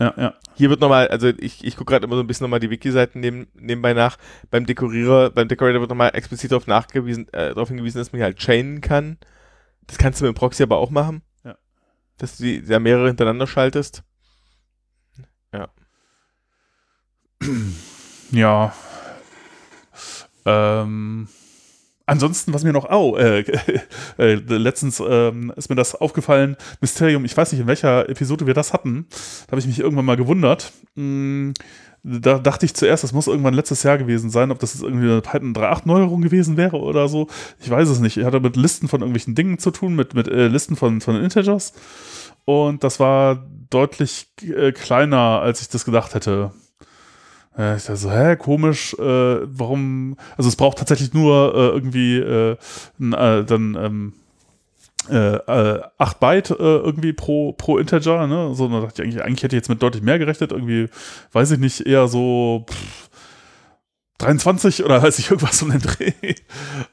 Ja, ja. Hier wird nochmal, also ich, ich gucke gerade immer so ein bisschen nochmal die Wiki-Seiten neben, nebenbei nach. Beim Dekorierer, beim Decorator wird nochmal explizit darauf nachgewiesen, äh, darauf hingewiesen, dass man hier halt chainen kann. Das kannst du mit dem Proxy aber auch machen. Ja. Dass du die, da mehrere hintereinander schaltest. Ja. Ähm, ansonsten, was mir noch, oh, äh, äh, letztens ähm, ist mir das aufgefallen, Mysterium, ich weiß nicht, in welcher Episode wir das hatten, da habe ich mich irgendwann mal gewundert. Hm, da dachte ich zuerst, das muss irgendwann letztes Jahr gewesen sein, ob das irgendwie eine Python 3.8 Neuerung gewesen wäre oder so. Ich weiß es nicht. Ich hatte mit Listen von irgendwelchen Dingen zu tun, mit, mit äh, Listen von, von Integers. Und das war deutlich äh, kleiner, als ich das gedacht hätte. Äh, ich dachte so, hä, komisch, äh, warum, also es braucht tatsächlich nur äh, irgendwie äh, äh, dann ähm, äh, äh, 8 Byte äh, irgendwie pro, pro Integer, ne? So, da dachte ich eigentlich, eigentlich hätte ich jetzt mit deutlich mehr gerechnet, irgendwie, weiß ich nicht, eher so pff, 23 oder weiß ich irgendwas um den Dreh.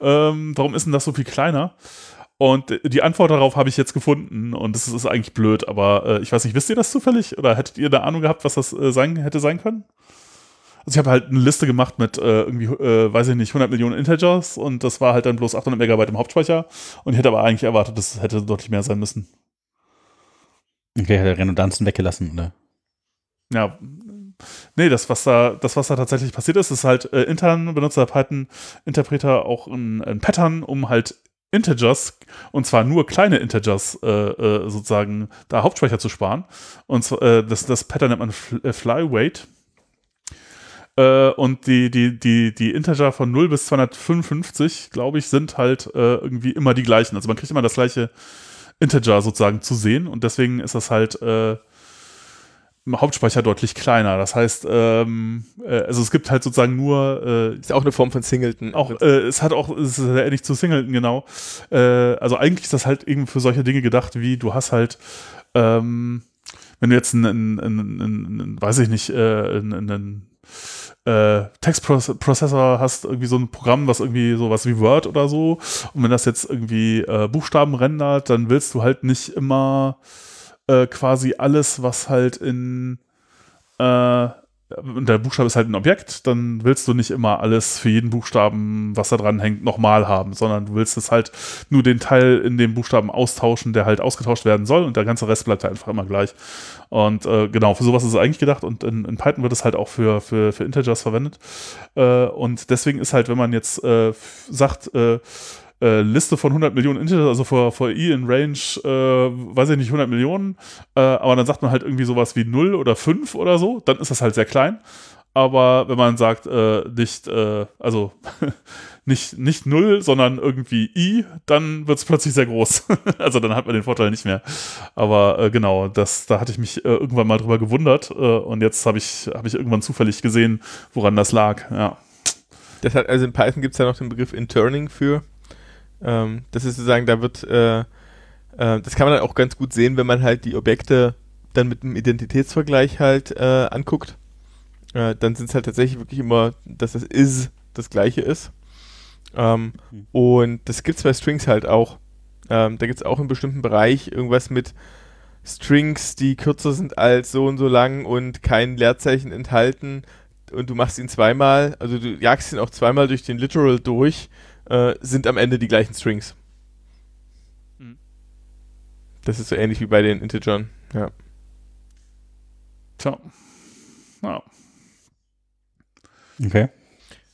ähm, warum ist denn das so viel kleiner? Und die Antwort darauf habe ich jetzt gefunden und das ist eigentlich blöd, aber äh, ich weiß nicht, wisst ihr das zufällig oder hättet ihr eine Ahnung gehabt, was das äh, sein, hätte sein können? Also ich habe halt eine Liste gemacht mit äh, irgendwie, äh, weiß ich nicht, 100 Millionen Integers und das war halt dann bloß 800 Megabyte im Hauptspeicher und ich hätte aber eigentlich erwartet, das hätte deutlich mehr sein müssen. Okay, hat er Redundanzen weggelassen, oder? Ja, nee, das, was da, das, was da tatsächlich passiert ist, ist halt äh, intern benutzt der Python-Interpreter auch ein, ein Pattern, um halt Integers, und zwar nur kleine Integers, äh, äh, sozusagen da Hauptspeicher zu sparen. Und äh, das, das Pattern nennt man äh, Flyweight. Äh, und die, die, die, die Integer von 0 bis 255, glaube ich, sind halt äh, irgendwie immer die gleichen. Also man kriegt immer das gleiche Integer sozusagen zu sehen und deswegen ist das halt äh, im Hauptspeicher deutlich kleiner. Das heißt, ähm, äh, also es gibt halt sozusagen nur äh, Ist auch eine Form von Singleton. auch, äh, es hat auch, es ist sehr ähnlich zu Singleton, genau. Äh, also eigentlich ist das halt eben für solche Dinge gedacht, wie du hast halt, ähm, wenn du jetzt einen, einen, einen, einen weiß ich nicht, äh, einen, einen äh, Textprozessor hast, irgendwie so ein Programm, was irgendwie sowas wie Word oder so, und wenn das jetzt irgendwie äh, Buchstaben rendert, dann willst du halt nicht immer äh, quasi alles, was halt in äh, und der Buchstabe ist halt ein Objekt, dann willst du nicht immer alles für jeden Buchstaben, was da dran hängt, nochmal haben, sondern du willst es halt nur den Teil in dem Buchstaben austauschen, der halt ausgetauscht werden soll und der ganze Rest bleibt halt einfach immer gleich. Und äh, genau, für sowas ist es eigentlich gedacht und in, in Python wird es halt auch für, für, für Integers verwendet. Äh, und deswegen ist halt, wenn man jetzt äh, sagt, äh, Liste von 100 Millionen Integers, also vor, vor i in Range, äh, weiß ich nicht, 100 Millionen, äh, aber dann sagt man halt irgendwie sowas wie 0 oder 5 oder so, dann ist das halt sehr klein. Aber wenn man sagt, äh, nicht, äh, also nicht, nicht 0, sondern irgendwie i, dann wird es plötzlich sehr groß. also dann hat man den Vorteil nicht mehr. Aber genau, das, da hatte ich mich irgendwann mal drüber gewundert und jetzt habe ich, hab ich irgendwann zufällig gesehen, woran das lag. Ja. Das hat, also in Python gibt es ja noch den Begriff Interning für. Ähm, das ist sozusagen, da wird, äh, äh, das kann man dann auch ganz gut sehen, wenn man halt die Objekte dann mit einem Identitätsvergleich halt äh, anguckt. Äh, dann sind es halt tatsächlich wirklich immer, dass das is das gleiche ist. Ähm, Mhm. Und das gibt es bei Strings halt auch. Ähm, da gibt es auch im bestimmten Bereich irgendwas mit Strings, die kürzer sind als so und so lang und kein Leerzeichen enthalten und du machst ihn zweimal, also du jagst ihn auch zweimal durch den Literal durch, äh, sind am Ende die gleichen Strings. Mhm. Das ist so ähnlich wie bei den Integern. Ja. Tja. Ja. Okay.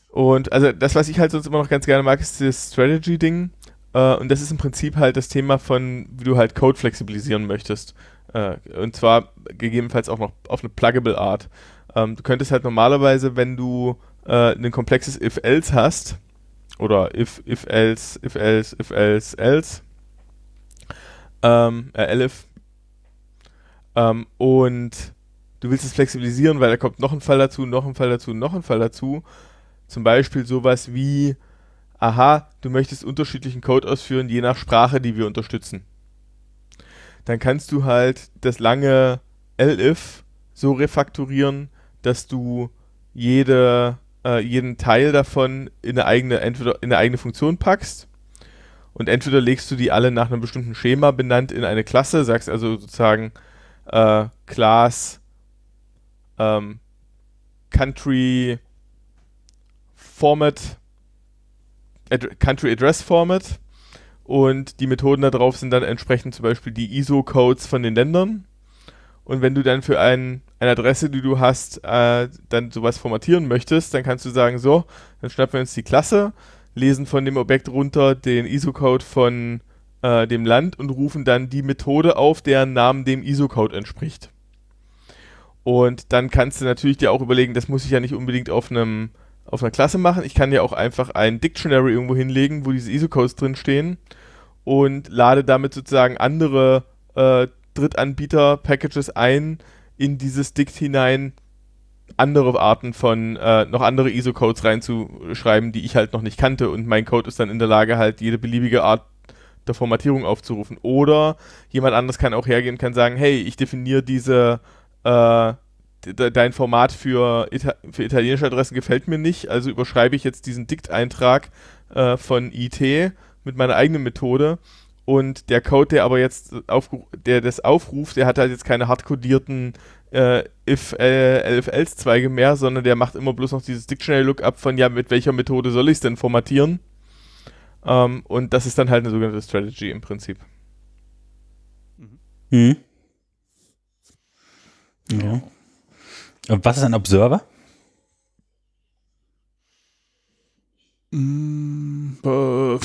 Und also das, was ich halt sonst immer noch ganz gerne mag, ist das Strategy-Ding. Äh, und das ist im Prinzip halt das Thema von, wie du halt Code flexibilisieren möchtest. Äh, und zwar gegebenenfalls auch noch auf eine pluggable Art. Ähm, du könntest halt normalerweise, wenn du äh, ein komplexes If-Else hast, oder if, if else, if else, if else, else, ähm, äh, elif, ähm, und du willst es flexibilisieren, weil da kommt noch ein Fall dazu, noch ein Fall dazu, noch ein Fall dazu. Zum Beispiel sowas wie aha, du möchtest unterschiedlichen Code ausführen, je nach Sprache, die wir unterstützen. Dann kannst du halt das lange elif so refakturieren, dass du jede, äh, jeden Teil davon in eine eigene, entweder in eine eigene Funktion packst und entweder legst du die alle nach einem bestimmten Schema benannt in eine Klasse, sagst also sozusagen äh, Class ähm, Country Format Ad Country Address Format und die Methoden da drauf sind dann entsprechend zum Beispiel die ISO-Codes von den Ländern. Und wenn du dann für ein, eine Adresse, die du hast, äh, dann sowas formatieren möchtest, dann kannst du sagen, so, dann schnappen wir uns die Klasse, lesen von dem Objekt runter den ISO-Code von äh, dem Land und rufen dann die Methode auf, deren Namen dem ISO-Code entspricht. Und dann kannst du natürlich dir auch überlegen, das muss ich ja nicht unbedingt auf einem auf einer Klasse machen. Ich kann ja auch einfach ein Dictionary irgendwo hinlegen, wo diese ISO-Codes drin stehen und lade damit sozusagen andere äh, Drittanbieter-Packages ein in dieses Dict hinein, andere Arten von, äh, noch andere ISO-Codes reinzuschreiben, die ich halt noch nicht kannte. Und mein Code ist dann in der Lage, halt jede beliebige Art der Formatierung aufzurufen. Oder jemand anderes kann auch hergehen und kann sagen, hey, ich definiere diese, äh, dein Format für, Ita für italienische Adressen gefällt mir nicht, also überschreibe ich jetzt diesen Dikteintrag äh, von IT mit meiner eigenen Methode und der Code, der aber jetzt der das aufruft, der hat halt jetzt keine hardcodierten äh, if äh, elf else Zweige mehr, sondern der macht immer bloß noch dieses Dictionary Lookup von ja mit welcher Methode soll ich es denn formatieren? Ähm, und das ist dann halt eine sogenannte Strategy im Prinzip. Mhm. Ja. Und was ist ein Observer? Mm, äh,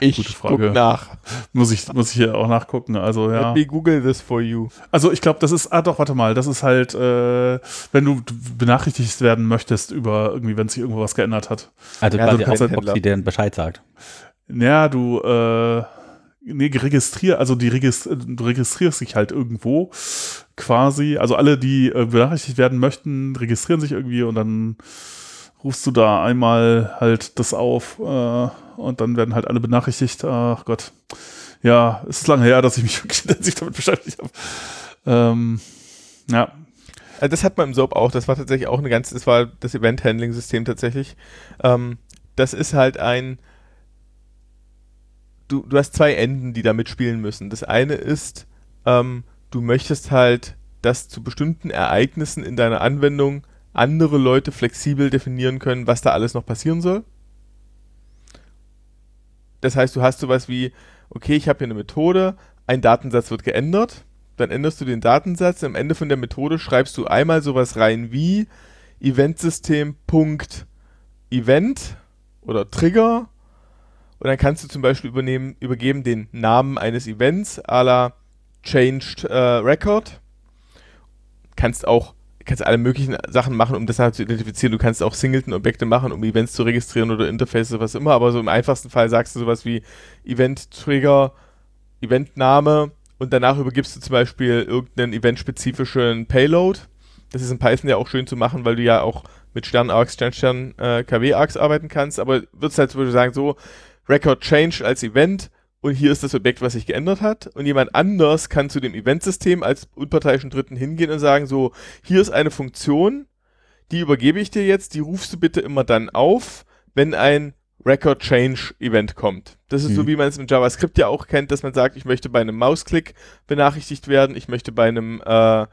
Ich Gute Frage. guck nach. muss ich muss ich hier auch nachgucken. Also ja. Let me Google this for you. Also ich glaube, das ist, ah doch, warte mal, das ist halt, äh, wenn du benachrichtigt werden möchtest über irgendwie, wenn sich irgendwo was geändert hat. Also Ja, quasi du kannst auch, halt ob sie dir Bescheid sagt. Ja, du, äh, nee, registrier, also die registri du registrierst dich halt irgendwo quasi. Also alle, die äh, benachrichtigt werden möchten, registrieren sich irgendwie und dann rufst du da einmal halt das auf äh, und dann werden halt alle benachrichtigt. Ach Gott. Ja, es ist lange her, dass ich mich ich damit beschäftigt habe. Ähm, ja, Also das hat man im Soap auch. Das war tatsächlich auch eine ganz, das war das Event-Handling-System tatsächlich. Ähm, das ist halt ein, du, du hast zwei Enden, die da mitspielen müssen. Das eine ist, ähm, du möchtest halt, dass zu bestimmten Ereignissen in deiner Anwendung andere Leute flexibel definieren können, was da alles noch passieren soll. Das heißt, du hast sowas wie, okay, ich habe hier eine Methode, ein Datensatz wird geändert, dann änderst du den Datensatz, am Ende von der Methode schreibst du einmal sowas rein wie Eventsystem.event oder Trigger und dann kannst du zum Beispiel übernehmen, übergeben den Namen eines Events à la Changed äh, Record. Kannst auch kannst alle möglichen Sachen machen, um das halt zu identifizieren. Du kannst auch Singleton-Objekte machen, um Events zu registrieren oder Interfaces, was immer. Aber so im einfachsten Fall sagst du sowas wie Event-Trigger, Eventname und danach übergibst du zum Beispiel irgendeinen eventspezifischen Payload. Das ist in Python ja auch schön zu machen, weil du ja auch mit Stern-Arcs, Stern-Stern, äh, arbeiten kannst. Aber würdest halt Beispiel sagen, so Record Change als Event und hier ist das Objekt, was sich geändert hat. Und jemand anders kann zu dem Eventsystem als unparteiischen Dritten hingehen und sagen, so, hier ist eine Funktion, die übergebe ich dir jetzt, die rufst du bitte immer dann auf, wenn ein Record Change Event kommt. Das ist so, Mhm. wie man es im JavaScript ja auch kennt, dass man sagt, ich möchte bei einem Mausklick benachrichtigt werden, ich möchte bei einem äh, äh,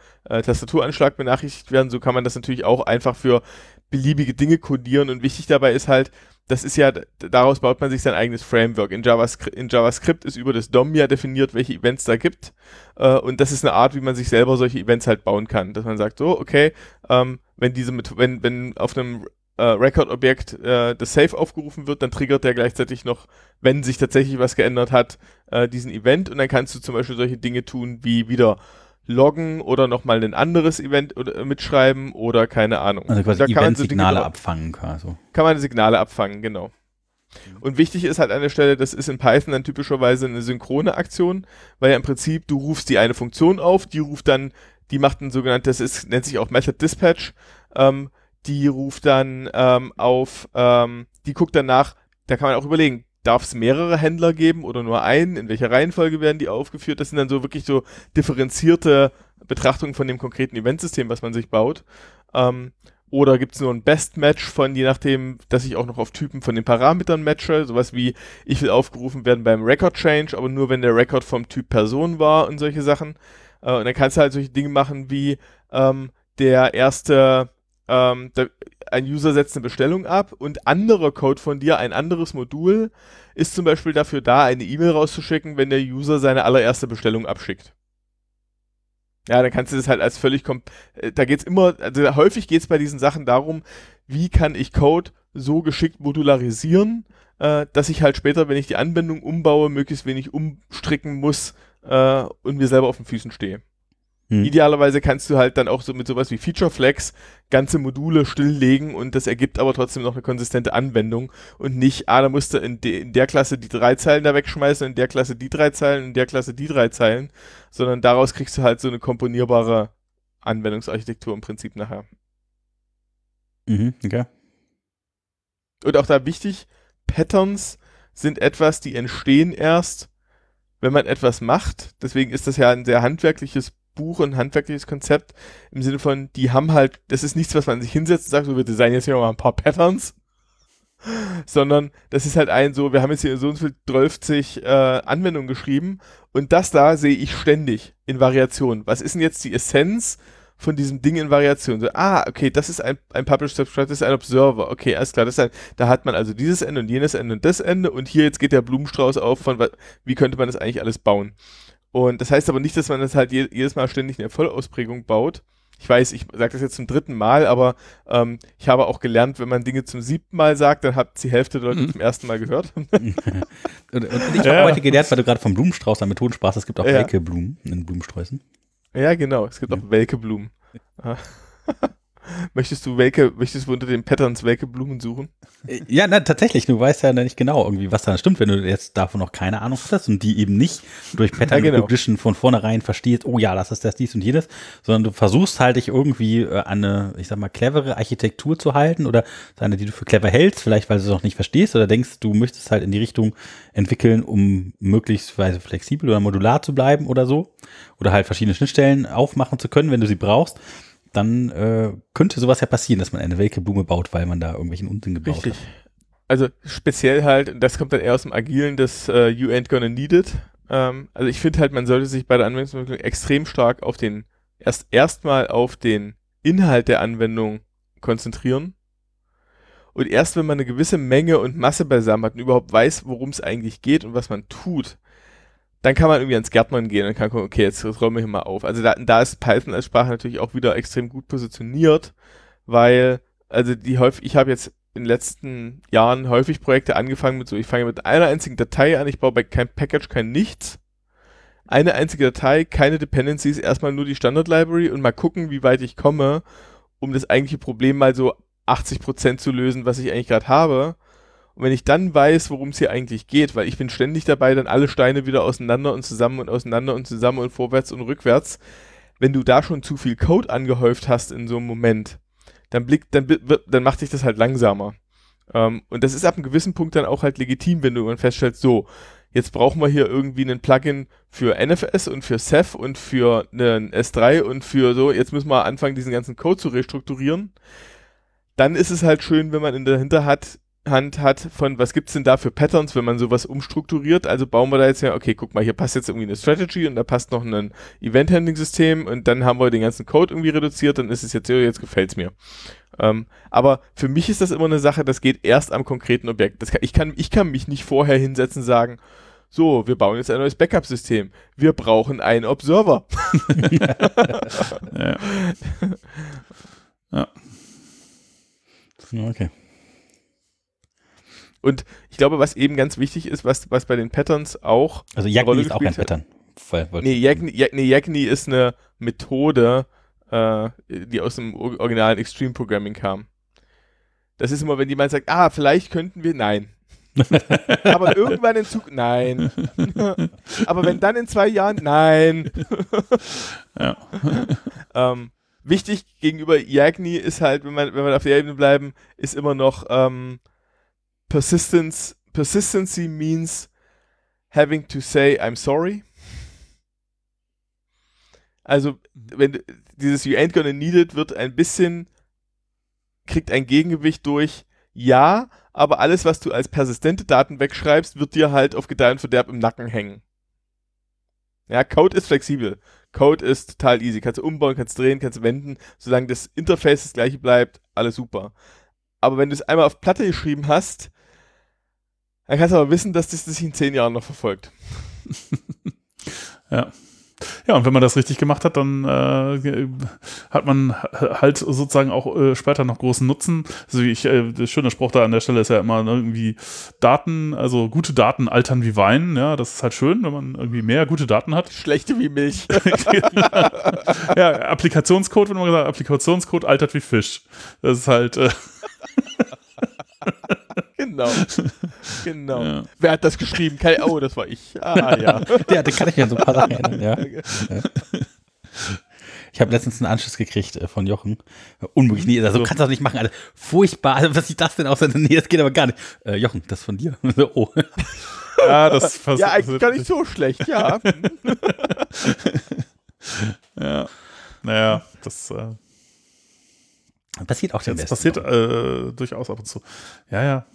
Tastaturanschlag benachrichtigt werden. So kann man das natürlich auch einfach für beliebige Dinge codieren. Und wichtig dabei ist halt, das ist ja, daraus baut man sich sein eigenes Framework. In JavaScript, in JavaScript ist über das DOM ja definiert, welche Events da gibt. Äh, und das ist eine Art, wie man sich selber solche Events halt bauen kann. Dass man sagt, so, okay, ähm, wenn diese Methode, wenn, wenn auf einem äh, Record-Objekt äh, das Safe aufgerufen wird, dann triggert der gleichzeitig noch, wenn sich tatsächlich was geändert hat, äh, diesen Event und dann kannst du zum Beispiel solche Dinge tun, wie wieder loggen oder nochmal ein anderes Event oder, äh, mitschreiben oder keine Ahnung. Also quasi Da kann man so Dinge Event-Signale drauf- abfangen quasi. kann man Signale abfangen, genau. Und wichtig ist halt an der Stelle, das ist in Python dann typischerweise eine synchrone Aktion, weil ja im Prinzip du rufst die eine Funktion auf, die ruft dann, die macht ein sogenanntes, das ist, nennt sich auch Method Dispatch, ähm, die ruft dann ähm, auf, ähm, die guckt danach, da kann man auch überlegen, darf es mehrere Händler geben oder nur einen? In welcher Reihenfolge werden die aufgeführt? Das sind dann so wirklich so differenzierte Betrachtungen von dem konkreten Eventsystem, was man sich baut. Ähm, oder gibt es nur ein Best Match von, je nachdem, dass ich auch noch auf Typen von den Parametern matche, sowas wie, ich will aufgerufen werden beim Record Change, aber nur wenn der Record vom Typ Person war und solche Sachen. Äh, und dann kannst du halt solche Dinge machen wie, ähm, der erste, ähm, der, ein User setzt eine Bestellung ab und anderer Code von dir, ein anderes Modul, ist zum Beispiel dafür da, eine E-Mail rauszuschicken, wenn der User seine allererste Bestellung abschickt. Ja, dann kannst du das halt als völlig, äh, da geht's immer, also häufig geht's bei diesen Sachen darum, wie kann ich Code so geschickt modularisieren, äh, dass ich halt später, wenn ich die Anwendung umbaue, möglichst wenig umstricken muss äh, und mir selber auf den Füßen stehe. Hm. Idealerweise kannst du halt dann auch so mit sowas wie Feature Flex ganze Module stilllegen und das ergibt aber trotzdem noch eine konsistente Anwendung und nicht, ah, da musst du in, de, in der Klasse die drei Zeilen da wegschmeißen, in der Klasse die drei Zeilen, in der Klasse die drei Zeilen, sondern daraus kriegst du halt so eine komponierbare Anwendungsarchitektur im Prinzip nachher. Mhm, okay. Und auch da wichtig, Patterns sind etwas, die entstehen erst, wenn man etwas macht. Deswegen ist das ja ein sehr handwerkliches Buch und handwerkliches Konzept im Sinne von, die haben halt, das ist nichts, was man sich hinsetzt und sagt, so wir designen jetzt hier mal ein paar Patterns, sondern das ist halt ein so, wir haben jetzt hier so und so viel 12 äh, Anwendungen geschrieben und das da sehe ich ständig in Variationen. Was ist denn jetzt die Essenz von diesem Ding in Variation? So, ah, okay, das ist ein, ein Publish Subscribe, das ist ein Observer. Okay, alles klar, das ist ein, da hat man also dieses Ende und jenes Ende und das Ende und hier jetzt geht der Blumenstrauß auf von, wie könnte man das eigentlich alles bauen? Und das heißt aber nicht, dass man das halt je, jedes Mal ständig in der Vollausprägung baut. Ich weiß, ich sage das jetzt zum dritten Mal, aber ähm, ich habe auch gelernt, wenn man Dinge zum siebten Mal sagt, dann habt die Hälfte der Leute mhm. zum ersten Mal gehört. und, und, ich habe ja. heute gelernt, weil du gerade vom Blumenstrauß an Methoden sprachst, es gibt auch ja. welke Blumen in Blumensträußen. Ja, genau, es gibt ja. auch welke Blumen. Möchtest du welke, möchtest du unter den Patterns welke Blumen suchen? Äh, ja, na, tatsächlich. Du weißt ja nicht genau irgendwie, was da stimmt, wenn du jetzt davon noch keine Ahnung hast und die eben nicht durch Pattern ja, genau. Recognition von vornherein verstehst, oh ja, das ist das, dies und jenes, sondern du versuchst halt dich irgendwie äh, an eine, ich sag mal, clevere Architektur zu halten oder eine, die du für clever hältst, vielleicht weil du es noch nicht verstehst oder denkst, du möchtest halt in die Richtung entwickeln, um möglichst flexibel oder modular zu bleiben oder so. Oder halt verschiedene Schnittstellen aufmachen zu können, wenn du sie brauchst dann äh, könnte sowas ja passieren, dass man eine welke Blume baut, weil man da irgendwelchen Unsinn gebaut Richtig. hat. Also speziell halt, das kommt dann eher aus dem Agilen, das uh, You ain't gonna need it. Ähm, also ich finde halt, man sollte sich bei der Anwendungsentwicklung extrem stark auf den, erst erstmal auf den Inhalt der Anwendung konzentrieren. Und erst wenn man eine gewisse Menge und Masse beisammen hat und überhaupt weiß, worum es eigentlich geht und was man tut, dann kann man irgendwie ans Gärtnern gehen und kann gucken, okay, jetzt, jetzt räumen wir hier mal auf. Also da, da ist Python als Sprache natürlich auch wieder extrem gut positioniert, weil, also die häufig, ich habe jetzt in den letzten Jahren häufig Projekte angefangen mit so, ich fange mit einer einzigen Datei an, ich baue bei kein Package kein nichts. Eine einzige Datei, keine Dependencies, erstmal nur die Standard Library und mal gucken, wie weit ich komme, um das eigentliche Problem mal so 80% zu lösen, was ich eigentlich gerade habe. Und wenn ich dann weiß, worum es hier eigentlich geht, weil ich bin ständig dabei, dann alle Steine wieder auseinander und zusammen und auseinander und zusammen und vorwärts und rückwärts, wenn du da schon zu viel Code angehäuft hast in so einem Moment, dann blickt, dann, dann macht sich das halt langsamer. Ähm, und das ist ab einem gewissen Punkt dann auch halt legitim, wenn du dann feststellst, so, jetzt brauchen wir hier irgendwie einen Plugin für NFS und für Ceph und für einen S3 und für so, jetzt müssen wir anfangen, diesen ganzen Code zu restrukturieren. Dann ist es halt schön, wenn man in der Hinterhand Hand hat von, was gibt's denn da für Patterns, wenn man sowas umstrukturiert. Also bauen wir da jetzt ja, okay, guck mal, hier passt jetzt irgendwie eine Strategy und da passt noch ein Event-Handling-System und dann haben wir den ganzen Code irgendwie reduziert, dann ist es jetzt, jetzt gefällt's mir. Ähm, aber für mich ist das immer eine Sache, das geht erst am konkreten Objekt. Kann, ich, kann, ich kann mich nicht vorher hinsetzen und sagen, so, wir bauen jetzt ein neues Backup-System. Wir brauchen einen Observer. ja. ja. Okay. Und ich glaube, was eben ganz wichtig ist, was, was bei den Patterns auch. Also Yagni ist auch ein Pattern. nee, Yagni, nee, Yagni ist eine Methode, äh, die aus dem originalen Extreme Programming kam. Das ist immer, wenn jemand sagt, ah, vielleicht könnten wir, nein. Aber irgendwann in Zug, nein. Aber wenn dann in zwei Jahren, nein. ja. ähm, wichtig gegenüber Yagni ist halt, wenn man, wenn wir auf der Ebene bleiben, ist immer noch, ähm, persistence, persistency means having to say I'm sorry. Also, wenn du- dieses You ain't gonna need it wird ein bisschen, kriegt ein Gegengewicht durch, ja, aber alles, was du als persistente Daten wegschreibst, wird dir halt auf Gedeih und Verderb im Nacken hängen. Ja, Code ist flexibel. Code ist total easy. Kannst du umbauen, kannst drehen, kannst wenden. Solange das Interface das gleiche bleibt, alles super. Aber wenn du es einmal auf Platte geschrieben hast, dann kannst du aber wissen, dass das sich in zehn Jahren noch verfolgt. Ja. Ja, und wenn man das richtig gemacht hat, dann äh, hat man halt sozusagen auch äh, später noch großen Nutzen. Also ich, äh, der schöne Spruch da an der Stelle ist ja immer irgendwie Daten, also gute Daten altern wie Wein. Ja, das ist halt schön, wenn man irgendwie mehr gute Daten hat. Schlechte wie Milch. ja, Applikationscode, wenn man gesagt, Applikationscode altert wie Fisch. Das ist halt, äh, genau. Genau. Ja. Wer hat das geschrieben? Kein, oh, das war ich. Ah, ja. Ja, da kann ich mir so ein paar Sachen erinnern, ja. Ich habe letztens einen Anschluss gekriegt äh, von Jochen. Unmöglich, nee, also So. kannst du das nicht machen, Alter. Furchtbar, also, was sieht das denn aus? Nee, das geht aber gar nicht. Äh, Jochen, das ist von dir. So, oh. ja, das ja, eigentlich gar nicht so schlecht, ja. Ja. Naja, das, äh, Passiert auch dem das Besten. passiert äh, durchaus ab und zu. Ja, ja.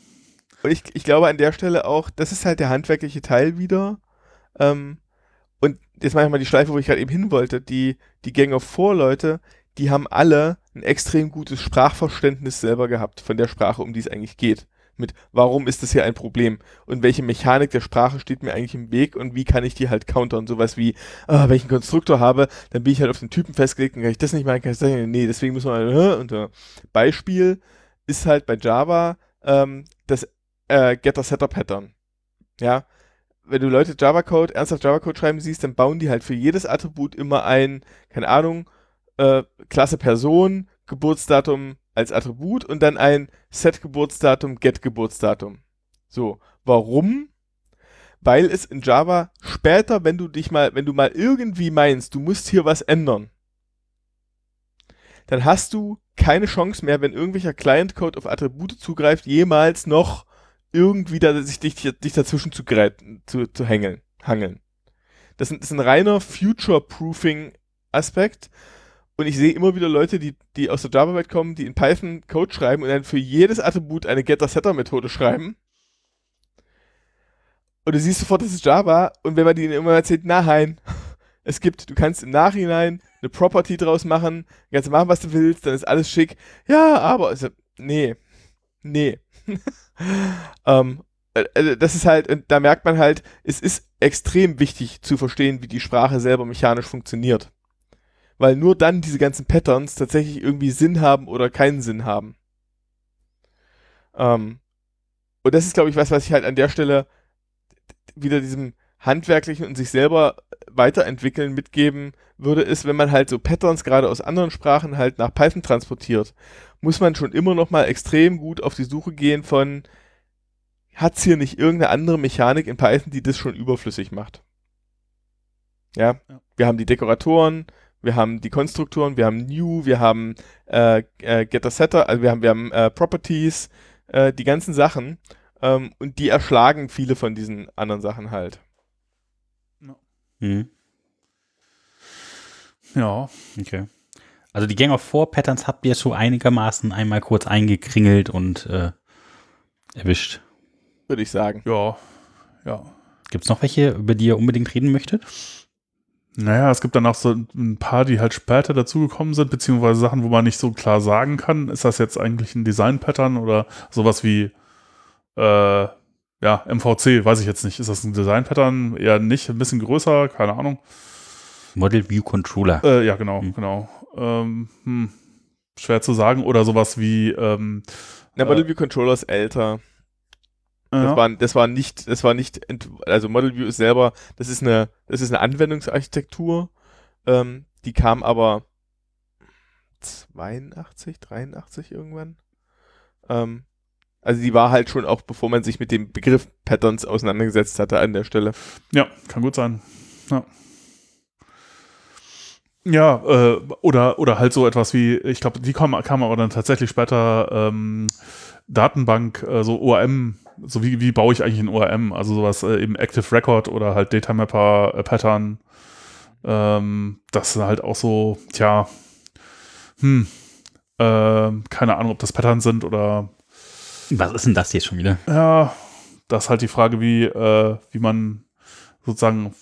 Und ich, ich glaube an der Stelle auch, das ist halt der handwerkliche Teil wieder. Ähm, und jetzt mache ich mal die Schleife, wo ich gerade eben hin wollte. Die, die Gang of Four Leute, die haben alle ein extrem gutes Sprachverständnis selber gehabt von der Sprache, um die es eigentlich geht. Mit warum ist das hier ein Problem und welche Mechanik der Sprache steht mir eigentlich im Weg und wie kann ich die halt countern. Sowas wie, ah, wenn ich einen Konstruktor habe, dann bin ich halt auf den Typen festgelegt und kann ich das nicht machen, kann ich das nicht, nee, deswegen muss man, äh, und äh. Beispiel ist halt bei Java ähm, das äh, Getter-Setter-Pattern. Ja, wenn du Leute Java-Code, ernsthaft Java-Code schreiben siehst, dann bauen die halt für jedes Attribut immer ein, keine Ahnung, äh, Klasse Person, Geburtsdatum als Attribut und dann ein Set-Geburtsdatum, Get-Geburtsdatum. So, warum? Weil es in Java später, wenn du dich mal, wenn du mal irgendwie meinst, du musst hier was ändern, dann hast du keine Chance mehr, wenn irgendwelcher Client-Code auf Attribute zugreift, jemals noch irgendwie da, sich dich, dich dazwischen zu, zu, zu hängeln, hangeln. Das, ist- das ist ein reiner Future-Proofing-Aspekt. Und ich sehe immer wieder Leute, die, die aus der Java-Welt kommen, die in Python Code schreiben und dann für jedes Attribut eine Getter-Setter-Methode schreiben. Und du siehst sofort, das ist Java. Und wenn man denen immer erzählt, nein, es gibt, du kannst im Nachhinein eine Property draus machen, kannst machen, was du willst, dann ist alles schick. Ja, aber, also, nee, nee. ähm, äh, äh, das ist halt, da merkt man halt, es ist extrem wichtig zu verstehen, wie die Sprache selber mechanisch funktioniert. Weil nur dann diese ganzen Patterns tatsächlich irgendwie Sinn haben oder keinen Sinn haben. Ähm, und das ist, glaube ich, was, was ich halt an der Stelle wieder diesem handwerklichen und sich selber weiterentwickeln mitgeben würde, ist, wenn man halt so Patterns gerade aus anderen Sprachen halt nach Python transportiert, muss man schon immer noch mal extrem gut auf die Suche gehen von, hat's hier nicht irgendeine andere Mechanik in Python, die das schon überflüssig macht? Ja, Ja. wir haben die Dekoratoren, wir haben die Konstruktoren, wir haben New, wir haben äh, äh, Getter Setter, also wir haben, wir haben äh, Properties, äh, die ganzen Sachen ähm, und die erschlagen viele von diesen anderen Sachen halt. Mhm. Ja. Okay. Also die Gang of Four Patterns habt ihr schon einigermaßen einmal kurz eingekringelt und äh, erwischt. Würde ich sagen. Ja. Ja. Gibt es noch welche, über die ihr unbedingt reden möchtet? Naja, es gibt dann auch so ein paar, die halt später dazugekommen sind, beziehungsweise Sachen, wo man nicht so klar sagen kann, ist das jetzt eigentlich ein Design-Pattern oder sowas wie, äh, ja, MVC, weiß ich jetzt nicht. Ist das ein Design-Pattern? Eher nicht, ein bisschen größer, keine Ahnung. Model View Controller. Äh, ja, genau, Hm. genau. Ähm, hm, schwer zu sagen. Oder sowas wie, ähm, Na, Äh, Model View Controller ist älter. Das ja, war, das war nicht, das war nicht, also Model View ist selber, das ist eine, das ist eine Anwendungsarchitektur, ähm, die kam aber 82, 83 irgendwann. Ähm, also die war halt schon auch, bevor man sich mit dem Begriff Patterns auseinandergesetzt hatte an der Stelle. ja, kann gut sein. Ja, äh, oder, oder halt so etwas wie, ich glaube, die kamen kam aber dann tatsächlich später ähm, Datenbank, äh, so ORM, so wie, wie baue ich eigentlich ein ORM? Also sowas äh, eben Active Record oder halt Data Mapper äh, Pattern. Ähm, das sind halt auch so, tja, hm, äh, keine Ahnung, ob das Pattern sind oder. Was ist denn das jetzt schon wieder? Ja, das ist halt die Frage, wie, äh, wie man sozusagen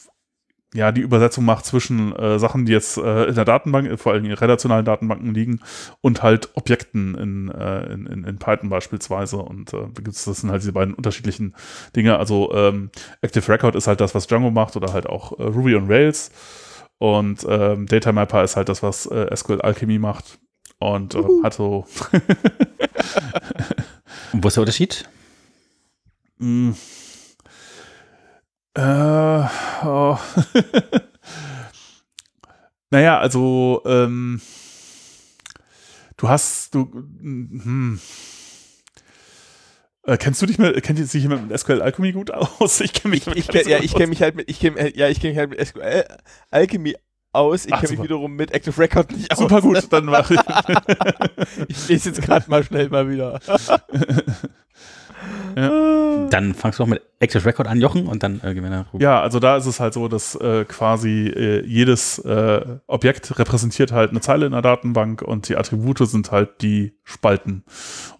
ja, die Übersetzung macht zwischen äh, Sachen, die jetzt äh, in der Datenbank, vor allem in relationalen Datenbanken liegen, und halt Objekten in, äh, in, in, Python beispielsweise. Und äh, das sind halt diese beiden unterschiedlichen Dinge. Also ähm, Active Record ist halt das, was Django macht, oder halt auch äh, Ruby on Rails. Und ähm, Data Mapper ist halt das, was äh, SQL Alchemy macht. Und äh, hat so. und wo ist der Unterschied? Mm. Äh, oh. naja, also ähm, du hast, du, hm. Äh, kennst du dich mit, kennt sich jemand mit SQL Alchemy gut aus? Ich kenne mich, ich, ich kenn, ja, ich kenne mich halt mit, ich kenn, ja, ich kenne mich halt mit SQL Alchemy aus. Ich kenne mich wiederum mit Active Record nicht aus. Super gut, dann mache ich. ich lese jetzt gerade mal schnell mal wieder. Ja. Dann fangst du auch mit Active Record an, Jochen, und dann äh, Gewinner. Ja, also da ist es halt so, dass äh, quasi äh, jedes äh, Objekt repräsentiert halt eine Zeile in der Datenbank und die Attribute sind halt die Spalten.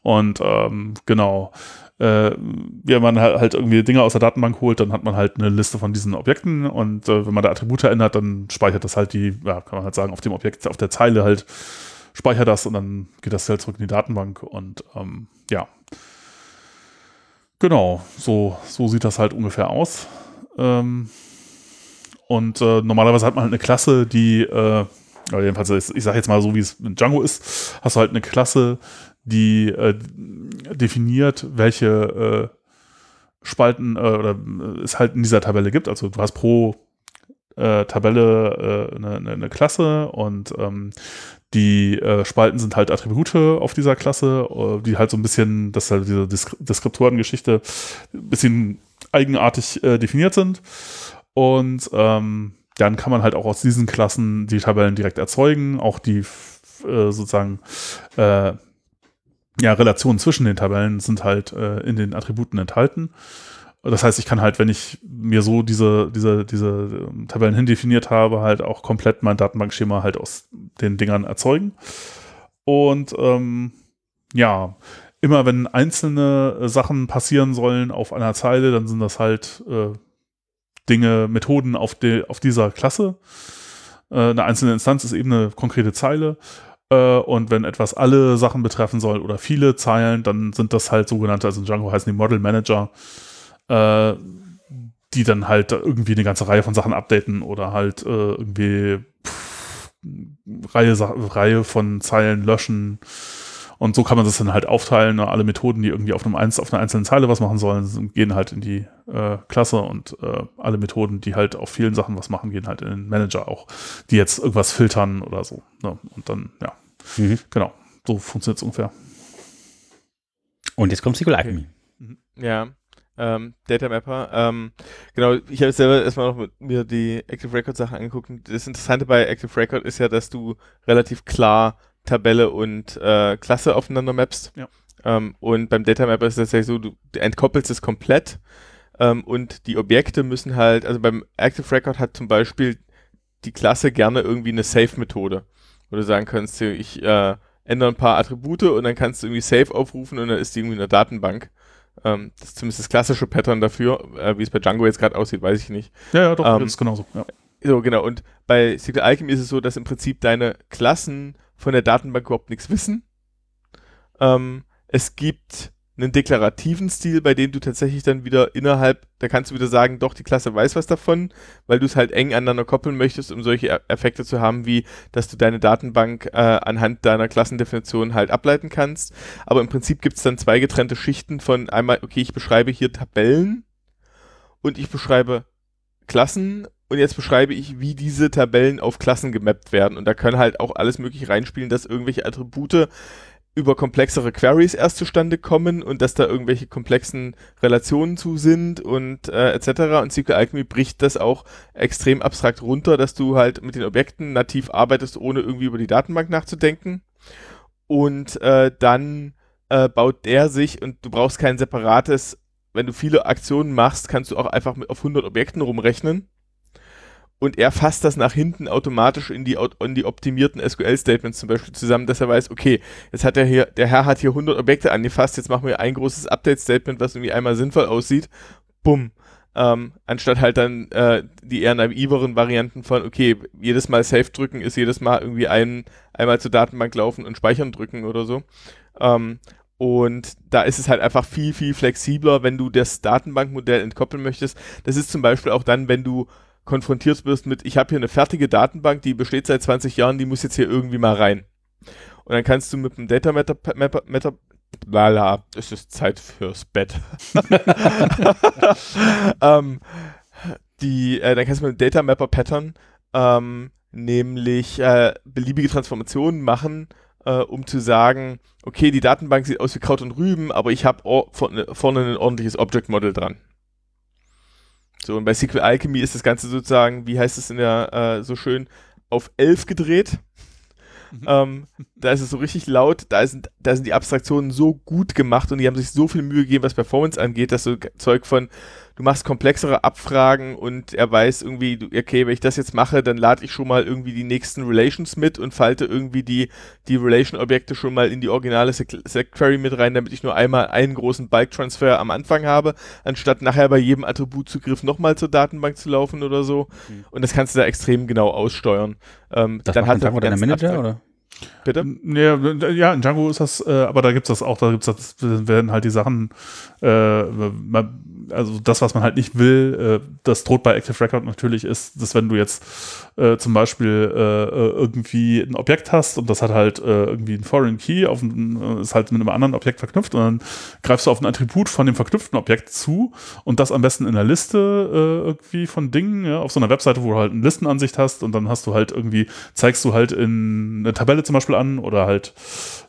Und ähm, genau. Äh, wenn man halt, irgendwie Dinge aus der Datenbank holt, dann hat man halt eine Liste von diesen Objekten und äh, wenn man da Attribute ändert, dann speichert das halt die, ja, kann man halt sagen, auf dem Objekt, auf der Zeile halt speichert das und dann geht das halt zurück in die Datenbank und ähm, ja, Genau, so, so sieht das halt ungefähr aus. Ähm, und äh, normalerweise hat man halt eine Klasse, die, äh, jedenfalls, ich sage jetzt mal so, wie es in Django ist, hast du halt eine Klasse, die äh, definiert, welche äh, Spalten äh, oder äh, es halt in dieser Tabelle gibt. Also du hast pro Tabelle eine, eine, Klasse und ähm, die äh, Spalten sind halt Attribute auf dieser Klasse, äh, die halt so ein bisschen, das ist halt diese Disk Deskriptoren-Geschichte, ein bisschen eigenartig äh, definiert sind. Und ähm, dann kann man halt auch aus diesen Klassen die Tabellen direkt erzeugen, auch die äh, sozusagen äh, ja, Relationen zwischen den Tabellen sind halt äh, in den Attributen enthalten. Das heißt, ich kann halt, wenn ich mir so diese, diese, diese ähm, Tabellen hindefiniert habe, halt auch komplett mein Datenbankschema halt aus den Dingern erzeugen. Und ähm, ja, immer wenn einzelne äh, Sachen passieren sollen auf einer Zeile, dann sind das halt äh, Dinge, Methoden auf, de, auf dieser Klasse. Äh, eine einzelne Instanz ist eben eine konkrete Zeile. Äh, und wenn etwas alle Sachen betreffen soll oder viele Zeilen, dann sind das halt sogenannte, also in Django heißen die Model Manager äh, die dann halt irgendwie eine ganze Reihe von Sachen updaten oder halt äh, irgendwie pff, Reihe, Reihe von Zeilen löschen. Und so kann man das dann halt aufteilen. Ne? Alle Methoden, die irgendwie auf, einem Einz auf einer einzelnen Zeile was machen sollen, gehen halt in die äh, Klasse und äh, alle Methoden, die halt auf vielen Sachen was machen, gehen halt in den Manager auch, die jetzt irgendwas filtern oder so. Ne? Und dann, ja, mhm. genau, so funktioniert es ungefähr. Und jetzt kommt SQL Alchemy. Mhm. Ja, ähm, Data Mapper. Ähm, genau, ich habe selber erstmal noch mit mir die Active Record Sachen angeguckt. Das Interessante bei Active Record ist ja, dass du relativ klar Tabelle und äh, Klasse aufeinander mappst. Ja. Ähm, und beim Data Mapper ist es tatsächlich so, du, entkoppelst es komplett ähm, und die Objekte müssen halt, also beim Active Record hat zum Beispiel die Klasse gerne irgendwie eine Save-Methode, wo du sagen kannst, ich äh, ändere ein paar Attribute und dann kannst du irgendwie Save aufrufen und dann ist die irgendwie in der Datenbank. Ähm, das ist zumindest das klassische Pattern dafür. Äh, wie es bei Django jetzt gerade aussieht, weiß ich nicht. Ja, ja, doch, ähm, das ist genauso. Ja. So, genau. Und bei SQL Alchemy ist es so, dass im Prinzip deine Klassen von der Datenbank überhaupt nichts wissen. Ähm, es gibt einen deklarativen Stil, bei dem du tatsächlich dann wieder innerhalb, da kannst du wieder sagen, doch, die Klasse weiß was davon, weil du es halt eng aneinander koppeln möchtest, um solche Effekte zu haben, wie, dass du deine Datenbank äh, anhand deiner Klassendefinition halt ableiten kannst. Aber im Prinzip gibt es dann zwei getrennte Schichten von einmal, okay, ich beschreibe hier Tabellen und ich beschreibe Klassen und jetzt beschreibe ich, wie diese Tabellen auf Klassen gemappt werden. Und da können halt auch alles mögliche reinspielen, dass irgendwelche Attribute über komplexere Queries erst zustande kommen und dass da irgendwelche komplexen Relationen zu sind und äh, etc. Und SQL Alchemy bricht das auch extrem abstrakt runter, dass du halt mit den Objekten nativ arbeitest, ohne irgendwie über die Datenbank nachzudenken. Und äh, dann äh, baut der sich und du brauchst kein separates, wenn du viele Aktionen machst, kannst du auch einfach mit auf 100 Objekten rumrechnen und er fasst das nach hinten automatisch in die, in die optimierten SQL-Statements zum Beispiel zusammen, dass er weiß, okay, jetzt hat er hier, der Herr hat hier 100 Objekte angefasst, jetzt machen wir ein großes Update-Statement, was irgendwie einmal sinnvoll aussieht. Bumm. Ähm, anstatt halt dann äh, die eher naiveren Varianten von, okay, jedes Mal Safe drücken ist jedes Mal irgendwie ein, einmal zur Datenbank laufen und speichern drücken oder so. Ähm, und da ist es halt einfach viel, viel flexibler, wenn du das Datenbankmodell entkoppeln möchtest. Das ist zum Beispiel auch dann, wenn du konfrontiert wirst mit, ich habe hier eine fertige Datenbank, die besteht seit 20 Jahren, die muss jetzt hier irgendwie mal rein. Und dann kannst du mit dem Data Meta, Meta, Meta lala, es ist Zeit fürs Bett. ähm, die, äh, dann kannst du mit dem Data Mapper Pattern ähm, nämlich äh, beliebige Transformationen machen, äh, um zu sagen, okay, die Datenbank sieht aus wie Kraut und Rüben, aber ich habe vorne ein ordentliches Object Model dran. So, und bei SQL Alchemy ist das Ganze sozusagen, wie heißt es in der, äh, so schön, auf 11 gedreht. Mhm. Ähm, da ist es so richtig laut, da sind, da sind die Abstraktionen so gut gemacht und die haben sich so viel Mühe gegeben, was Performance angeht, dass so Zeug von du machst komplexere Abfragen und er weiß irgendwie, okay, wenn ich das jetzt mache, dann lade ich schon mal irgendwie die nächsten Relations mit und falte irgendwie die, die Relation-Objekte schon mal in die originale Sec-Query mit rein, damit ich nur einmal einen großen Bulk-Transfer am Anfang habe, anstatt nachher bei jedem Attributzugriff nochmal zur Datenbank zu laufen oder so. Mhm. Und das kannst du da extrem genau aussteuern. Ähm, das dann hat Django deiner Manager, oder? Bitte? Ja, ja, in Django ist das, äh, aber da gibt es das auch, da gibt es das, werden halt die Sachen, äh, also das, was man halt nicht will, äh, das droht bei Active Record natürlich ist, dass wenn du jetzt äh, zum Beispiel äh, äh, irgendwie ein Objekt hast und das hat halt äh, irgendwie einen Foreign Key, auf ein, ist halt mit einem anderen Objekt verknüpft und dann greifst du auf ein Attribut von dem verknüpften Objekt zu und das am besten in der Liste irgendwie von Dingen, ja, auf so einer Webseite, wo du halt eine Listenansicht hast und dann hast du halt irgendwie, zeigst du halt in eine Tabelle zum Beispiel an oder halt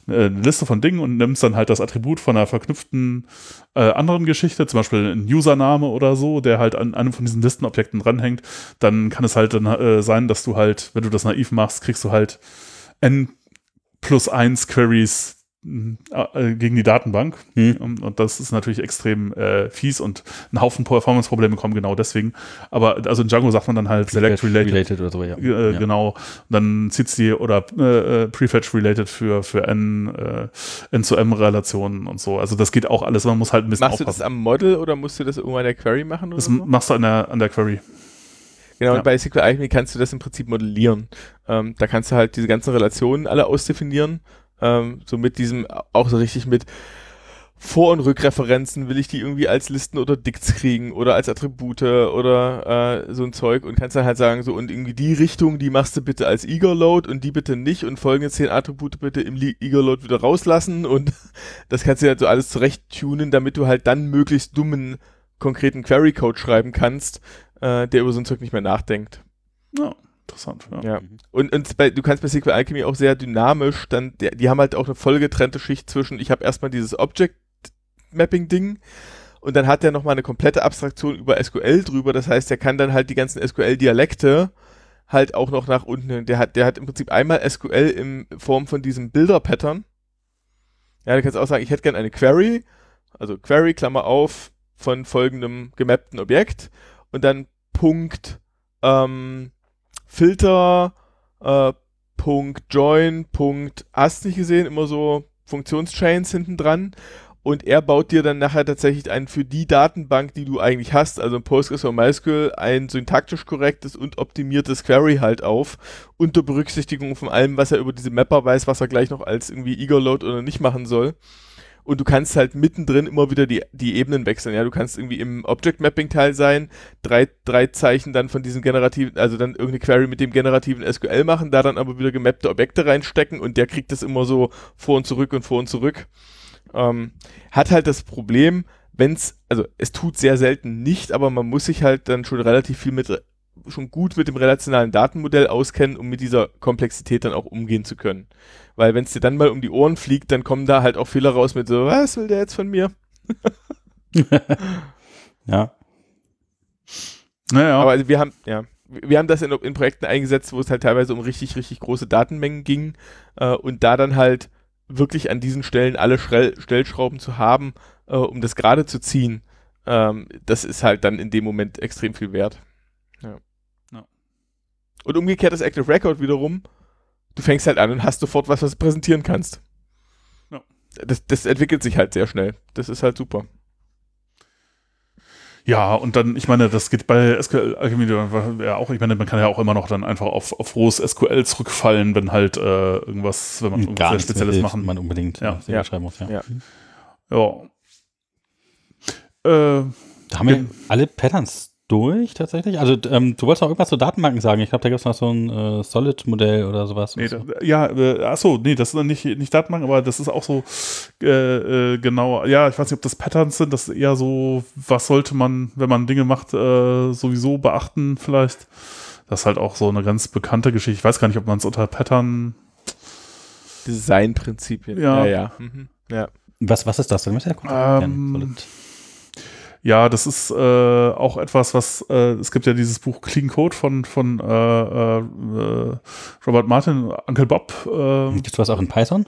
eine Liste von Dingen und nimmst dann halt das Attribut von einer verknüpften äh, anderen Geschichte, zum Beispiel ein Username oder so, der halt an einem von diesen Listenobjekten dranhängt, dann kann es halt dann, äh, sein, dass du halt, wenn du das naiv machst, kriegst du halt n plus 1 Queries äh, gegen die Datenbank. Hm. Und das ist natürlich extrem äh, fies und ein Haufen Performance-Probleme kommen genau deswegen. Aber also in Django sagt man dann halt Select Related. related oder so, ja. Äh, ja. Genau. Und dann zieht die oder äh, äh, Prefetch Related für, für N, äh, N zu M-Relationen und so. Also das geht auch alles. Man muss halt ein bisschen Machst aufpassen. du das am Model oder musst du das irgendwann in der Query machen? das so? machst du an der, an der Query. Genau, ja. und bei SQL Alchemy kannst du das im Prinzip modellieren. Ähm, da kannst du halt diese ganzen Relationen alle ausdefinieren ähm, so mit diesem, auch so richtig mit Vor- und Rückreferenzen, will ich die irgendwie als Listen oder Dicts kriegen oder als Attribute oder äh, so ein Zeug und kannst dann halt sagen, so und irgendwie die Richtung, die machst du bitte als Eager-Load und die bitte nicht und folgende zehn Attribute bitte im Eager-Load wieder rauslassen und das kannst du halt so alles zurecht tunen, damit du halt dann möglichst dummen konkreten Query-Code schreiben kannst, äh, der über so ein Zeug nicht mehr nachdenkt. Ja interessant. Ja. ja. Und, und bei, du kannst bei SQL Alchemy auch sehr dynamisch, dann, die, die haben halt auch eine voll getrennte Schicht zwischen, ich habe erstmal dieses Object Mapping Ding und dann hat er nochmal eine komplette Abstraktion über SQL drüber. Das heißt, er kann dann halt die ganzen SQL-Dialekte halt auch noch nach unten. Der hat, der hat im Prinzip einmal SQL in Form von diesem Bilder-Pattern. Ja, du kannst auch sagen, ich hätte gerne eine Query, also Query, Klammer auf, von folgendem gemappten Objekt und dann Punkt ähm, Filter, äh, Punkt Join, Punkt hast nicht gesehen, immer so Funktionschains hinten dran. Und er baut dir dann nachher tatsächlich ein für die Datenbank, die du eigentlich hast, also Postgres oder MySQL, ein syntaktisch korrektes und optimiertes Query halt auf, unter Berücksichtigung von allem, was er über diese Mapper weiß, was er gleich noch als irgendwie Eager-Load oder nicht machen soll und du kannst halt mittendrin immer wieder die, die Ebenen wechseln. Ja, du kannst irgendwie im Object Mapping Teil sein, drei, drei Zeichen dann von diesem generativen, also dann irgendeine Query mit dem generativen SQL machen, da dann aber wieder gemappte Objekte reinstecken und der kriegt das immer so vor und zurück und vor und zurück. Ähm, hat halt das Problem, wenn's, also es tut sehr selten nicht, aber man muss sich halt dann schon relativ viel mit schon gut mit dem relationalen Datenmodell auskennen, um mit dieser Komplexität dann auch umgehen zu können. Weil wenn es dir dann mal um die Ohren fliegt, dann kommen da halt auch Fehler raus mit so, was will der jetzt von mir? ja. Naja. Aber also wir haben, ja, wir haben das in, in, Projekten eingesetzt, wo es halt teilweise um richtig, richtig große Datenmengen ging äh, und da dann halt wirklich an diesen Stellen alle Schrell Stellschrauben zu haben, äh, um das gerade zu ziehen, ähm, das ist halt dann in dem Moment extrem viel wert. Und umgekehrt das Active Record wiederum, du fängst halt an und hast sofort was, was du präsentieren kannst. Ja. Das, das entwickelt sich halt sehr schnell. Das ist halt super. Ja, und dann, ich meine, das geht bei SQL Alchemy ja auch, ich meine, man kann ja auch immer noch dann einfach auf, auf rohes SQL zurückfallen, wenn halt äh, irgendwas, wenn man irgendwas sehr Spezielles machen. Man unbedingt ja. ja. schreiben muss, ja. Ja. ja. Äh, da haben wir alle Patterns durch tatsächlich? Also ähm, du wolltest auch irgendwas zu Datenbanken sagen. Ich glaube, da gibt es noch so ein äh, Solid-Modell oder sowas. Nee, da, ja, äh, achso, nee, das ist nicht, nicht Datenbank, aber das ist auch so äh, äh, genau, ja, ich weiß nicht, ob das Patterns sind, das ist eher so, was sollte man, wenn man Dinge macht, äh, sowieso beachten vielleicht. Das ist halt auch so eine ganz bekannte Geschichte. Ich weiß gar nicht, ob man es unter Pattern Designprinzipien. Ja, ja. Ja. Mhm. ja. Was, was ist das? Dann müssen wir ja ähm, ja, das ist äh, auch etwas, was äh, es gibt ja dieses Buch Clean Code von von äh, äh, Robert Martin, Uncle Bob. Äh, Gibt es was auch in Python?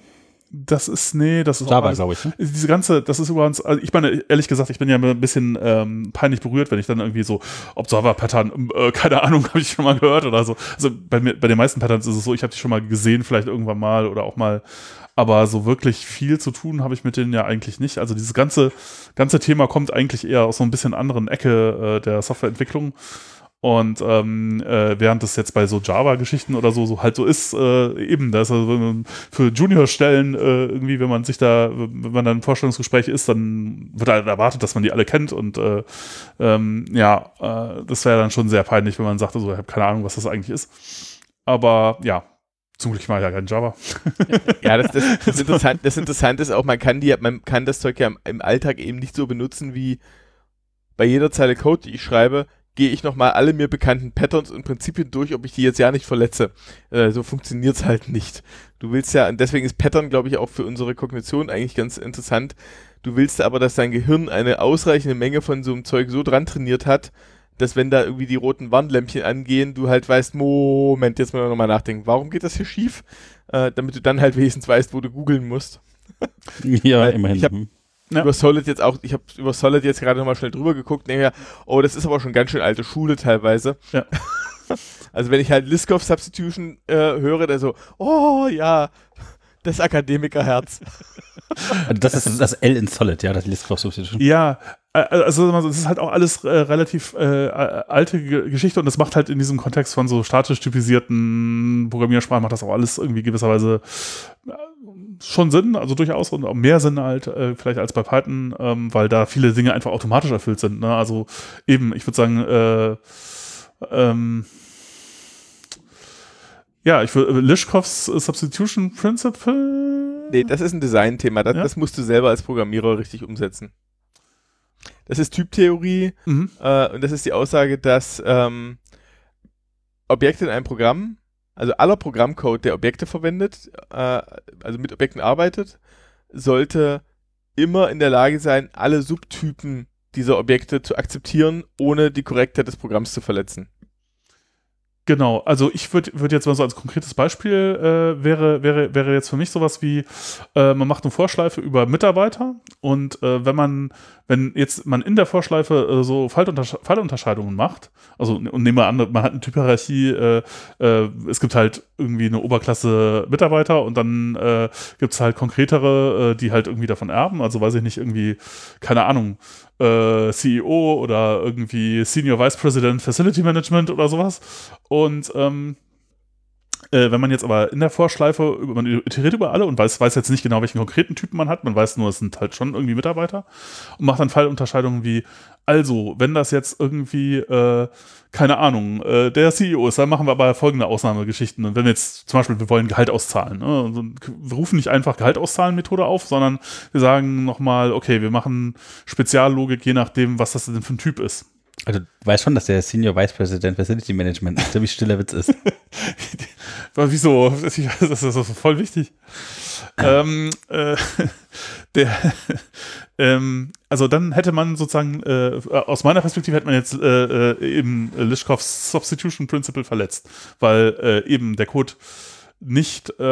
Das ist, nee, das ist Java, glaube ich. Ne? Diese ganze, das ist übrigens, also ich meine, ehrlich gesagt, ich bin ja ein bisschen ähm, peinlich berührt, wenn ich dann irgendwie so Observer-Pattern, äh, keine Ahnung, habe ich schon mal gehört oder so. Also bei, mir, bei den meisten Patterns ist es so, ich habe die schon mal gesehen, vielleicht irgendwann mal oder auch mal aber so wirklich viel zu tun habe ich mit denen ja eigentlich nicht. Also dieses ganze, ganze Thema kommt eigentlich eher aus so ein bisschen anderen Ecke äh, der Softwareentwicklung. Und ähm, äh, während das jetzt bei so Java-Geschichten oder so, so halt so ist, äh, eben, da ist also für Junior-Stellen äh, irgendwie, wenn man sich da, wenn man dann im Vorstellungsgespräch ist, dann wird halt erwartet, dass man die alle kennt und äh, ähm, ja, äh, das wäre dann schon sehr peinlich, wenn man sagt, also ich habe keine Ahnung, was das eigentlich ist. Aber ja, zum Glück war ja kein Java. ja, das, das, das, interessant, das Interessante ist auch, man kann, die, man kann das Zeug ja im Alltag eben nicht so benutzen wie bei jeder Zeile Code, die ich schreibe, gehe ich nochmal alle mir bekannten Patterns und Prinzipien durch, ob ich die jetzt ja nicht verletze. Äh, so funktioniert es halt nicht. Du willst ja, und deswegen ist Pattern, glaube ich, auch für unsere Kognition eigentlich ganz interessant. Du willst aber, dass dein Gehirn eine ausreichende Menge von so einem Zeug so dran trainiert hat, dass wenn da irgendwie die roten Warnlämpchen angehen, du halt weißt, Moment, jetzt mal nochmal nachdenken, warum geht das hier schief? Äh, damit du dann halt wenigstens weißt, wo du googeln musst. ja, Weil immerhin. Ich habe hm. ja. über Solid jetzt auch, ich habe über Solid jetzt gerade nochmal schnell drüber geguckt, denke oh, das ist aber schon ganz schön alte Schule teilweise. Ja. Also wenn ich halt Liskov Substitution äh, höre, der so, oh ja, das Akademikerherz. Also das ist das L in Solid, ja, das Liskov Substitution. Ja, äh, also es ist halt auch alles äh, relativ äh, alte G Geschichte und das macht halt in diesem Kontext von so statisch typisierten Programmiersprachen macht das auch alles irgendwie gewisserweise äh, schon Sinn, also durchaus und auch mehr Sinn halt äh, vielleicht als bei Python, ähm, weil da viele Dinge einfach automatisch erfüllt sind. Ne? Also eben, ich würde sagen, äh, ähm, ja, ich würde Lischkovs Substitution Principle. Nee, das ist ein Designthema. Das, ja? das musst du selber als Programmierer richtig umsetzen. Das ist Typtheorie mhm. äh, und das ist die Aussage, dass ähm, Objekte in einem Programm, also aller Programmcode, der Objekte verwendet, äh, also mit Objekten arbeitet, sollte immer in der Lage sein, alle Subtypen dieser Objekte zu akzeptieren, ohne die Korrektheit des Programms zu verletzen. Genau, also ich würde würd jetzt mal so als konkretes Beispiel äh, wäre, wäre, wäre jetzt für mich sowas wie, äh, man macht eine Vorschleife über Mitarbeiter und äh, wenn man, wenn jetzt man in der Vorschleife äh, so Falluntersch Fallunterscheidungen macht, also und nehmen wir an, man hat eine Typhierarchie, äh, äh, es gibt halt irgendwie eine Oberklasse Mitarbeiter und dann äh, gibt es halt konkretere, äh, die halt irgendwie davon erben, also weiß ich nicht, irgendwie, keine Ahnung, äh, CEO oder irgendwie Senior Vice President Facility Management oder sowas. Und ähm, äh, wenn man jetzt aber in der Vorschleife, man iteriert über alle und weiß, weiß jetzt nicht genau, welchen konkreten Typen man hat, man weiß nur, es sind halt schon irgendwie Mitarbeiter und macht dann Fallunterscheidungen wie, also, wenn das jetzt irgendwie, äh, keine Ahnung, äh, der CEO ist, dann machen wir aber folgende Ausnahmegeschichten. Und wenn wir jetzt zum Beispiel, wir wollen Gehalt auszahlen, ne? wir rufen nicht einfach Gehalt auszahlen Methode auf, sondern wir sagen nochmal, okay, wir machen Speziallogik, je nachdem, was das denn für ein Typ ist. Also, du weißt schon, dass der Senior Vice President Facility Management ein ziemlich stiller Witz ist. Wieso? Das ist, das ist voll wichtig. ähm, äh, der, ähm, also dann hätte man sozusagen, äh, aus meiner Perspektive hätte man jetzt äh, äh eben Lischkovs Substitution Principle verletzt, weil äh, eben der Code nicht äh,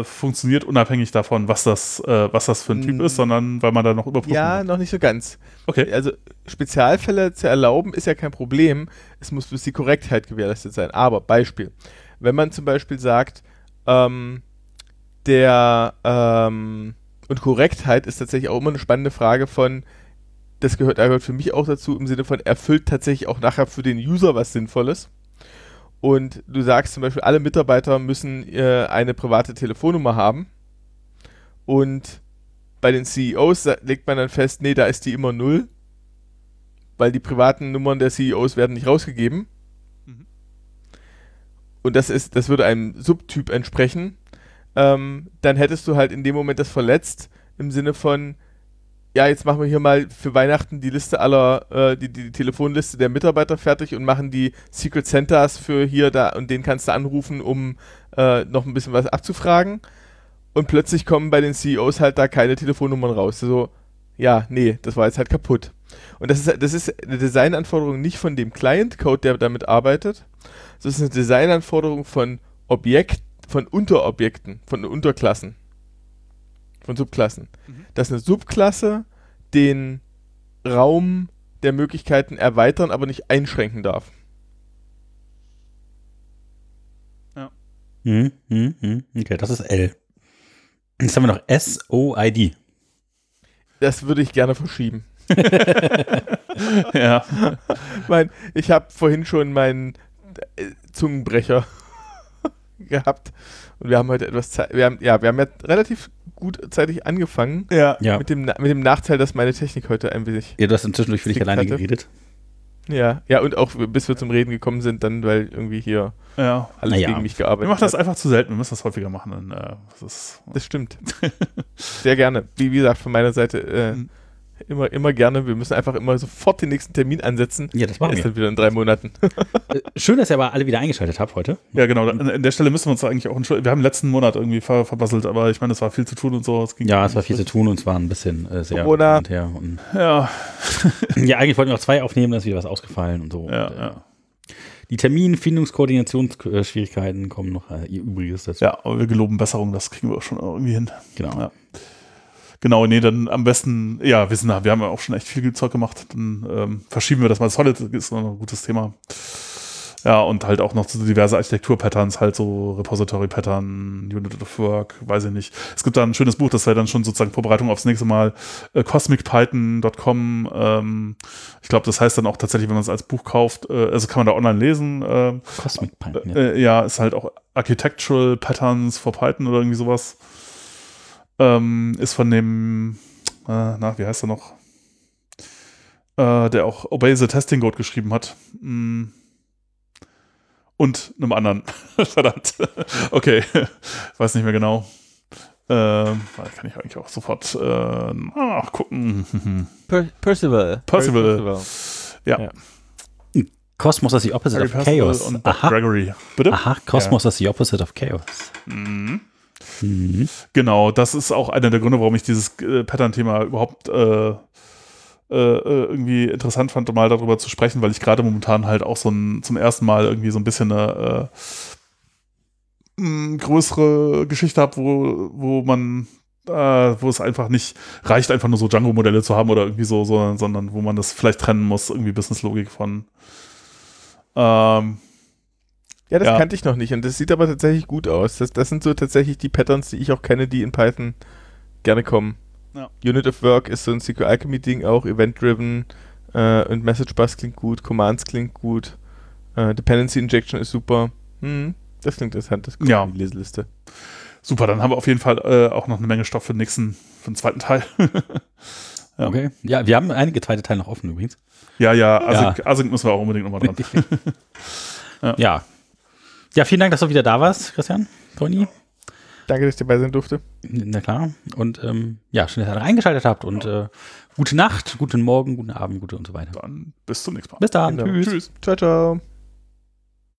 äh, funktioniert, unabhängig davon, was das, äh, was das für ein Typ ist, sondern weil man da noch überprüfen Ja, muss. noch nicht so ganz. Okay. Also Spezialfälle zu erlauben ist ja kein Problem. Es muss bloß die Korrektheit gewährleistet sein. Aber Beispiel, wenn man zum Beispiel sagt, ähm, der ähm, und Korrektheit ist tatsächlich auch immer eine spannende Frage von, das gehört, gehört für mich auch dazu im Sinne von erfüllt tatsächlich auch nachher für den User was Sinnvolles. Und du sagst zum Beispiel, alle Mitarbeiter müssen äh, eine private Telefonnummer haben. Und bei den CEOs legt man dann fest, nee, da ist die immer null. Weil die privaten Nummern der CEOs werden nicht rausgegeben. Mhm. Und das ist, das würde einem Subtyp entsprechen. Ähm, dann hättest du halt in dem Moment das verletzt, im Sinne von, ja, jetzt machen wir hier mal für Weihnachten die Liste aller, äh, die, die Telefonliste der Mitarbeiter fertig und machen die Secret Centers für hier, da und den kannst du anrufen, um äh, noch ein bisschen was abzufragen. Und plötzlich kommen bei den CEOs halt da keine Telefonnummern raus. So, ja, nee, das war jetzt halt kaputt. Und das ist, das ist eine Designanforderung nicht von dem Client-Code, der damit arbeitet, das ist eine Designanforderung von Objekt, von Unterobjekten, von Unterklassen, von Subklassen. Mhm. Dass eine Subklasse den Raum der Möglichkeiten erweitern, aber nicht einschränken darf. Hm, hm, hm. Okay, das ist L. Jetzt haben wir noch S-O-I-D. Das würde ich gerne verschieben. ja. mein, ich habe vorhin schon meinen äh, Zungenbrecher gehabt und wir haben heute etwas Zeit. Wir haben, ja, wir haben ja relativ gut zeitig angefangen. Ja. Ja. Mit, dem, mit dem Nachteil, dass meine Technik heute ein wenig. ja, du hast inzwischen für dich alleine hatte. geredet. Ja, ja, und auch bis wir zum Reden gekommen sind, dann, weil irgendwie hier Ja. alles Naja. gegen mich Wir gearbeitet machen das hat. einfach zu selten. Wir müssen das häufiger machen. Dann, äh, das ist, Das stimmt. Sehr gerne. Wie, wie gesagt, von meiner Seite äh, Mhm. Immer, immer gerne. Wir müssen einfach immer sofort den nächsten Termin ansetzen. Ja, das machen ist wir. dann wieder in drei Monaten. Äh, Schön, dass ihr aber alle wieder eingeschaltet habt heute. ja, genau. An, an der Stelle müssen wir uns eigentlich auch entschuldigen. Wir haben letzten Monat irgendwie ver, verbasselt, aber ich meine, es war viel zu tun und so. Es ging Ja, es war viel zu tun und es war ein bisschen äh, sehr Corona. hin und her. Und, Ja, ja, eigentlich wollten wir noch zwei aufnehmen, da ist wieder was ausgefallen und so. ja, und, äh, ja. Die Termin-Findungs-Koordinationsschwierigkeiten kommen noch äh, ihr Übriges dazu. Ja, aber wir geloben Besserung, das kriegen wir auch schon irgendwie hin. Genau. Ja. Genau, nee, dann am besten, ja, wir, sind, wir haben ja auch schon echt viel Zeug gemacht, dann ähm, verschieben wir das mal. Solid ist noch ein gutes Thema. Ja, und halt auch noch so diverse Architektur-Patterns, halt so Repository-Pattern, Unit of Work, weiß ich nicht. Es gibt da ein schönes Buch, das wäre dann schon sozusagen Vorbereitung aufs nächste Mal, äh, cosmicpython.com. Ähm, ich glaube, das heißt dann auch tatsächlich, wenn man es als Buch kauft, äh, also kann man da online lesen. ähm, Cosmic Python. Ja. äh, ja, ist halt auch Architectural Patterns for Python oder irgendwie sowas. Ähm, ist von dem, äh, na, wie heißt er noch? Äh, der auch Obey the Testing Code geschrieben hat. Mm. Und einem anderen. Verdammt. okay. Weiß nicht mehr genau. Ähm, kann ich eigentlich auch sofort äh, nachgucken. Per Percival. Percival. Ja. Cosmos is the opposite Harry of Percival Chaos. und Aha. Gregory. Bitte? Aha, Cosmos is the opposite of Chaos. Mhm. Mhm. Genau, das ist auch einer der Gründe, warum ich dieses äh, Pattern-Thema überhaupt äh, äh, äh, irgendwie interessant fand, mal darüber zu sprechen, weil ich gerade momentan halt auch so ein, zum ersten Mal irgendwie so ein bisschen eine äh, größere Geschichte habe, wo, wo man äh, wo es einfach nicht reicht, einfach nur so Django-Modelle zu haben oder irgendwie so, so, sondern wo man das vielleicht trennen muss, irgendwie Business-Logik von ähm, Ja, das Ja. kannte ich noch nicht und das sieht aber tatsächlich gut aus. Das, das sind so tatsächlich die Patterns, die ich auch kenne, die in Python gerne kommen. Ja. Unit of Work ist so ein SQL Alchemy Ding auch, Event-Driven äh, und Message Bus klingt gut, Commands klingt gut, äh, Dependency Injection ist super. Hm, das klingt interessant, das kommt Ja. in die Leseliste. super, dann haben wir auf jeden Fall äh, auch noch eine Menge Stoff für den nächsten, für den zweiten Teil. Ja. Okay. Ja, wir haben einige zweite Teile noch offen übrigens. Ja, ja, Async, Async müssen wir auch unbedingt nochmal dran. Ja. Ja, vielen Dank, dass du wieder da warst, Christian, Toni. Danke, dass ich dabei sein durfte. Na klar. Und ähm, ja, schön, dass ihr reingeschaltet habt. Und äh, gute Nacht, guten Morgen, guten Abend, gute und so weiter. Dann bis zum nächsten Mal. Bis dann. Genau. Tschüss. Tschüss. Ciao, ciao.